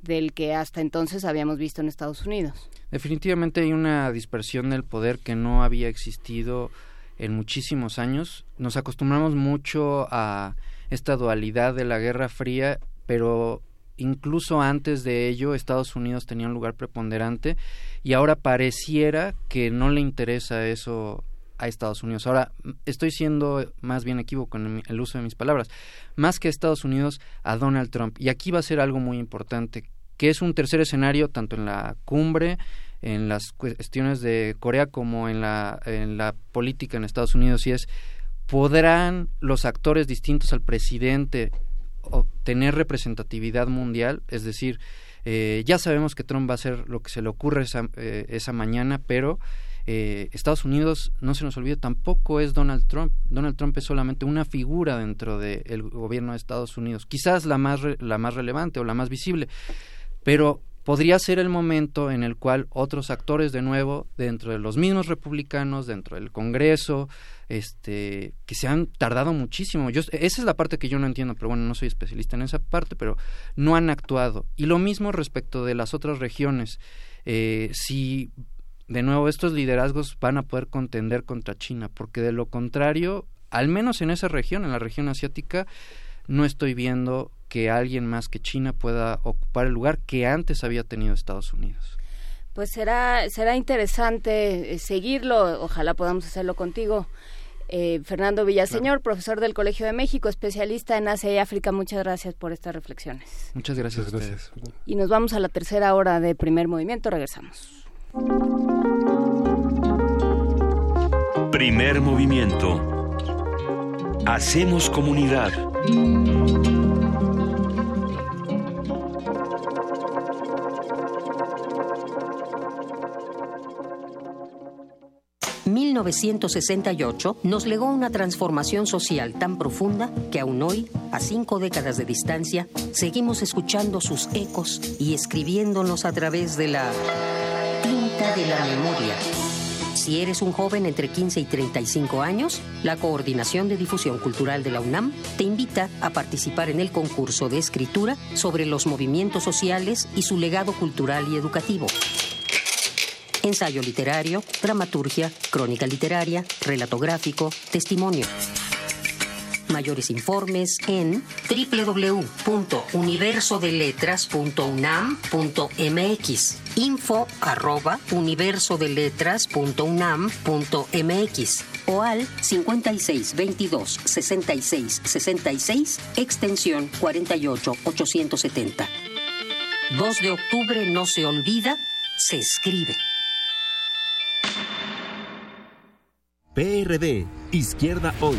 [SPEAKER 2] del que hasta entonces habíamos visto en Estados Unidos.
[SPEAKER 22] Definitivamente hay una dispersión del poder que no había existido en muchísimos años. Nos acostumbramos mucho a esta dualidad de la Guerra Fría, pero incluso antes de ello Estados Unidos tenía un lugar preponderante y ahora pareciera que no le interesa eso a Estados Unidos. Ahora, estoy siendo más bien equívoco en el uso de mis palabras. Más que Estados Unidos, a Donald Trump. Y aquí va a ser algo muy importante, que es un tercer escenario tanto en la cumbre, en las cuestiones de Corea como en la, en la política en Estados Unidos, y es, ¿podrán los actores distintos al presidente obtener representatividad mundial? Es decir, eh, ya sabemos que Trump va a hacer lo que se le ocurre esa, eh, esa mañana, pero eh, Estados Unidos, no se nos olvide, tampoco es Donald Trump. Donald Trump es solamente una figura dentro del gobierno de Estados Unidos, quizás la más, re- la más relevante o la más visible, pero podría ser el momento en el cual otros actores de nuevo dentro de los mismos republicanos dentro del Congreso este que se han tardado muchísimo. Esa es la parte que yo no entiendo pero bueno no soy especialista en esa parte pero no han actuado. Y lo mismo respecto de las otras regiones. Eh, si de nuevo estos liderazgos van a poder contender contra China porque de lo contrario al menos en esa región en la región asiática no estoy viendo que alguien más que China pueda ocupar el lugar que antes había tenido Estados Unidos.
[SPEAKER 2] Pues será, será interesante eh, seguirlo, ojalá podamos hacerlo contigo. Eh, Fernando Villaseñor, profesor del Colegio de México, especialista en Asia y África, muchas gracias por estas reflexiones.
[SPEAKER 22] Muchas gracias. a
[SPEAKER 1] gracias.
[SPEAKER 2] Y nos vamos a la tercera hora de primer movimiento, regresamos.
[SPEAKER 3] Primer movimiento. Hacemos comunidad.
[SPEAKER 18] 1968 nos legó una transformación social tan profunda que aún hoy, a cinco décadas de distancia, seguimos escuchando sus ecos y escribiéndonos a través de la de la memoria. Si eres un joven entre 15 y 35 años, la Coordinación de Difusión Cultural de la UNAM te invita a participar en el concurso de escritura sobre los movimientos sociales y su legado cultural y educativo. Ensayo literario, dramaturgia, crónica literaria, relato gráfico, testimonio. Mayores informes en www.universodeletras.unam.mx info arroba universodeletras.unam.mx o al 56 22 66 66 extensión 48 870. 2 de octubre no se olvida, se escribe.
[SPEAKER 23] PRD, Izquierda Hoy.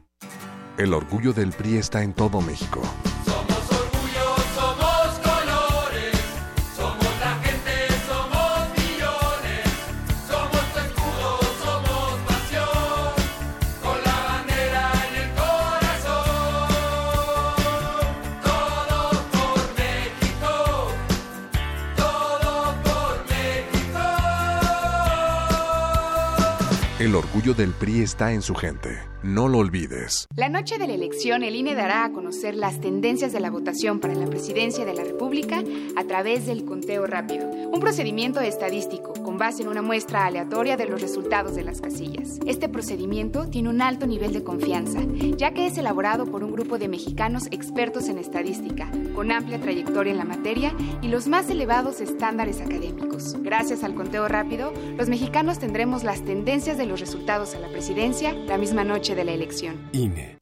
[SPEAKER 24] El orgullo del PRI está en todo México. El orgullo del PRI está en su gente. No lo olvides.
[SPEAKER 25] La noche de la elección, el INE dará a conocer las tendencias de la votación para la presidencia de la República a través del conteo rápido, un procedimiento estadístico con base en una muestra aleatoria de los resultados de las casillas. Este procedimiento tiene un alto nivel de confianza, ya que es elaborado por un grupo de mexicanos expertos en estadística, con amplia trayectoria en la materia y los más elevados estándares académicos. Gracias al conteo rápido, los mexicanos tendremos las tendencias de los resultados a la presidencia la misma noche de la elección.
[SPEAKER 24] INE.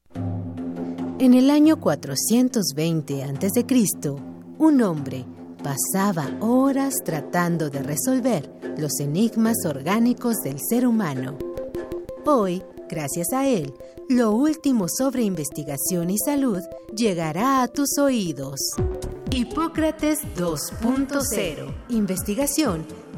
[SPEAKER 26] En el año 420 a.C., un hombre pasaba horas tratando de resolver los enigmas orgánicos del ser humano. Hoy, gracias a él, lo último sobre investigación y salud llegará a tus oídos. Hipócrates 2.0. Investigación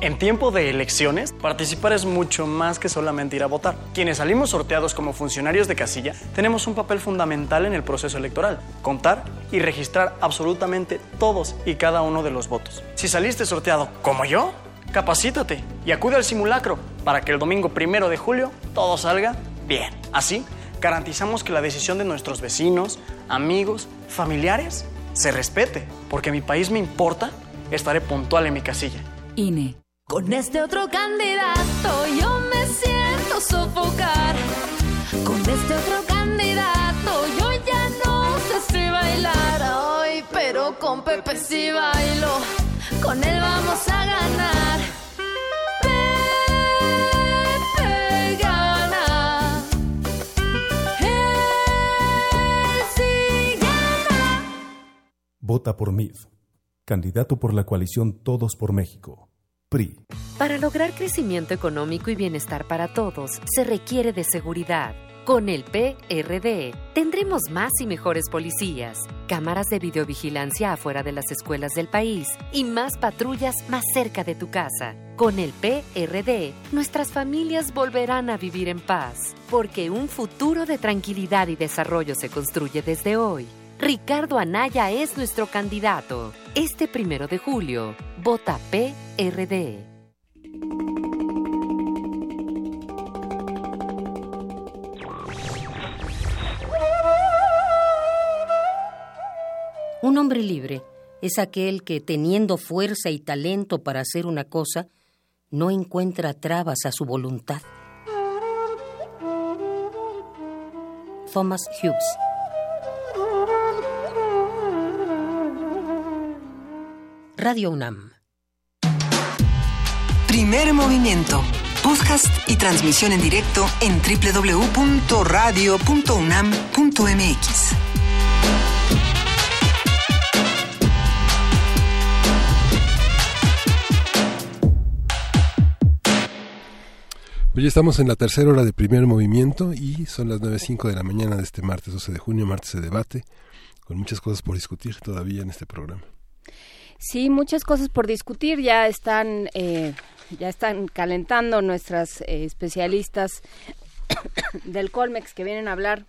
[SPEAKER 27] En tiempo de elecciones, participar es mucho más que solamente ir a votar. Quienes salimos sorteados como funcionarios de casilla tenemos un papel fundamental en el proceso electoral, contar y registrar absolutamente todos y cada uno de los votos. Si saliste sorteado como yo, capacítate y acude al simulacro para que el domingo primero de julio todo salga bien. Así, garantizamos que la decisión de nuestros vecinos, amigos, familiares se respete, porque mi país me importa, estaré puntual en mi casilla.
[SPEAKER 28] INE. Con este otro candidato yo me siento sofocar. Con este otro candidato yo ya no sé si bailar. Ay, pero con Pepe sí bailo. Con él vamos a ganar. Pepe gana. Gana.
[SPEAKER 29] Vota por MID. Candidato por la coalición Todos por México.
[SPEAKER 30] Para lograr crecimiento económico y bienestar para todos, se requiere de seguridad. Con el PRD tendremos más y mejores policías, cámaras de videovigilancia afuera de las escuelas del país y más patrullas más cerca de tu casa. Con el PRD, nuestras familias volverán a vivir en paz, porque un futuro de tranquilidad y desarrollo se construye desde hoy. Ricardo Anaya es nuestro candidato. Este primero de julio, vota PRD.
[SPEAKER 18] Un hombre libre es aquel que, teniendo fuerza y talento para hacer una cosa, no encuentra trabas a su voluntad. Thomas Hughes Radio UNAM
[SPEAKER 6] Primer movimiento. Podcast y transmisión en directo en www.radio.unam.mx.
[SPEAKER 1] Ya estamos en la tercera hora de primer movimiento y son las 9.05 de la mañana de este martes 12 de junio, martes de debate, con muchas cosas por discutir todavía en este programa.
[SPEAKER 2] Sí, muchas cosas por discutir. Ya están, eh, ya están calentando nuestras eh, especialistas del Colmex que vienen a hablar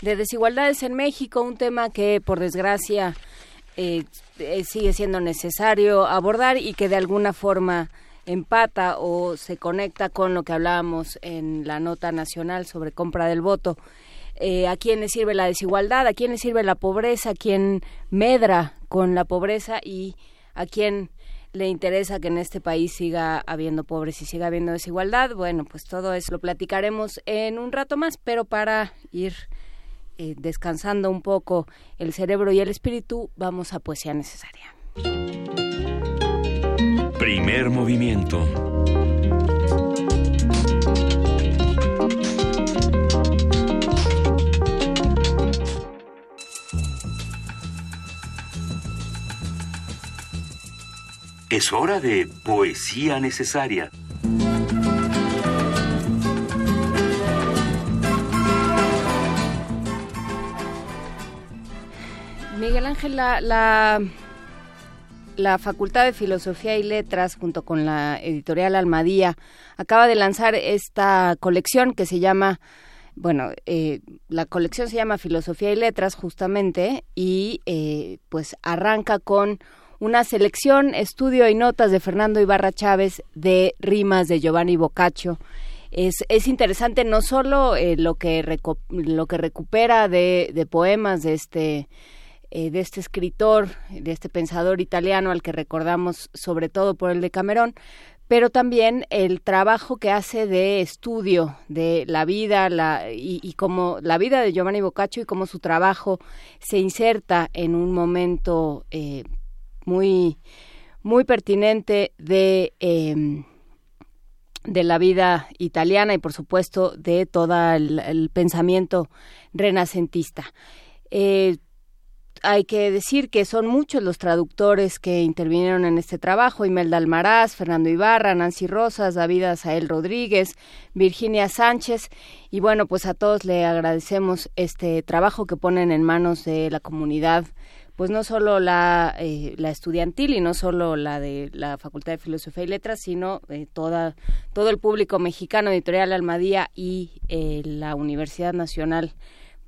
[SPEAKER 2] de desigualdades en México, un tema que por desgracia eh, eh, sigue siendo necesario abordar y que de alguna forma empata o se conecta con lo que hablábamos en la nota nacional sobre compra del voto. Eh, a quién le sirve la desigualdad, a quién le sirve la pobreza, a quién medra con la pobreza y a quién le interesa que en este país siga habiendo pobres y siga habiendo desigualdad. Bueno, pues todo eso lo platicaremos en un rato más, pero para ir eh, descansando un poco el cerebro y el espíritu, vamos a poesía necesaria.
[SPEAKER 3] Primer movimiento. Es hora de poesía necesaria.
[SPEAKER 2] Ángel, la, la, la Facultad de Filosofía y Letras, junto con la editorial Almadía, acaba de lanzar esta colección que se llama, bueno, eh, la colección se llama Filosofía y Letras justamente, y eh, pues arranca con una selección, estudio y notas de Fernando Ibarra Chávez de rimas de Giovanni Boccaccio. Es, es interesante no solo eh, lo, que lo que recupera de, de poemas de este eh, de este escritor, de este pensador italiano al que recordamos sobre todo por el de Camerón, pero también el trabajo que hace de estudio de la vida la, y, y cómo la vida de Giovanni Boccaccio y cómo su trabajo se inserta en un momento eh, muy muy pertinente de em, de la vida italiana y por supuesto de todo el, pensamiento renacentista. Eh, hay que decir que son muchos los traductores que intervinieron en este trabajo, Imelda Almaraz, Fernando Ibarra, Nancy Rosas, David Azael Rodríguez, Virginia Sánchez, y bueno, pues a todos le agradecemos este trabajo que ponen en manos de la comunidad, pues no solo la, eh, la estudiantil y no solo la de la Facultad de Filosofía y Letras, sino eh, toda, todo el público mexicano, Editorial Almadía y eh, la Universidad Nacional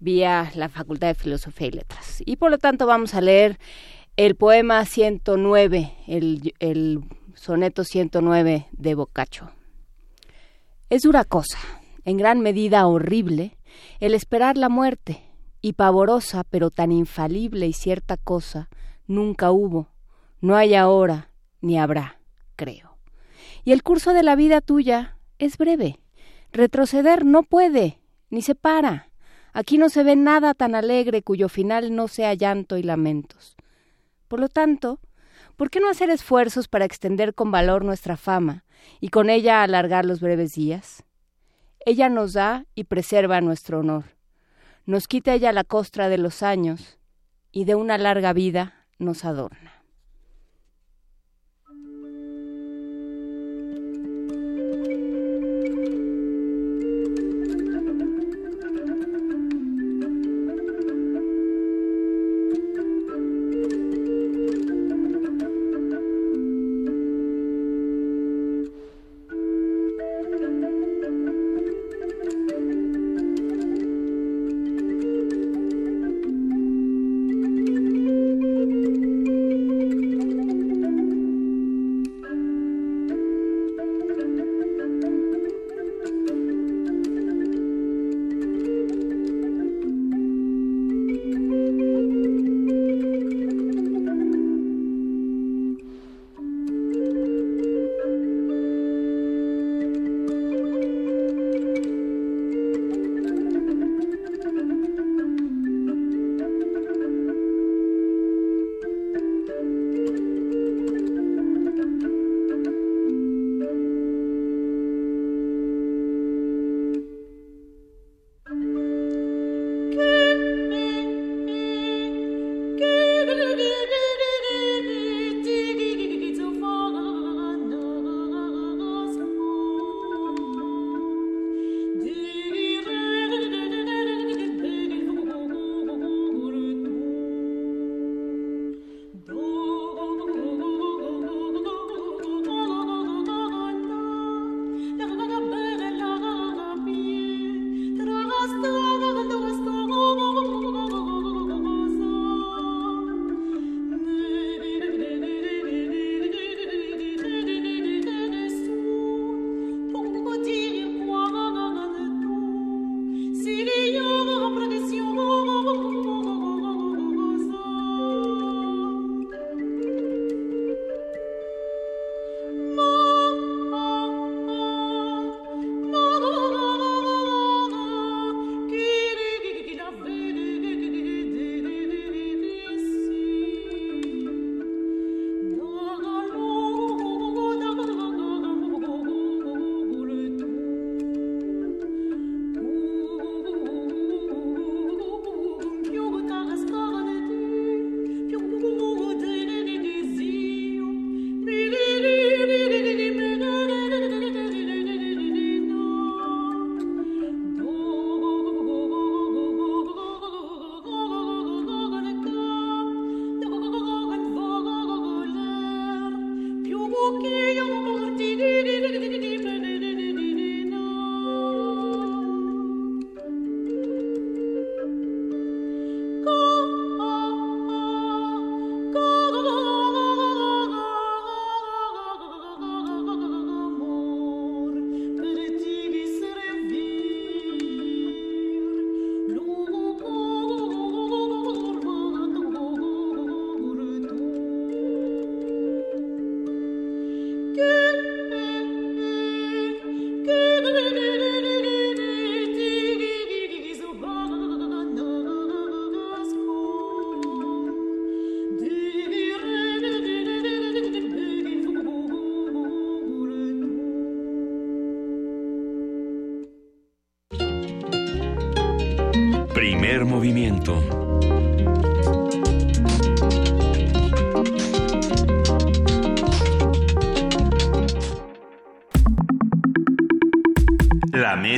[SPEAKER 2] vía la Facultad de Filosofía y Letras. Y por lo tanto vamos a leer el poema 109, el, el soneto 109 de Boccaccio. Es dura cosa, en gran medida horrible, el esperar la muerte, y pavorosa, pero tan infalible y cierta cosa, nunca hubo, no hay ahora, ni habrá, creo. Y el curso de la vida tuya es breve, retroceder no puede, ni se para. Aquí no se ve nada tan alegre cuyo final no sea llanto y lamentos. Por lo tanto, ¿por qué no hacer esfuerzos para extender con valor nuestra fama y con ella alargar los breves días? Ella nos da y preserva nuestro honor. Nos quita ella la costra de los años y de una larga vida nos adorna.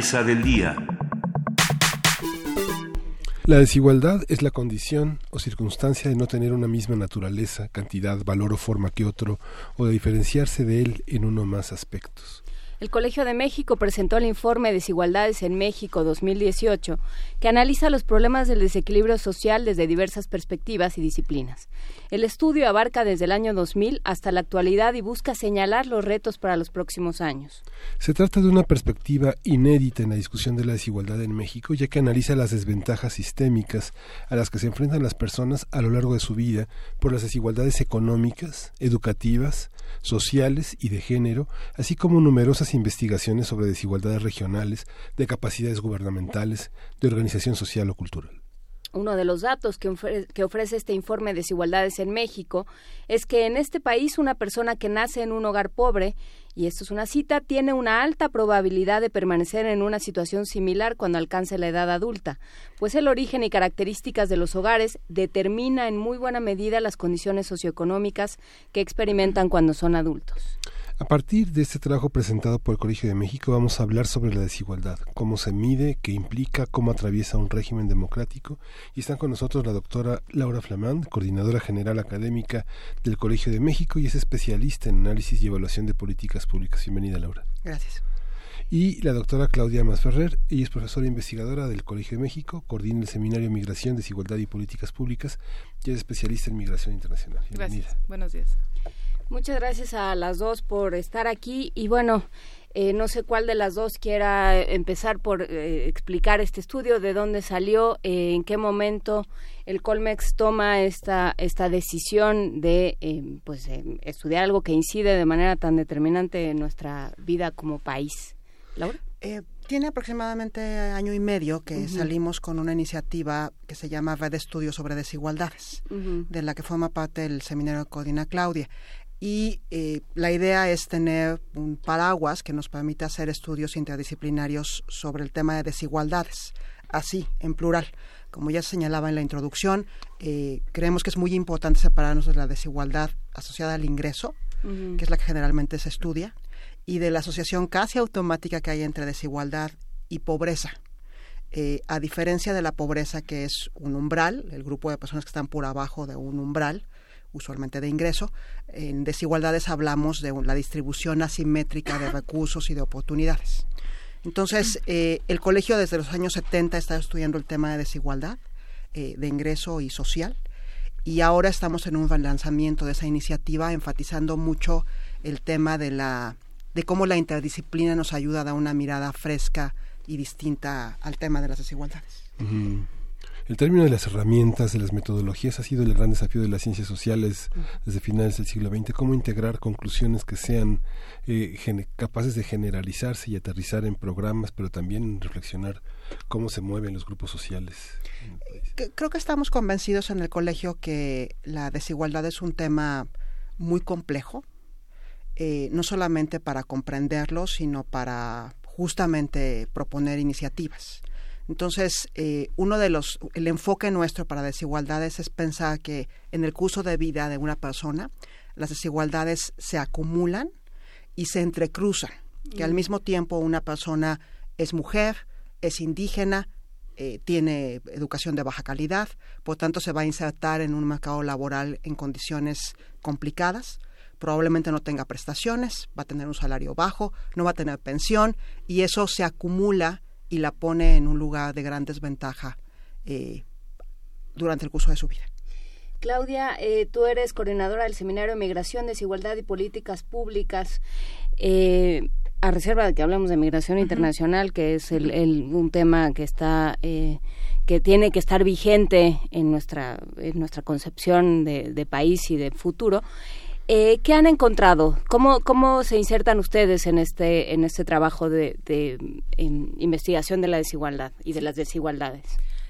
[SPEAKER 3] Mesa del día.
[SPEAKER 1] La desigualdad es la condición o circunstancia de no tener una misma naturaleza, cantidad, valor o forma que otro, o de diferenciarse de él en uno o más aspectos.
[SPEAKER 2] El Colegio de México presentó el informe Desigualdades en México 2018, que analiza los problemas del desequilibrio social desde diversas perspectivas y disciplinas. El estudio abarca desde el año 2000 hasta la actualidad y busca señalar los retos para los próximos años.
[SPEAKER 1] Se trata de una perspectiva inédita en la discusión de la desigualdad en México, ya que analiza las desventajas sistémicas a las que se enfrentan las personas a lo largo de su vida por las desigualdades económicas, educativas, sociales y de género, así como numerosas investigaciones sobre desigualdades regionales, de capacidades gubernamentales, de social o cultural.
[SPEAKER 2] Uno de los datos que, ofre- que ofrece este informe de desigualdades en México es que en este país una persona que nace en un hogar pobre, y esto es una cita, tiene una alta probabilidad de permanecer en una situación similar cuando alcance la edad adulta, pues el origen y características de los hogares determina en muy buena medida las condiciones socioeconómicas que experimentan cuando son adultos.
[SPEAKER 1] A partir de este trabajo presentado por el Colegio de México vamos a hablar sobre la desigualdad, cómo se mide, qué implica, cómo atraviesa un régimen democrático. Y están con nosotros la doctora Laura Flamand, coordinadora general académica del Colegio de México y es especialista en análisis y evaluación de políticas públicas. Bienvenida, Laura.
[SPEAKER 31] Gracias.
[SPEAKER 1] Y la doctora Claudia Masferrer, ella es profesora investigadora del Colegio de México, coordina el seminario Migración, Desigualdad y Políticas Públicas y es especialista en migración internacional. Bienvenida.
[SPEAKER 32] Gracias. Buenos días.
[SPEAKER 2] Muchas gracias a las dos por estar aquí y bueno, eh, no sé cuál de las dos quiera empezar por eh, explicar este estudio, de dónde salió, eh, en qué momento el Colmex toma esta esta decisión de eh, pues eh, estudiar algo que incide de manera tan determinante en nuestra vida como país. Laura.
[SPEAKER 31] Eh, tiene aproximadamente año y medio que salimos con una iniciativa que se llama Red de Estudios sobre Desigualdades, de la que forma parte el seminario que coordina Claudia. Y eh, la idea es tener un paraguas que nos permita hacer estudios interdisciplinarios sobre el tema de desigualdades, así, en plural. Como ya señalaba en la introducción, eh, creemos que es muy importante separarnos de la desigualdad asociada al ingreso, que es la que generalmente se estudia, y de la asociación casi automática que hay entre desigualdad y pobreza. Eh, a diferencia de la pobreza, que es un umbral, el grupo de personas que están por abajo de un umbral, usualmente de ingreso, en desigualdades hablamos de la distribución asimétrica de recursos y de oportunidades. Entonces, eh, el colegio desde los años 70 está estudiando el tema de desigualdad, eh, de ingreso y social, y ahora estamos en un relanzamiento de esa iniciativa, enfatizando mucho el tema de la de cómo la interdisciplina nos ayuda a dar una mirada fresca y distinta al tema de las desigualdades.
[SPEAKER 1] El término de las herramientas, de las metodologías, ha sido el gran desafío de las ciencias sociales desde finales del siglo XX. Cómo integrar conclusiones que sean eh, capaces de generalizarse y aterrizar en programas, pero también reflexionar cómo se mueven los grupos sociales.
[SPEAKER 31] Creo que estamos convencidos en el colegio que la desigualdad es un tema muy complejo, eh, no solamente para comprenderlo, sino para justamente proponer iniciativas. Entonces, eh, uno de los, el enfoque nuestro para desigualdades es pensar que en el curso de vida de una persona, las desigualdades se acumulan y se entrecruzan, que al
[SPEAKER 33] Mm.
[SPEAKER 31] mismo tiempo una persona es mujer, es indígena, eh, tiene educación de baja calidad, por tanto se va a insertar en un mercado laboral en condiciones complicadas, probablemente no tenga prestaciones, va a tener un salario bajo, no va a tener pensión y eso se acumula y la pone en un lugar de gran desventaja eh, durante el curso de su vida.
[SPEAKER 2] Claudia, eh, tú eres coordinadora del Seminario de Migración, Desigualdad y Políticas Públicas. Eh, a reserva de que hablemos de migración internacional, que es el, el- un tema que está eh, que tiene que estar vigente en nuestra en nuestra concepción de, de país y de futuro. Eh, ¿Qué han encontrado? ¿Cómo, ¿Cómo se insertan ustedes en este en este trabajo de, em, investigación de la desigualdad y de las desigualdades?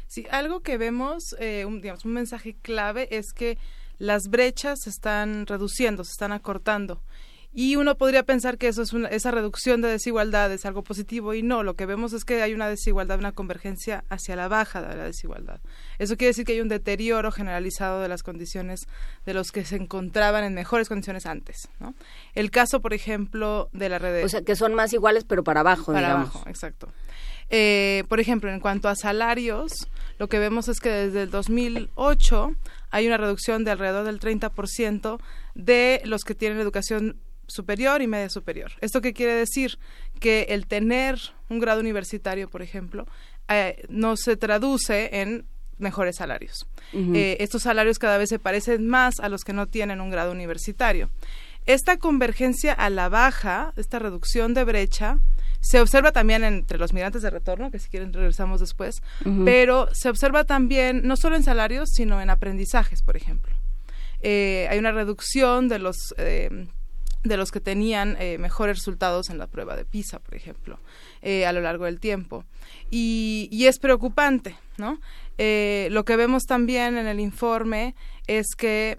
[SPEAKER 32] Sí, algo que vemos, eh, un, digamos, un mensaje clave es que las brechas se están reduciendo, se están acortando. Y uno podría pensar que eso es una, esa reducción de desigualdad es algo positivo y no, lo que vemos es que hay una desigualdad, una convergencia hacia la baja de la desigualdad. Eso quiere decir que hay un deterioro generalizado de las condiciones de los que se encontraban en mejores condiciones antes. ¿no? El caso, por ejemplo, de la red de...
[SPEAKER 2] O sea, que son más iguales pero para abajo,
[SPEAKER 32] para
[SPEAKER 2] digamos.
[SPEAKER 32] abajo, exacto. Eh, por ejemplo, en cuanto a salarios, lo que vemos es que desde el 2008 hay una reducción de alrededor del 30% de los que tienen educación superior y media superior. ¿Esto qué quiere decir? Que el tener un grado universitario, por ejemplo, eh, no se traduce en mejores salarios. Eh, estos salarios cada vez se parecen más a los que no tienen un grado universitario. Esta convergencia a la baja, esta reducción de brecha, se observa también entre los migrantes de retorno, que si quieren regresamos después, pero se observa también no solo en salarios, sino en aprendizajes, por ejemplo. Eh, hay una reducción de los eh, de los que tenían eh, mejores resultados en la prueba de PISA, por ejemplo, eh, a lo largo del tiempo. Y, es preocupante, ¿no? Eh, lo que vemos también en el informe es que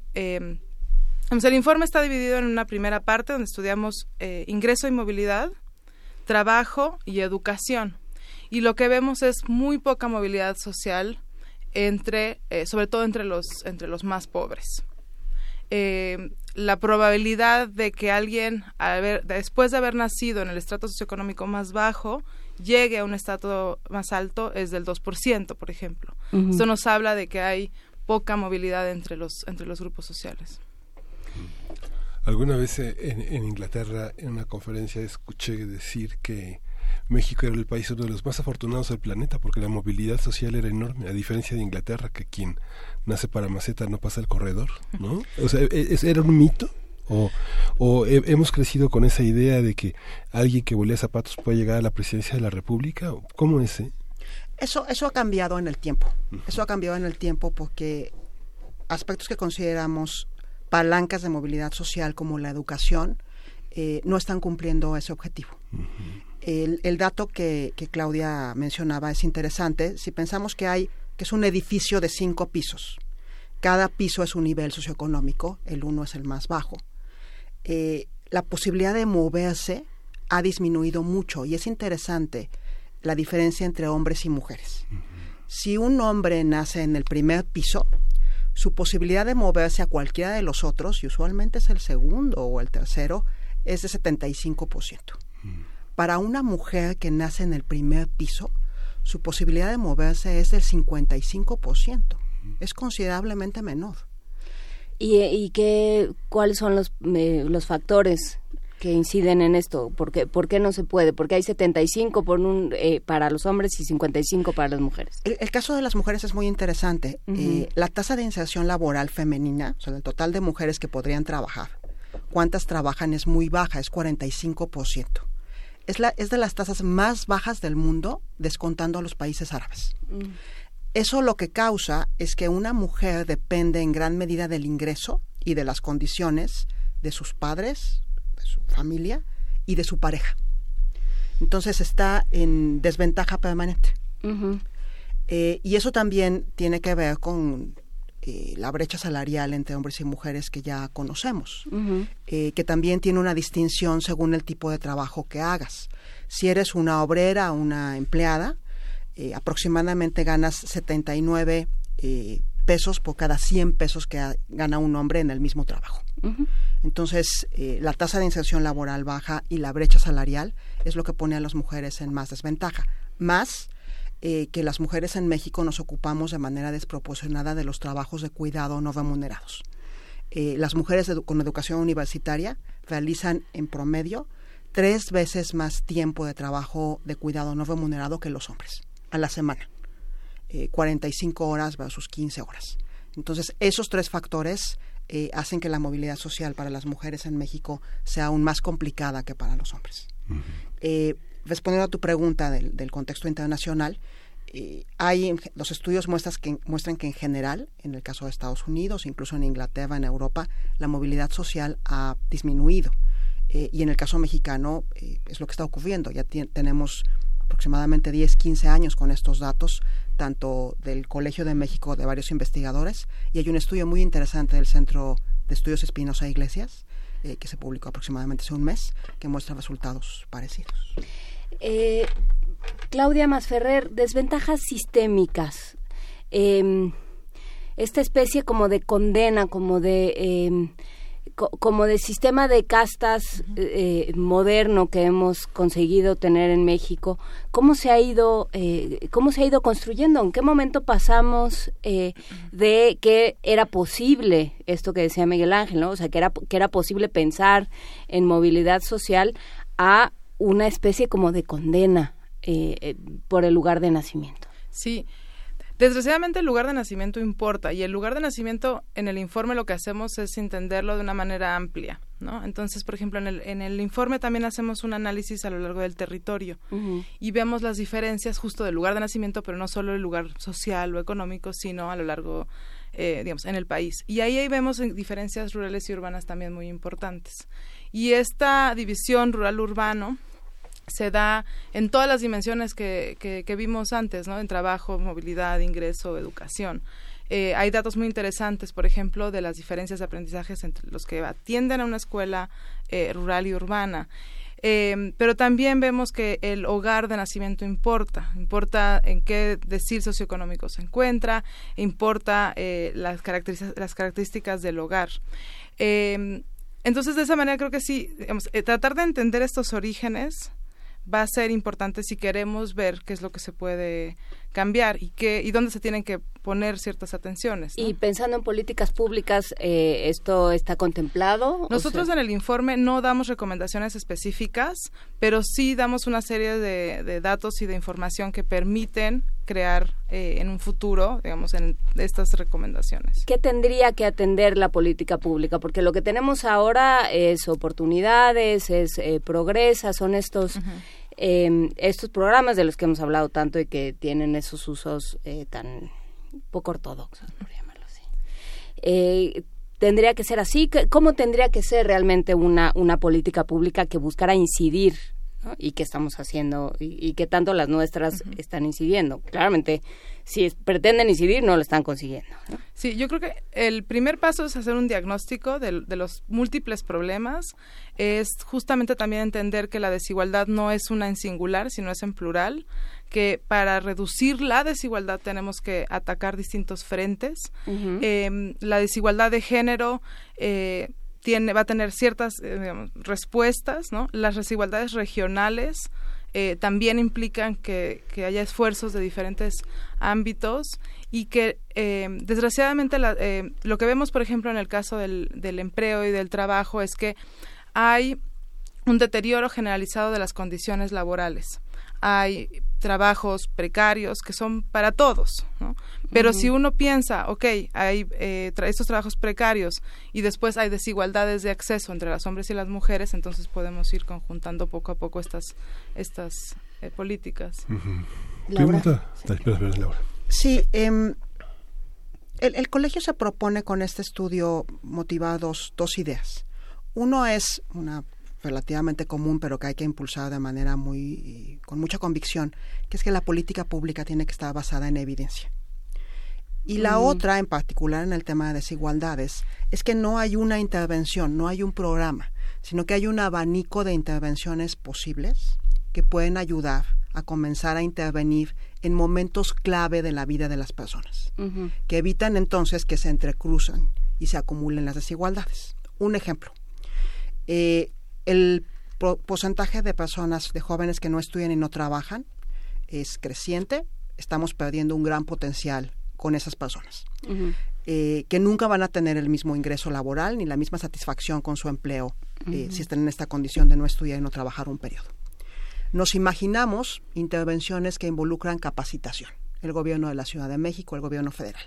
[SPEAKER 32] Vamos, el informe está dividido en una primera parte donde estudiamos ingreso y movilidad, trabajo y educación. Y lo que vemos es muy poca movilidad social entre, sobre todo entre los, entre los más pobres. La probabilidad de que alguien, al después de haber nacido en el estrato socioeconómico más bajo, llegue a un estrato más alto es del 2%, por ejemplo.
[SPEAKER 2] Ujú.
[SPEAKER 32] Esto nos habla de que hay poca movilidad entre los, entre los grupos sociales.
[SPEAKER 1] Alguna vez eh, en, en Inglaterra, en una conferencia, escuché decir que México era el país uno de los más afortunados del planeta porque la movilidad social era enorme, a diferencia de Inglaterra, que quien nace para maceta no pasa el corredor, ¿no? O sea, ¿e- ¿era un mito? ¿O, o he- hemos crecido con esa idea de que alguien que volea zapatos puede llegar a la presidencia de la República? ¿Cómo es? eh?
[SPEAKER 31] Eso, eso ha cambiado en el tiempo. Eso ha cambiado en el tiempo porque aspectos que consideramos palancas de movilidad social como la educación eh, no están cumpliendo ese objetivo. El, el dato que, que Claudia mencionaba es interesante. Si pensamos que hay que es un edificio de cinco pisos, cada piso es un nivel socioeconómico, el uno es el más bajo. Eh, la posibilidad de moverse ha disminuido mucho y es interesante la diferencia entre hombres y mujeres. Si un hombre nace en el primer piso, su posibilidad de moverse a cualquiera de los otros, y usualmente es el segundo o el tercero, es de 75%. Para una mujer que nace en el primer piso, su posibilidad de moverse es del 55%. Es considerablemente menor.
[SPEAKER 2] ¿Y, y qué, cuáles son los, eh, los factores que inciden en esto? ¿Por qué, por qué no se puede? Porque hay 75 por un, eh, para los hombres y 55 para las mujeres.
[SPEAKER 31] El, el caso de las mujeres es muy interesante. Eh, la tasa de inserción laboral femenina, o sea, el total de mujeres que podrían trabajar, cuántas trabajan es muy baja, es 45%. Es, la, es de las tasas más bajas del mundo, descontando a los países árabes. Eso lo que causa es que una mujer depende en gran medida del ingreso y de las condiciones de sus padres, de su familia y de su pareja. Entonces está en desventaja permanente. Eh, y eso también tiene que ver con eh, la brecha salarial entre hombres y mujeres que ya conocemos, eh, que también tiene una distinción según el tipo de trabajo que hagas. Si eres una obrera o una empleada, eh, aproximadamente ganas 79 eh, pesos por cada 100 pesos que ha- gana un hombre en el mismo trabajo. Entonces, la tasa de inserción laboral baja y la brecha salarial es lo que pone a las mujeres en más desventaja. Más eh, que las mujeres en México nos ocupamos de manera desproporcionada de los trabajos de cuidado no remunerados. Eh, las mujeres edu- con educación universitaria realizan en promedio tres veces más tiempo de trabajo de cuidado no remunerado que los hombres a la semana. Eh, 45 horas versus 15 horas. Entonces, esos tres factores eh, hacen que la movilidad social para las mujeres en México sea aún más complicada que para los hombres. Eh, respondiendo a tu pregunta del, contexto internacional, eh, hay los estudios muestras que, muestran que en general, en el caso de Estados Unidos, incluso en Inglaterra, en Europa, la movilidad social ha disminuido. Eh, y en el caso mexicano eh, es lo que está ocurriendo. Ya tenemos aproximadamente 10, 15 años con estos datos, tanto del Colegio de México de varios investigadores, y hay un estudio muy interesante del Centro de Estudios Espinosa Iglesias, que se publicó aproximadamente hace un mes, que muestra resultados parecidos.
[SPEAKER 2] Eh, Claudia Masferrer, desventajas sistémicas. Em, esta especie como de condena, como de em, co- como de sistema de castas eh, moderno que hemos conseguido tener en México, ¿cómo se ha ido, eh, cómo se ha ido construyendo? ¿En qué momento pasamos eh, de que era posible esto que decía Miguel Ángel, ¿no? O sea, que era, que era posible pensar en movilidad social a una especie como de condena eh, eh, por el lugar de nacimiento.
[SPEAKER 32] Sí. Desgraciadamente el lugar de nacimiento importa y el lugar de nacimiento en el informe lo que hacemos es entenderlo de una manera amplia, ¿no? Entonces, por ejemplo, en el, en el informe también hacemos un análisis a lo largo del territorio y vemos las diferencias justo del lugar de nacimiento, pero no solo el lugar social o económico, sino a lo largo, eh, digamos, en el país. Y ahí, ahí vemos eh, diferencias rurales y urbanas también muy importantes. Y esta división rural-urbano se da en todas las dimensiones que, que, vimos antes, ¿no? En trabajo, movilidad, ingreso, educación. Eh, hay datos muy interesantes, por ejemplo, de las diferencias de aprendizajes entre los que atienden a una escuela eh, rural y urbana. Eh, pero también vemos que el hogar de nacimiento importa, importa en qué decir socioeconómico se encuentra, importa eh, las, características, las características del hogar. Eh, entonces, de esa manera creo que sí, eh, tratar de entender estos orígenes va a ser importante si queremos ver qué es lo que se puede cambiar y qué y dónde se tienen que poner ciertas atenciones. ¿no?
[SPEAKER 2] Y pensando en políticas públicas, eh, ¿esto está contemplado? O
[SPEAKER 32] Nosotros
[SPEAKER 2] sea-
[SPEAKER 32] en el informe no damos recomendaciones específicas, pero sí damos una serie de, de datos y de información que permiten crear eh, en un futuro, digamos, en estas recomendaciones.
[SPEAKER 2] ¿Qué tendría que atender la política pública? Porque lo que tenemos ahora es oportunidades, es eh, progresa, son estos eh, estos programas de los que hemos hablado tanto y que tienen esos usos eh, tan poco ortodoxos, por llamarlo así. Eh, tendría que ser así. ¿Qué- ¿Cómo tendría que ser realmente una una política pública que buscara incidir ¿no? y que estamos haciendo y, y que tanto las nuestras están incidiendo? Claramente, si es- pretenden incidir, no lo están consiguiendo. ¿no?
[SPEAKER 32] Sí, yo creo que el primer paso es hacer un diagnóstico de, de los múltiples problemas. Es justamente también entender que la desigualdad no es una en singular, sino es en plural. Que para reducir la desigualdad tenemos que atacar distintos frentes. Eh, la desigualdad de género eh, va a tener ciertas eh, respuestas, ¿no? Las desigualdades regionales eh, también implican que, haya esfuerzos de diferentes ámbitos y que eh, desgraciadamente la- lo que vemos, por ejemplo, en el caso del empleo y del trabajo es que hay un deterioro generalizado de las condiciones laborales. Hay trabajos precarios que son para todos, ¿no? Pero si uno piensa, ok, hay eh, tra- estos trabajos precarios y después hay desigualdades de acceso entre los hombres y las mujeres, entonces podemos ir conjuntando poco a poco estas, estas eh, políticas.
[SPEAKER 1] Pregunta. Dale, espera, espera, Laura.
[SPEAKER 31] Sí, em, el, el colegio se propone con este estudio motivar dos, dos ideas. Uno es una relativamente común, pero que hay que impulsar de manera muy con mucha convicción, que es que la política pública tiene que estar basada en evidencia. Y la
[SPEAKER 2] Mm.
[SPEAKER 31] otra, en particular en el tema de desigualdades, es que no hay una intervención, no hay un programa, sino que hay un abanico de intervenciones posibles que pueden ayudar a comenzar a intervenir en momentos clave de la vida de las personas, que evitan entonces que se entrecruzan y se acumulen las desigualdades. Un ejemplo, eh, el po- porcentaje de personas, de jóvenes que no estudian y no trabajan es creciente, estamos perdiendo un gran potencial con esas personas eh, que nunca van a tener el mismo ingreso laboral ni la misma satisfacción con su empleo eh, si están en esta condición de no estudiar y no trabajar un periodo. Nos imaginamos intervenciones que involucran capacitación, el gobierno de la Ciudad de México, el gobierno federal.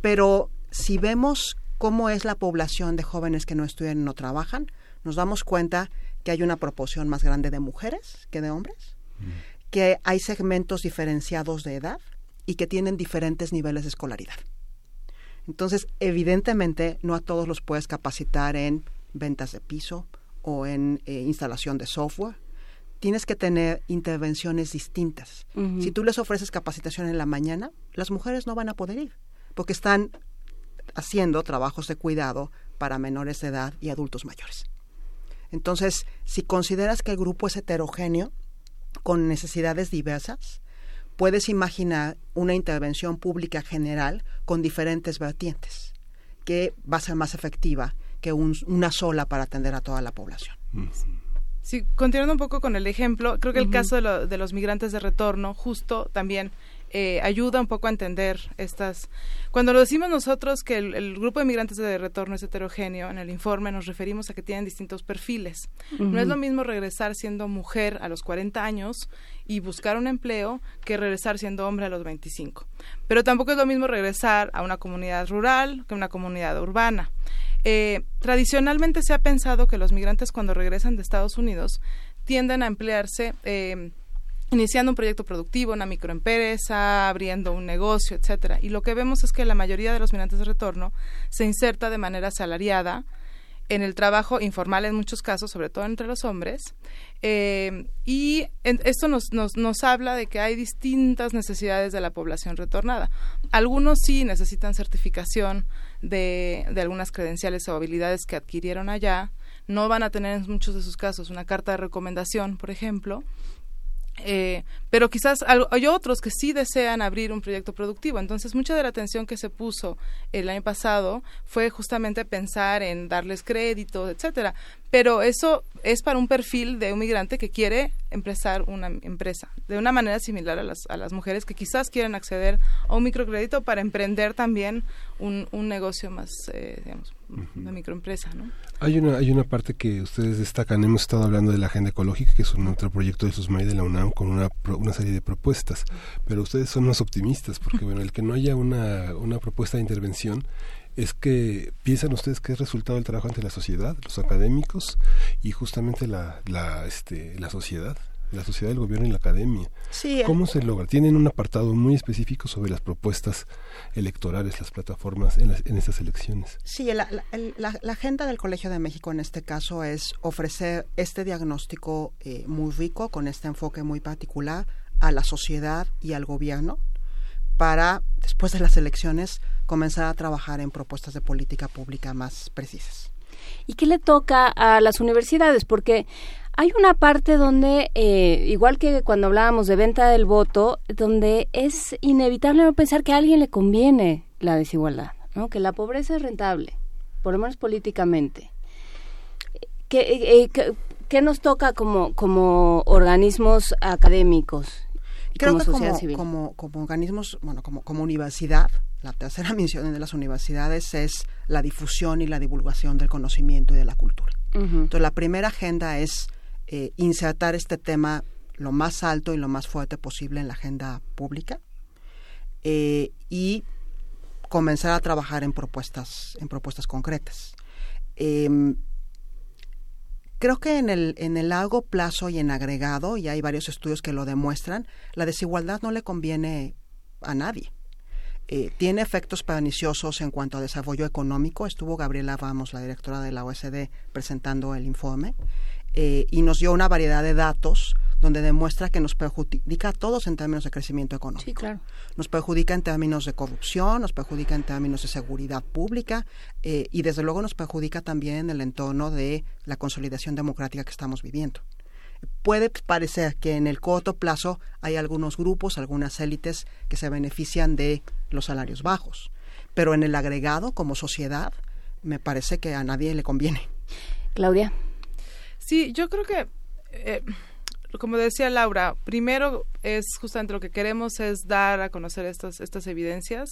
[SPEAKER 31] Pero si vemos cómo es la población de jóvenes que no estudian y no trabajan, nos damos cuenta que hay una proporción más grande de mujeres que de hombres, que hay segmentos diferenciados de edad y que tienen diferentes niveles de escolaridad. Entonces, evidentemente, no a todos los puedes capacitar en ventas de piso o en eh, instalación de software. Tienes que tener intervenciones distintas. Si tú les ofreces capacitación en la mañana, las mujeres no van a poder ir porque están haciendo trabajos de cuidado para menores de edad y adultos mayores. Entonces, si consideras que el grupo es heterogéneo, con necesidades diversas, puedes imaginar una intervención pública general con diferentes vertientes, que va a ser más efectiva que un- una sola para atender a toda la población.
[SPEAKER 32] Sí, continuando un poco con el ejemplo, creo que el caso de, lo- de los migrantes de retorno justo también eh, ayuda un poco a entender estas... Cuando lo decimos nosotros que el, el grupo de migrantes de retorno es heterogéneo, en el informe nos referimos a que tienen distintos perfiles. No es lo mismo regresar siendo mujer a los 40 años y buscar un empleo que regresar siendo hombre a los 25. Pero tampoco es lo mismo regresar a una comunidad rural que a una comunidad urbana. Eh, tradicionalmente se ha pensado que los migrantes cuando regresan de Estados Unidos tienden a emplearse eh, iniciando un proyecto productivo, una microempresa, abriendo un negocio, etcétera. Y lo que vemos es que la mayoría de los migrantes de retorno se inserta de manera asalariada en el trabajo informal en muchos casos, sobre todo entre los hombres. Eh, y en- esto nos, nos, nos habla de que hay distintas necesidades de la población retornada. Algunos sí necesitan certificación de, de algunas credenciales o habilidades que adquirieron allá. No van a tener en muchos de sus casos una carta de recomendación, por ejemplo. Eh, pero quizás hay otros que sí desean abrir un proyecto productivo. Entonces, mucha de la atención que se puso el año pasado fue justamente pensar en darles crédito, etcétera. Pero eso es para un perfil de un migrante que quiere empezar una empresa, de una manera similar a las, a las mujeres que quizás quieren acceder a un microcrédito para emprender también un, un negocio más, eh, digamos, una microempresa, ¿no?
[SPEAKER 1] Hay una, hay una parte que ustedes destacan, hemos estado hablando de la agenda ecológica, que es un otro proyecto de SUSMAI de la UNAM con una, una serie de propuestas, pero ustedes son más optimistas, porque bueno, el que no haya una, una propuesta de intervención es que piensan ustedes que es resultado del trabajo ante la sociedad, los académicos y justamente la, la, este, la sociedad, la sociedad, el gobierno y la academia.
[SPEAKER 31] Sí.
[SPEAKER 1] ¿Cómo se logra? Tienen un apartado muy específico sobre las propuestas electorales, las plataformas en, las, en estas elecciones.
[SPEAKER 31] Sí, la, la- el- la- la agenda del Colegio de México en este caso es ofrecer este diagnóstico eh, muy rico, con este enfoque muy particular, a la sociedad y al gobierno, para, después de las elecciones, comenzar a trabajar en propuestas de política pública más precisas.
[SPEAKER 2] ¿Y qué le toca a las universidades? Porque hay una parte donde, eh, igual que cuando hablábamos de venta del voto, donde es inevitable no pensar que a alguien le conviene la desigualdad, ¿no? que la pobreza es rentable, por lo menos políticamente. ¿Qué, eh, qué- qué nos toca como, como organismos académicos? y
[SPEAKER 31] Creo
[SPEAKER 2] como
[SPEAKER 31] que
[SPEAKER 2] sociedad
[SPEAKER 31] como,
[SPEAKER 2] civil?
[SPEAKER 31] como, como organismos, bueno, como, como universidad, la tercera misión de las universidades es la difusión y la divulgación del conocimiento y de la cultura. Entonces, la primera agenda es eh, insertar este tema lo más alto y lo más fuerte posible en la agenda pública eh, y comenzar a trabajar en propuestas, en propuestas concretas. Em, creo que en el, en el largo plazo y en agregado, y hay varios estudios que lo demuestran, la desigualdad no le conviene a nadie. Eh, tiene efectos perniciosos en cuanto a desarrollo económico. Estuvo Gabriela Ramos, la directora de la OSD, presentando el informe eh, y nos dio una variedad de datos donde demuestra que nos perjudica a todos en términos de crecimiento económico.
[SPEAKER 2] Sí, claro.
[SPEAKER 31] Nos perjudica en términos de corrupción, nos perjudica en términos de seguridad pública eh, y desde luego nos perjudica también en el entorno de la consolidación democrática que estamos viviendo. Puede parecer que en el corto plazo hay algunos grupos, algunas élites que se benefician de los salarios bajos, pero en el agregado como sociedad me parece que a nadie le conviene.
[SPEAKER 2] Claudia.
[SPEAKER 32] Sí, yo creo que, eh, como decía Laura, primero es justamente lo que queremos es dar a conocer estas, estas evidencias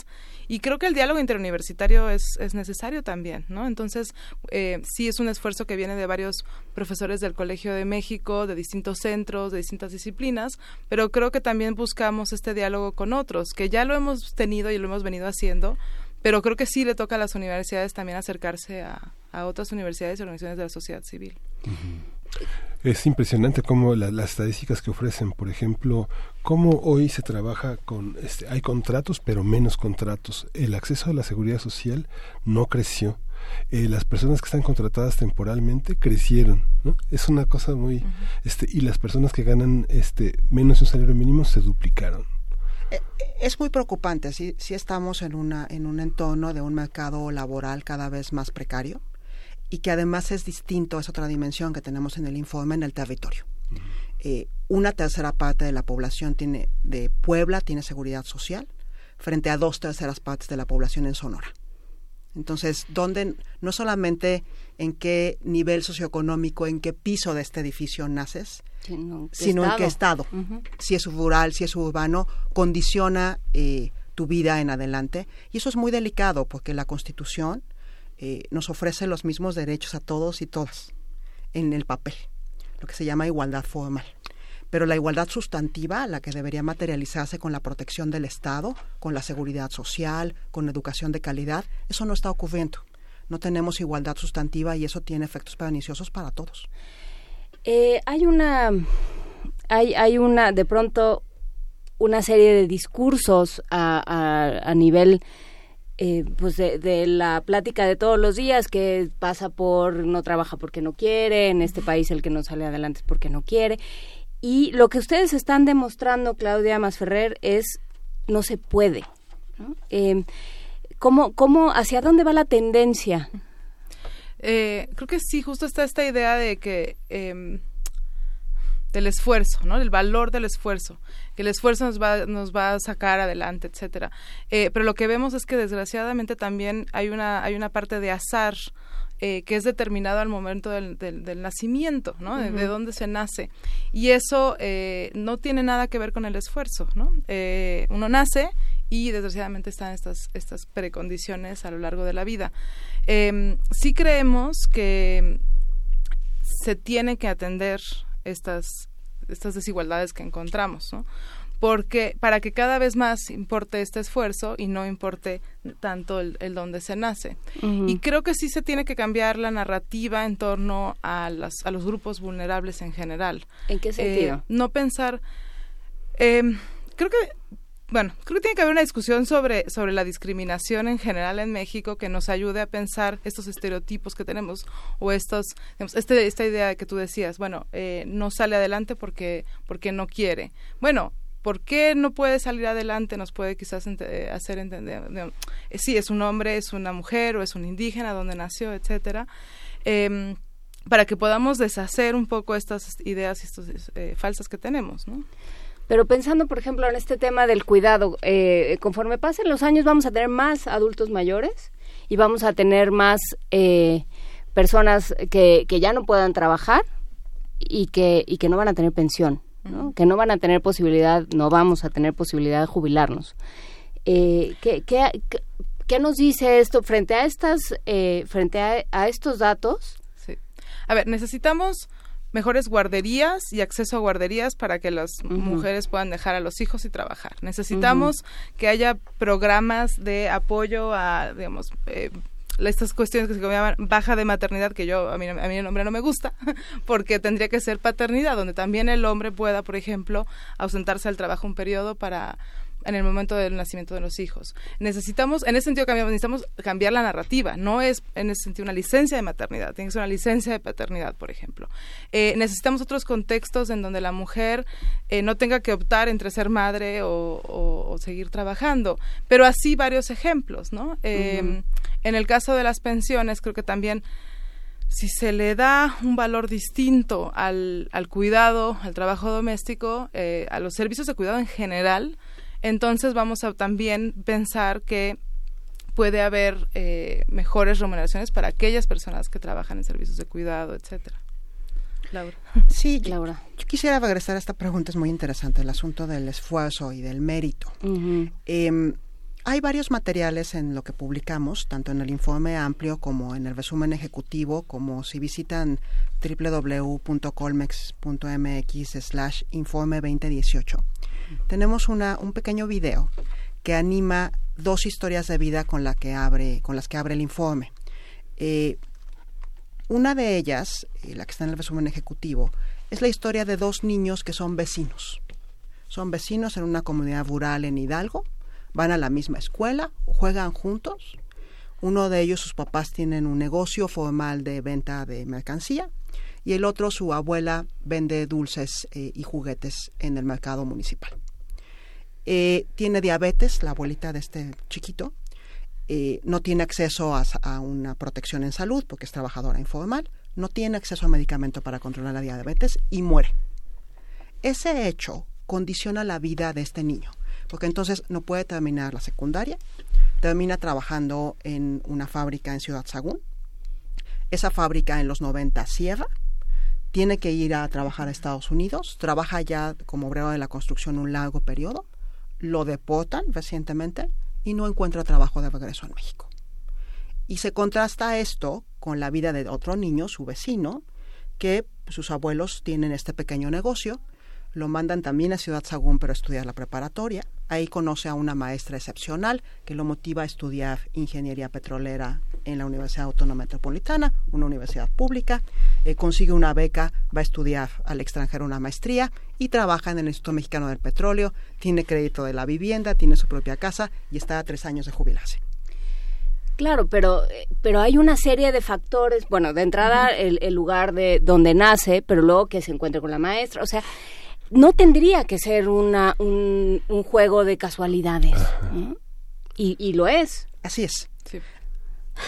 [SPEAKER 32] y creo que el diálogo interuniversitario es, es necesario también, ¿no? Entonces, eh, sí es un esfuerzo que viene de varios profesores del Colegio de México, de distintos centros, de distintas disciplinas, pero creo que también buscamos este diálogo con otros, que ya lo hemos tenido y lo hemos venido haciendo, pero creo que sí le toca a las universidades también acercarse a, a otras universidades y organizaciones de la sociedad civil.
[SPEAKER 1] Es impresionante cómo la- las estadísticas que ofrecen, por ejemplo, cómo hoy se trabaja con, este, hay contratos, pero menos contratos. El acceso a la seguridad social no creció. Eh, las personas que están contratadas temporalmente crecieron, ¿no? Es una cosa muy, este, y las personas que ganan, este, menos de un salario mínimo se duplicaron.
[SPEAKER 31] Es muy preocupante, sí, sí estamos en, una, en un entorno de un mercado laboral cada vez más precario. Y que además es distinto, es otra dimensión que tenemos en el informe en el territorio. Eh, una tercera parte de la población tiene de Puebla tiene seguridad social frente a dos terceras partes de la población en Sonora. Entonces, donde no solamente en qué nivel socioeconómico, en qué piso de este edificio naces,
[SPEAKER 2] Sino, ¿qué
[SPEAKER 31] sino en qué
[SPEAKER 2] estado?
[SPEAKER 31] si es rural, si es urbano, condiciona eh, tu vida en adelante. Y eso es muy delicado porque la Constitución eh, nos ofrece los mismos derechos a todos y todas en el papel, lo que se llama igualdad formal. Pero la igualdad sustantiva, la que debería materializarse con la protección del Estado, con la seguridad social, con educación de calidad, eso no está ocurriendo. No tenemos igualdad sustantiva y eso tiene efectos perniciosos para todos.
[SPEAKER 2] Eh, hay una, hay, hay una, de pronto, una serie de discursos a, nivel, eh, pues de, de la plática de todos los días que pasa por no trabaja porque no quiere, en este país el que no sale adelante es porque no quiere. Y lo que ustedes están demostrando, Claudia Masferrer, es no se puede. ¿no? Eh, ¿cómo, cómo, ¿Hacia dónde va la tendencia?
[SPEAKER 32] Eh, creo que sí, justo está esta idea de que em, del esfuerzo, ¿no? El valor del esfuerzo, que el esfuerzo nos va, nos va a sacar adelante, etcétera. Eh, pero lo que vemos es que desgraciadamente también hay una, hay una parte de azar eh, que es determinado al momento del, del, del nacimiento, ¿no? De, dónde se nace. Y eso eh, no tiene nada que ver con el esfuerzo, ¿no? Uno nace y desgraciadamente están estas, estas precondiciones a lo largo de la vida. Eh, sí creemos que se tiene que atender estas, estas desigualdades que encontramos, ¿no? Porque para que cada vez más importe este esfuerzo y no importe tanto el, el donde se nace. Y creo que sí se tiene que cambiar la narrativa en torno a, las, a los grupos vulnerables en general.
[SPEAKER 2] ¿En qué sentido?
[SPEAKER 32] Eh, no pensar... eh, creo que bueno, creo que tiene que haber una discusión sobre, sobre la discriminación en general en México que nos ayude a pensar estos estereotipos que tenemos o estos, este, esta idea de que tú decías, bueno, eh, no sale adelante porque, porque no quiere. Bueno, ¿por qué no puede salir adelante? Nos puede quizás eh, hacer entender, digamos, eh, sí, es un hombre, es una mujer o es un indígena, donde nació, etcétera. Em, para que podamos deshacer un poco estas ideas y estas eh, falsas que tenemos, ¿no?
[SPEAKER 2] Pero pensando, por ejemplo, en este tema del cuidado, eh, conforme pasen los años vamos a tener más adultos mayores y vamos a tener más eh, personas que, que ya no puedan trabajar y que, y que no van a tener pensión, ¿no? que no van a tener posibilidad, no vamos a tener posibilidad de jubilarnos. Eh, ¿qué, qué, qué- qué nos dice esto frente a estas, eh, frente a, a estos datos?
[SPEAKER 32] Sí. A ver, necesitamos mejores guarderías y acceso a guarderías para que las mujeres puedan dejar a los hijos y trabajar. Necesitamos que haya programas de apoyo a, digamos, eh, estas cuestiones que se llaman baja de maternidad, que yo, a mí, a mí el nombre no me gusta, porque tendría que ser paternidad, donde también el hombre pueda, por ejemplo, ausentarse del trabajo un periodo para en el momento del nacimiento de los hijos. Necesitamos, en ese sentido cambiamos, necesitamos cambiar la narrativa. No es en ese sentido una licencia de maternidad, tiene que ser una licencia de paternidad, por ejemplo. Eh, necesitamos otros contextos en donde la mujer eh, no tenga que optar entre ser madre o, o- o seguir trabajando. Pero así varios ejemplos, ¿no? Eh. En el caso de las pensiones, creo que también si se le da un valor distinto al, al cuidado, al trabajo doméstico, eh, a los servicios de cuidado en general, entonces vamos a también pensar que puede haber eh, mejores remuneraciones para aquellas personas que trabajan en servicios de cuidado, etcétera. Laura.
[SPEAKER 31] Sí,
[SPEAKER 2] Laura.
[SPEAKER 31] Yo, quisiera regresar a esta pregunta, es muy interesante, el asunto del esfuerzo y del mérito. Em, hay varios materiales en lo que publicamos, tanto en el informe amplio como en el resumen ejecutivo, como si visitan www.colmex.mx slash informe 2018. Tenemos un pequeño video que anima dos historias de vida con las que abre el informe. Eh, una de ellas, eh, la que está en el resumen ejecutivo, es la historia de dos niños que son vecinos. Son vecinos en una comunidad rural en Hidalgo, van a la misma escuela, juegan juntos. Uno de ellos, sus papás tienen un negocio formal de venta de mercancía y el otro, su abuela, vende dulces eh, y juguetes en el mercado municipal. Eh, tiene diabetes, la abuelita de este chiquito, eh, no tiene acceso a, a una protección en salud porque es trabajadora informal, no tiene acceso a medicamento para controlar la diabetes y muere. Ese hecho condiciona la vida de este niño, porque entonces no puede terminar la secundaria, termina trabajando en una fábrica en Ciudad Sagún, esa fábrica en los 90 cierra, tiene que ir a trabajar a Estados Unidos, trabaja ya como obrero de la construcción un largo periodo, lo deportan recientemente y no encuentra trabajo de regreso en México. Y se contrasta esto con la vida de otro niño, su vecino, que sus abuelos tienen este pequeño negocio, lo mandan también a Ciudad Sagún para estudiar la preparatoria. Ahí conoce a una maestra excepcional que lo motiva a estudiar ingeniería petrolera en la Universidad Autónoma Metropolitana, una universidad pública. Eh, consigue una beca, va a estudiar al extranjero una maestría y trabaja en el Instituto Mexicano del Petróleo. Tiene crédito de la vivienda, tiene su propia casa y está a tres años de jubilarse.
[SPEAKER 2] Claro, pero, pero hay una serie de factores, bueno, de entrada el, el lugar de donde nace, pero luego que se encuentre con la maestra, o sea, no tendría que ser una, un, un juego de casualidades. ¿eh? Y, y lo es.
[SPEAKER 31] Así es.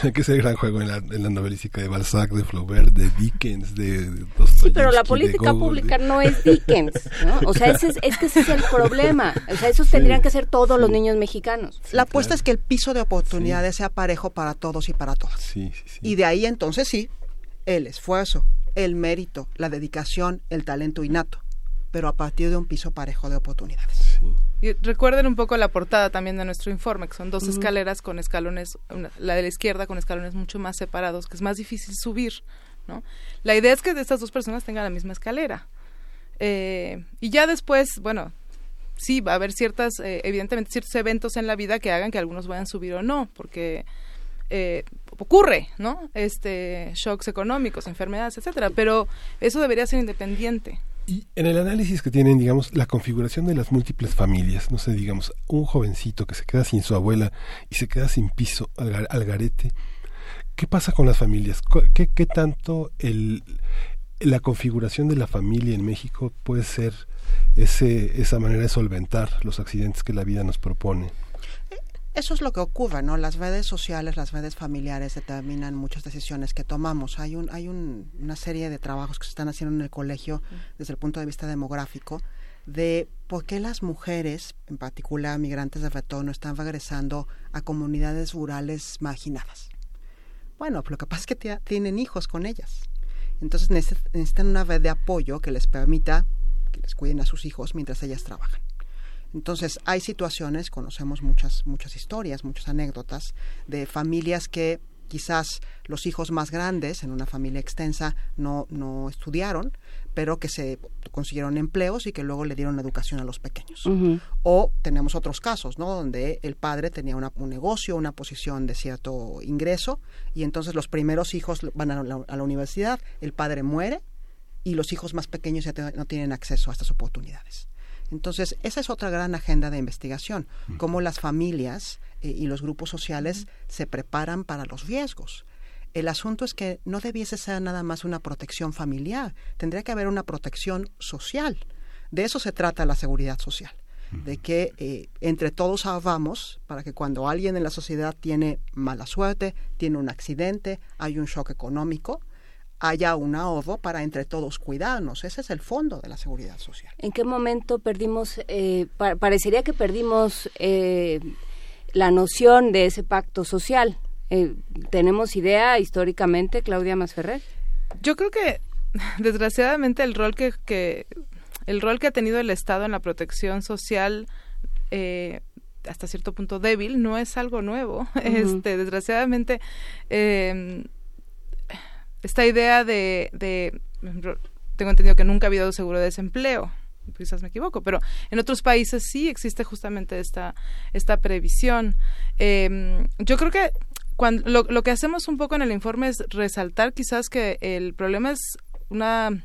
[SPEAKER 1] que es el gran juego en la, en la novelística de Balzac, de Flaubert, de Dickens, de
[SPEAKER 2] Sí,
[SPEAKER 1] Dostoyevsky,
[SPEAKER 2] pero la
[SPEAKER 1] de
[SPEAKER 2] política
[SPEAKER 1] Gogol,
[SPEAKER 2] pública
[SPEAKER 1] de-
[SPEAKER 2] no es Dickens, ¿no? O sea, ese es, es que ese es el problema. O sea, esos tendrían que ser todos los niños mexicanos.
[SPEAKER 31] la apuesta es que el piso de oportunidades sea parejo para todos y para todas. Y de ahí entonces sí, el esfuerzo, el mérito, la dedicación, el talento innato, pero a partir de un piso parejo de oportunidades.
[SPEAKER 32] Y recuerden un poco la portada también de nuestro informe, que son dos escaleras con escalones, una- la de la izquierda con escalones mucho más separados, que es más difícil subir, ¿no? La idea es que estas dos personas tengan la misma escalera. Eh, y ya después, bueno, sí, va a haber ciertas, eh, evidentemente, ciertos eventos en la vida que hagan que algunos vayan a subir o no, porque eh, ocurre, ¿no? Este, shocks económicos, enfermedades, etcétera, pero eso debería ser independiente.
[SPEAKER 1] En el análisis que tienen, digamos, la configuración de las múltiples familias, no sé, digamos, un jovencito que se queda sin su abuela y se queda sin piso al, al garete, ¿qué pasa con las familias? ¿Qué, qué tanto el, la configuración de la familia en México puede ser ese, esa manera de solventar los accidentes que la vida nos propone?
[SPEAKER 31] Eso es lo que ocurre, ¿no? Las redes sociales, las redes familiares determinan muchas decisiones que tomamos. Hay un, hay un- una serie de trabajos que se están haciendo en el colegio desde el punto de vista demográfico de por qué las mujeres, en particular migrantes de retorno, están regresando a comunidades rurales marginadas. Bueno, lo que pasa es que tienen hijos con ellas. Entonces necesi- necesitan una red de apoyo que les permita que les cuiden a sus hijos mientras ellas trabajan. Entonces, hay situaciones, conocemos muchas, muchas historias, muchas anécdotas de familias que quizás los hijos más grandes en una familia extensa no, no estudiaron, pero que se consiguieron empleos y que luego le dieron educación a los pequeños. O tenemos otros casos, ¿no? Donde el padre tenía una- un negocio, una posición de cierto ingreso, y entonces los primeros hijos van a la, a la universidad, el padre muere, y los hijos más pequeños ya te- no tienen acceso a estas oportunidades. Entonces, esa es otra gran agenda de investigación, cómo las familias eh, y los grupos sociales se preparan para los riesgos. El asunto es que no debiese ser nada más una protección familiar, tendría que haber una protección social. De eso se trata la seguridad social, de que eh, entre todos ahorramos para que cuando alguien en la sociedad tiene mala suerte, tiene un accidente, hay un shock económico, haya un ahorro para entre todos cuidarnos. Ese es el fondo de la seguridad social.
[SPEAKER 2] ¿En qué momento perdimos, eh, pa- parecería que perdimos eh, la noción de ese pacto social? Eh, ¿Tenemos idea históricamente, Claudia Masferrer?
[SPEAKER 32] Yo creo que desgraciadamente el rol que, que el rol que ha tenido el Estado en la protección social eh, hasta cierto punto débil no es algo nuevo. Este, desgraciadamente eh, esta idea de, de tengo entendido que nunca ha habido seguro de desempleo quizás me equivoco, pero en otros países sí existe justamente esta, esta previsión. Eh, yo creo que cuando, lo que hacemos un poco en el informe es resaltar quizás que el problema es una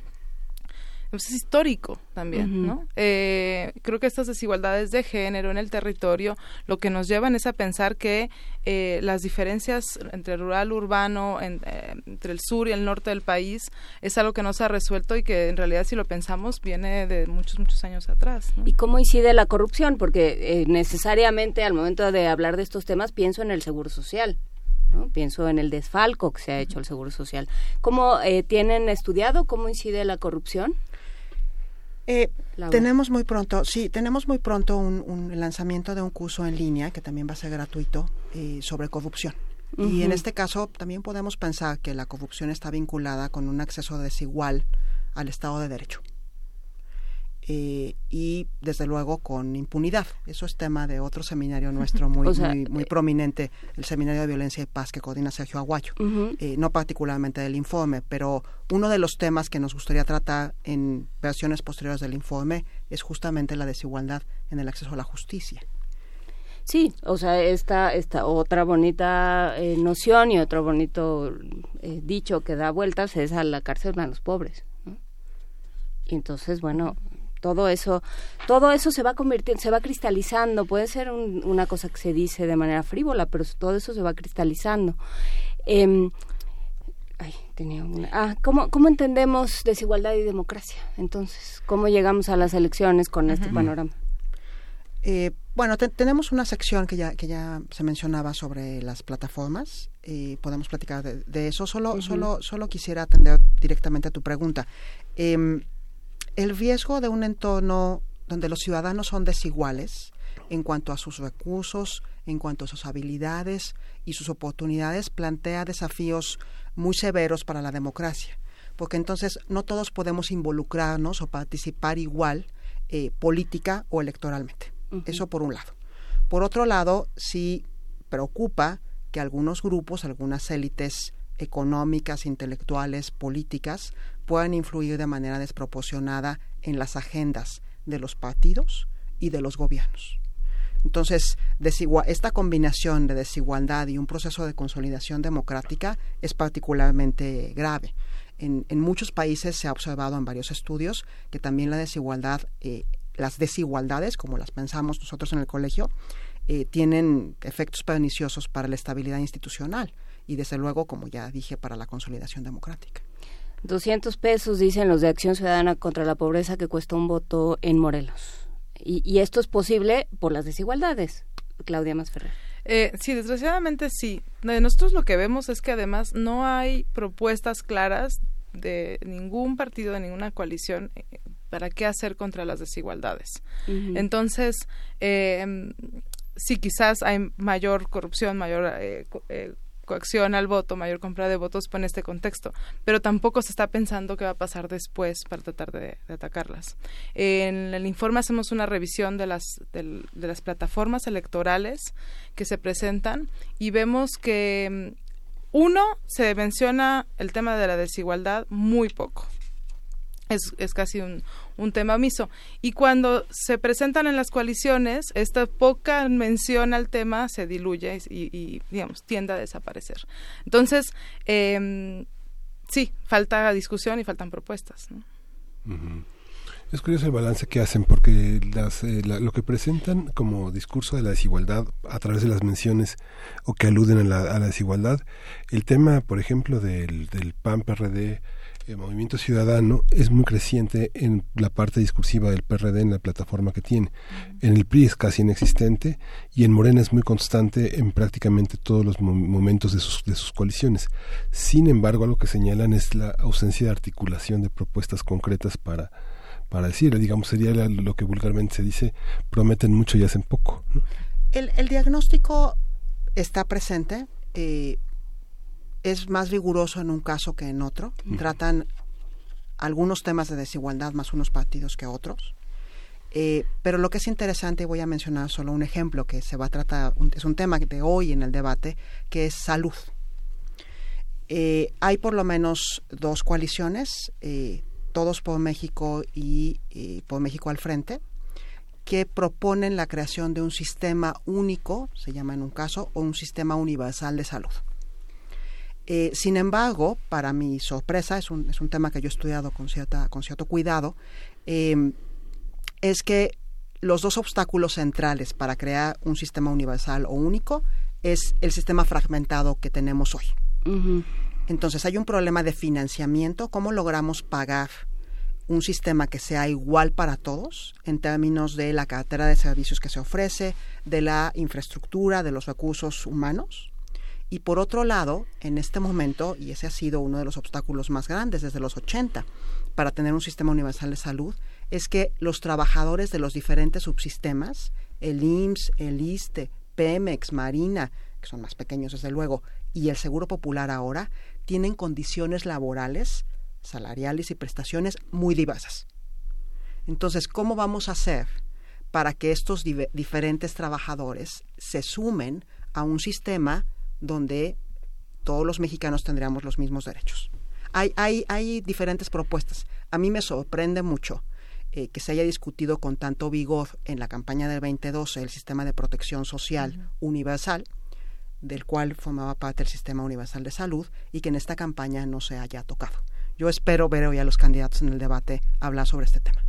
[SPEAKER 32] pues, es histórico también, ¿no? Eh, creo que estas desigualdades de género en el territorio lo que nos llevan es a pensar que eh, las diferencias entre rural, urbano, en- eh, entre el sur y el norte del país es algo que no se ha resuelto y que en realidad si lo pensamos viene de muchos, muchos años atrás. ¿no?
[SPEAKER 2] ¿Y cómo incide la corrupción? Porque eh, necesariamente al momento de hablar de estos temas pienso en el seguro social. ¿no? Pienso en el desfalco que se ha hecho al seguro social. ¿Cómo eh, tienen estudiado cómo incide la corrupción?
[SPEAKER 31] Eh, tenemos muy pronto, sí, tenemos muy pronto un, un lanzamiento de un curso en línea que también va a ser gratuito eh, sobre corrupción. Y en este caso también podemos pensar que la corrupción está vinculada con un acceso desigual al Estado de Derecho. Eh, y desde luego con impunidad. Eso es tema de otro seminario nuestro muy,
[SPEAKER 2] O sea,
[SPEAKER 31] muy, muy prominente, el Seminario de Violencia y Paz que coordina Sergio Aguayo. Eh, no particularmente del informe, pero uno de los temas que nos gustaría tratar en versiones posteriores del informe es justamente la desigualdad en el acceso a la justicia.
[SPEAKER 2] Sí, o sea, esta, esta otra bonita eh, noción y otro bonito eh, dicho que da vueltas es a la cárcel van los pobres. ¿no? Y entonces, bueno, todo eso, todo eso se va convirtiendo, se va cristalizando. Puede ser un- una cosa que se dice de manera frívola, pero todo eso se va cristalizando. Em, ay, tenía una. Ah, ¿cómo, ¿cómo entendemos desigualdad y democracia? Entonces, ¿cómo llegamos a las elecciones con este panorama?
[SPEAKER 31] Eh, bueno, te- tenemos una sección que ya, que ya se mencionaba sobre las plataformas. y podemos platicar de, de eso. Solo, solo, solo quisiera atender directamente a tu pregunta. Em, el riesgo de un entorno donde los ciudadanos son desiguales en cuanto a sus recursos, en cuanto a sus habilidades y sus oportunidades, plantea desafíos muy severos para la democracia. Porque entonces no todos podemos involucrarnos o participar igual eh, política o electoralmente. Eso por un lado. Por otro lado, sí preocupa que algunos grupos, algunas élites económicas, intelectuales, políticas, puedan influir de manera desproporcionada en las agendas de los partidos y de los gobiernos. Entonces, esta combinación de desigualdad y un proceso de consolidación democrática es particularmente grave. En, en muchos países se ha observado en varios estudios que también la desigualdad, eh, las desigualdades, como las pensamos nosotros en el colegio, eh, tienen efectos perniciosos para la estabilidad institucional y, desde luego, como ya dije, para la consolidación democrática.
[SPEAKER 2] 200 pesos, dicen los de Acción Ciudadana contra la Pobreza, que cuesta un voto en Morelos. Y, y esto es posible por las desigualdades. Claudia Masferrer.
[SPEAKER 32] Eh, sí, desgraciadamente sí. De nosotros lo que vemos es que además no hay propuestas claras de ningún partido, de ninguna coalición eh, para qué hacer contra las desigualdades. Entonces, eh, sí, quizás hay mayor corrupción, mayor eh, co- eh, coacción al voto, mayor compra de votos en este contexto, pero tampoco se está pensando qué va a pasar después para tratar de, atacarlas. En el informe hacemos una revisión de las, plataformas electorales que se presentan y vemos que, mm, uno, se menciona el tema de la desigualdad muy poco es casi un, un tema omiso. Y cuando se presentan en las coaliciones, esta poca mención al tema se diluye y, digamos, tiende a desaparecer. Entonces, eh, sí, falta discusión y faltan propuestas.
[SPEAKER 1] Es curioso el balance que hacen porque las, eh, lo que presentan como discurso de la desigualdad a través de las menciones o que aluden a la, a la desigualdad, el tema, por ejemplo, del, del PAN-PRD, el Movimiento Ciudadano, es muy creciente en la parte discursiva del PRD en la plataforma que tiene. En el PRI es casi inexistente y en Morena es muy constante en prácticamente todos los mo- momentos de sus, de sus coaliciones. Sin embargo, algo que señalan es la ausencia de articulación de propuestas concretas para para decir, digamos, sería lo que vulgarmente se dice, prometen mucho y hacen poco. ¿no?
[SPEAKER 31] El, el diagnóstico está presente, eh, es más riguroso en un caso que en otro. Tratan algunos temas de desigualdad más unos partidos que otros. Eh, pero lo que es interesante, y voy a mencionar solo un ejemplo que se va a tratar, un- es un tema de hoy en el debate, que es salud. Eh, hay por lo menos dos coaliciones, eh, Todos por México y, y Por México al Frente, que proponen la creación de un sistema único, se llama en un caso, o un sistema universal de salud. Eh, sin embargo, para mi sorpresa, es un, es un tema que yo he estudiado con, cierta, con cierto cuidado, eh, es que los dos obstáculos centrales para crear un sistema universal o único es el sistema fragmentado que tenemos hoy. Entonces hay un problema de financiamiento, cómo logramos pagar un sistema que sea igual para todos en términos de la cartera de servicios que se ofrece, de la infraestructura, de los recursos humanos. Y por otro lado, en este momento, y ese ha sido uno de los obstáculos más grandes desde los 80 para tener un sistema universal de salud, es que los trabajadores de los diferentes subsistemas, el IMSS, el ISTE, Pemex, Marina, que son más pequeños desde luego, y el Seguro Popular ahora, tienen condiciones laborales, salariales y prestaciones muy diversas. Entonces, ¿cómo vamos a hacer para que estos diferentes trabajadores se sumen a un sistema donde todos los mexicanos tendríamos los mismos derechos? Hay, hay, hay diferentes propuestas. A mí me sorprende mucho eh, que se haya discutido con tanto vigor en la campaña del 2012 el sistema de protección social universal, del cual formaba parte el sistema universal de salud, y que en esta campaña no se haya tocado. Yo espero ver hoy a los candidatos en el debate hablar sobre este tema.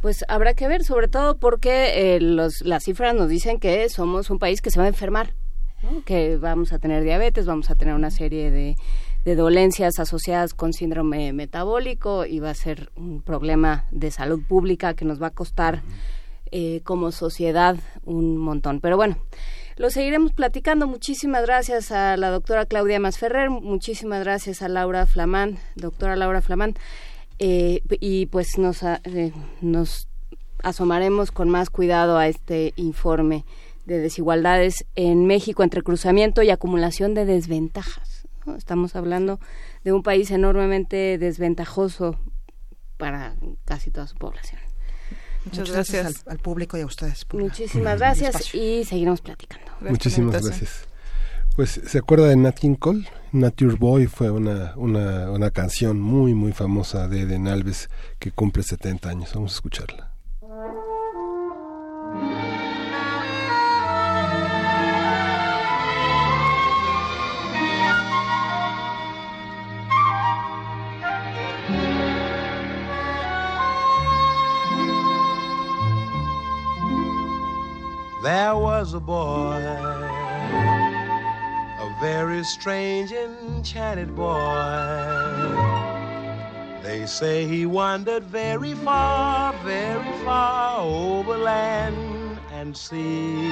[SPEAKER 2] Pues habrá que ver, sobre todo porque eh, los, las cifras nos dicen que somos un país que se va a enfermar, ¿no? que vamos a tener diabetes, vamos a tener una serie de, de dolencias asociadas con síndrome metabólico y va a ser un problema de salud pública que nos va a costar eh, como sociedad un montón. Pero bueno, lo seguiremos platicando. Muchísimas gracias a la doctora Claudia Masferrer, muchísimas gracias a Laura Flamán, doctora Laura Flamán. Eh, y pues nos, eh, nos asomaremos con más cuidado a este informe de desigualdades en México entre cruzamiento y acumulación de desventajas. ¿no? Estamos hablando de un país enormemente desventajoso para casi toda su población.
[SPEAKER 31] Muchas, gracias, al, al público y a ustedes. por
[SPEAKER 2] Muchísimas gracias y seguiremos platicando.
[SPEAKER 1] Muchísimas gracias. Pues, ¿se acuerda de Nat King Cole? Nature Boy fue una, una, una canción muy, muy famosa de Eden Alves que cumple 70 años. Vamos a escucharla.
[SPEAKER 34] There was a boy, a very strange, enchanted boy. They say he wandered very far, very far over land and sea.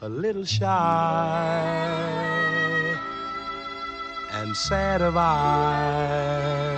[SPEAKER 34] A little shy and sad of eye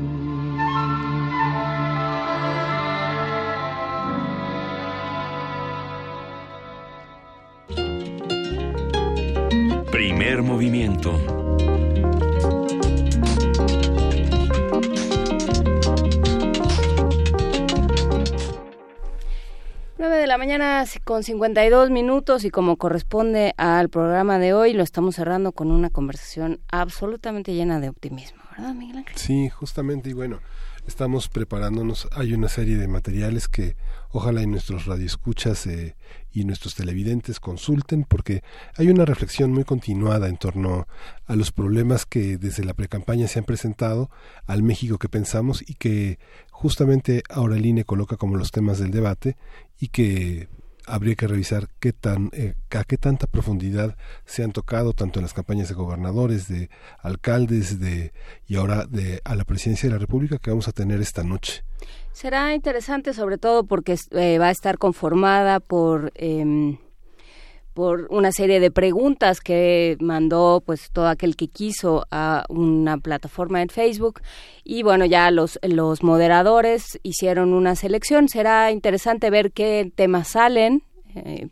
[SPEAKER 3] Primer movimiento.
[SPEAKER 2] 9 de la mañana con 52 minutos y como corresponde al programa de hoy, lo estamos cerrando con una conversación absolutamente llena de optimismo, ¿verdad, Miguel Ángel?
[SPEAKER 1] Sí, justamente, y bueno, estamos preparándonos. Hay una serie de materiales que ojalá y nuestros radioescuchas eh, y nuestros televidentes consulten, porque hay una reflexión muy continuada en torno a los problemas que desde la precampaña se han presentado, al México que pensamos y que justamente ahora el INE coloca como los temas del debate y que habría que revisar qué tan eh, a qué tanta profundidad se han tocado tanto en las campañas de gobernadores, de alcaldes, de y ahora de a la presidencia de la República que vamos a tener esta noche.
[SPEAKER 2] Será interesante sobre todo porque eh, va a estar conformada por em, por una serie de preguntas que mandó pues todo aquel que quiso a una plataforma en Facebook. Y bueno ya los los moderadores hicieron una selección. Será interesante ver qué temas salen. Eh,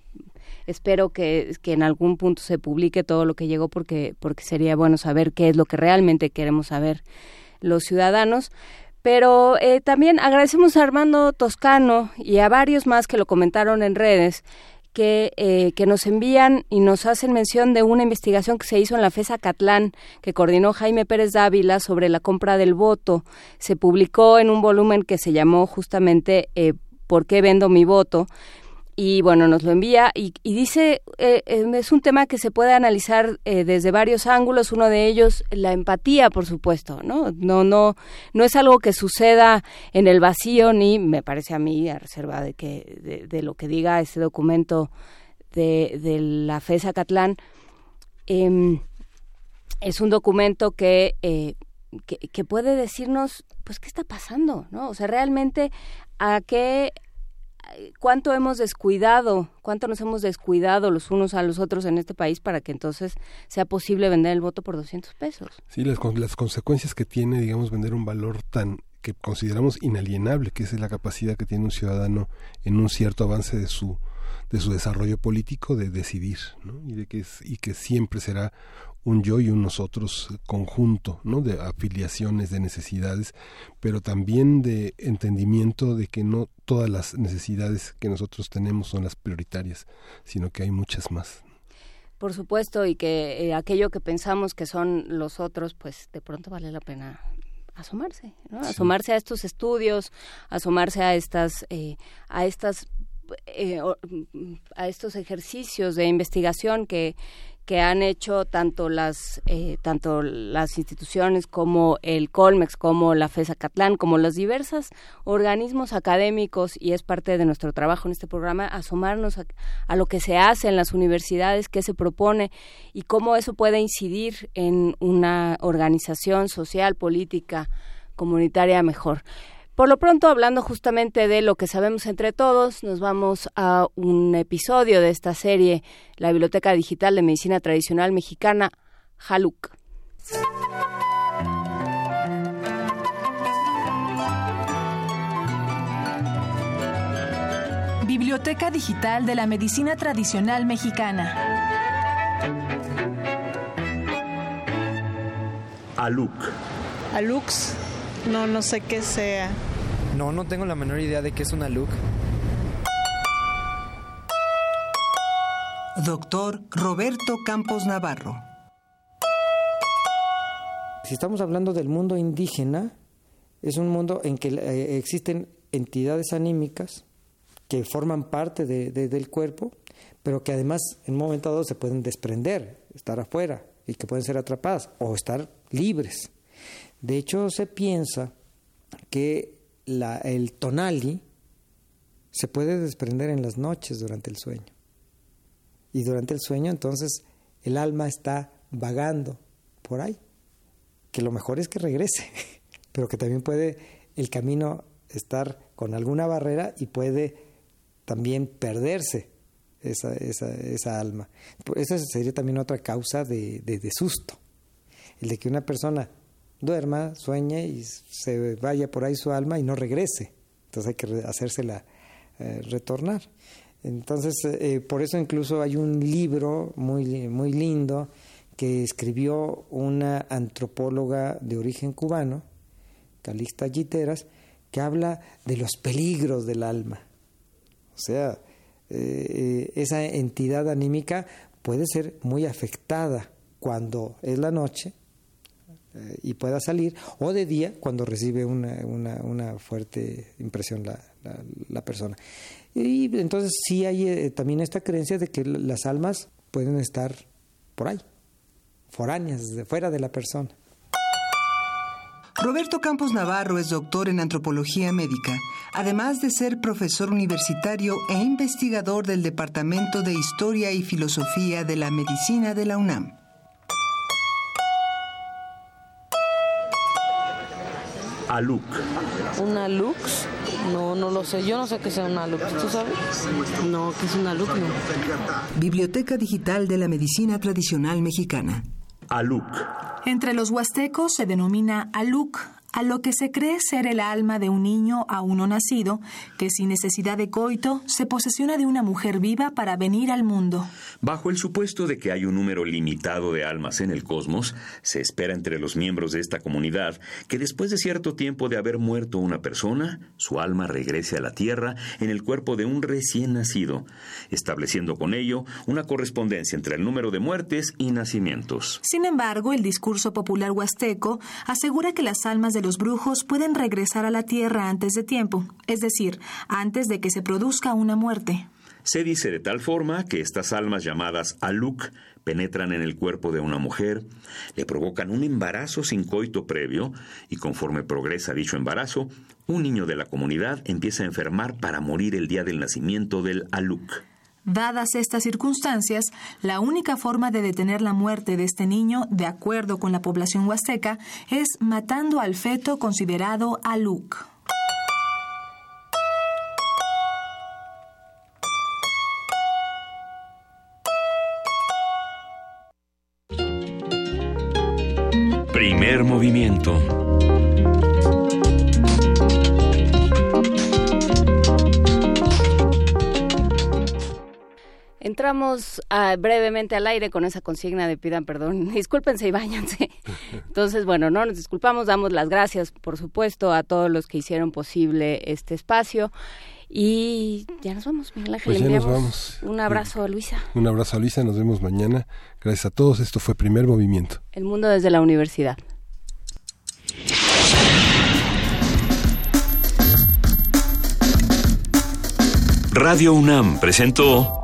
[SPEAKER 2] espero que, que en algún punto se publique todo lo que llegó porque porque sería bueno saber qué es lo que realmente queremos saber los ciudadanos. Pero eh, también agradecemos a Armando Toscano y a varios más que lo comentaron en redes que, eh, que nos envían y nos hacen mención de una investigación que se hizo en la FESA Catlán, que coordinó Jaime Pérez Dávila sobre la compra del voto. Se publicó en un volumen que se llamó justamente eh, ¿Por qué vendo mi voto? Y bueno, nos lo envía y, y dice, eh, eh, es un tema que se puede analizar eh, desde varios ángulos, uno de ellos la empatía, por supuesto, ¿no? No, no, no es algo que suceda en el vacío, ni me parece a mí, a reserva de, que, de, de lo que diga este documento de, de la FESA Catlán, em, es un documento que, eh, que, que puede decirnos, pues, qué está pasando, ¿no? O sea, realmente a qué cuánto hemos descuidado, cuánto nos hemos descuidado los unos a los otros en este país para que entonces sea posible vender el voto por 200 pesos.
[SPEAKER 1] Sí, las, las consecuencias que tiene, digamos, vender un valor tan que consideramos inalienable, que es la capacidad que tiene un ciudadano en un cierto avance de su de su desarrollo político de decidir, ¿no? Y de que es, y que siempre será un yo y un nosotros conjunto, ¿no? De afiliaciones, de necesidades, pero también de entendimiento de que no todas las necesidades que nosotros tenemos son las prioritarias, sino que hay muchas más.
[SPEAKER 2] Por supuesto, y que eh, aquello que pensamos que son los otros, pues de pronto vale la pena asomarse, ¿no?
[SPEAKER 33] Sí.
[SPEAKER 2] Asomarse a estos estudios, asomarse a estas, eh, a estas, eh, a estos ejercicios de investigación que que han hecho tanto las eh, tanto las instituciones como el Colmex como la FESA Catlán como los diversos organismos académicos y es parte de nuestro trabajo en este programa asomarnos a, a lo que se hace en las universidades qué se propone y cómo eso puede incidir en una organización social política comunitaria mejor por lo pronto, hablando justamente de lo que sabemos entre todos, nos vamos a un episodio de esta serie, la Biblioteca Digital de Medicina Tradicional Mexicana, Jaluk.
[SPEAKER 33] Biblioteca Digital de la Medicina Tradicional Mexicana.
[SPEAKER 35] Aluk.
[SPEAKER 36] Alux, no, no sé qué sea.
[SPEAKER 37] No, no tengo la menor idea de qué es una look.
[SPEAKER 6] Doctor Roberto Campos Navarro.
[SPEAKER 38] Si estamos hablando del mundo indígena, es un mundo en que eh, existen entidades anímicas que forman parte de- de- del cuerpo, pero que además en un momento dado se pueden desprender, estar afuera y que pueden ser atrapadas o estar libres. De hecho, se piensa que la- el tonali se puede desprender en las noches durante el sueño. Y durante el sueño entonces el alma está vagando por ahí. Que lo mejor es que regrese, pero que también puede el camino estar con alguna barrera y puede también perderse esa, esa, esa alma. Esa sería también otra causa de, de- de susto. El de que una persona duerma, sueñe y se vaya por ahí su alma y no regrese. Entonces hay que hacérsela eh, retornar. Entonces, eh, por eso incluso hay un libro muy, muy lindo que escribió una antropóloga de origen cubano, Calixta Giteras, que habla de los peligros del alma. O sea, eh, esa entidad anímica puede ser muy afectada cuando es la noche eh, y pueda salir, o de día cuando recibe una, una, fuerte impresión la, la, persona. Y entonces sí hay eh, también esta creencia de que las almas pueden estar por ahí, foráneas, de fuera de la persona.
[SPEAKER 6] Roberto Campos Navarro es doctor en antropología médica, además de ser profesor universitario e investigador del Departamento de Historia y Filosofía de la Medicina de la UNAM.
[SPEAKER 3] Aluk.
[SPEAKER 39] ¿Una lux? No, no lo sé. Yo no sé qué sea una lux. ¿Tú sabes?
[SPEAKER 18] No, ¿qué es una lux?
[SPEAKER 6] Biblioteca Digital de la Medicina Tradicional Mexicana.
[SPEAKER 3] Aluk.
[SPEAKER 33] Entre los huastecos se denomina Aluk a lo que se cree ser el alma de un niño aún no nacido, que sin necesidad de coito se posesiona de una mujer viva para venir al mundo.
[SPEAKER 3] Bajo el supuesto de que hay un número limitado de almas en el cosmos, se espera entre los miembros de esta comunidad que después de cierto tiempo de haber muerto una persona, su alma regrese a la Tierra en el cuerpo de un recién nacido, estableciendo con ello una correspondencia entre el número de muertes y nacimientos.
[SPEAKER 33] Sin embargo, el discurso popular huasteco asegura que las almas de los brujos pueden regresar a la tierra antes de tiempo, es decir, antes de que se produzca una muerte.
[SPEAKER 3] Se dice de tal forma que estas almas llamadas aluk penetran en el cuerpo de una mujer, le provocan un embarazo sin coito previo y conforme progresa dicho embarazo, un niño de la comunidad empieza a enfermar para morir el día del nacimiento del aluk.
[SPEAKER 33] Dadas estas circunstancias, la única forma de detener la muerte de este niño, de acuerdo con la población huasteca, es matando al feto considerado aluk.
[SPEAKER 3] Primer movimiento
[SPEAKER 2] Entramos ah, brevemente al aire con esa consigna de pidan perdón. Discúlpense y váyanse. Entonces, bueno, no nos disculpamos, damos las gracias, por supuesto, a todos los que hicieron posible este espacio. Y ya nos vamos, Miguel Ángel.
[SPEAKER 1] Pues ya nos vamos.
[SPEAKER 2] Un abrazo a Luisa.
[SPEAKER 1] Un abrazo a Luisa, nos vemos mañana. Gracias a todos, esto fue Primer Movimiento.
[SPEAKER 2] El mundo desde la universidad.
[SPEAKER 3] Radio UNAM presentó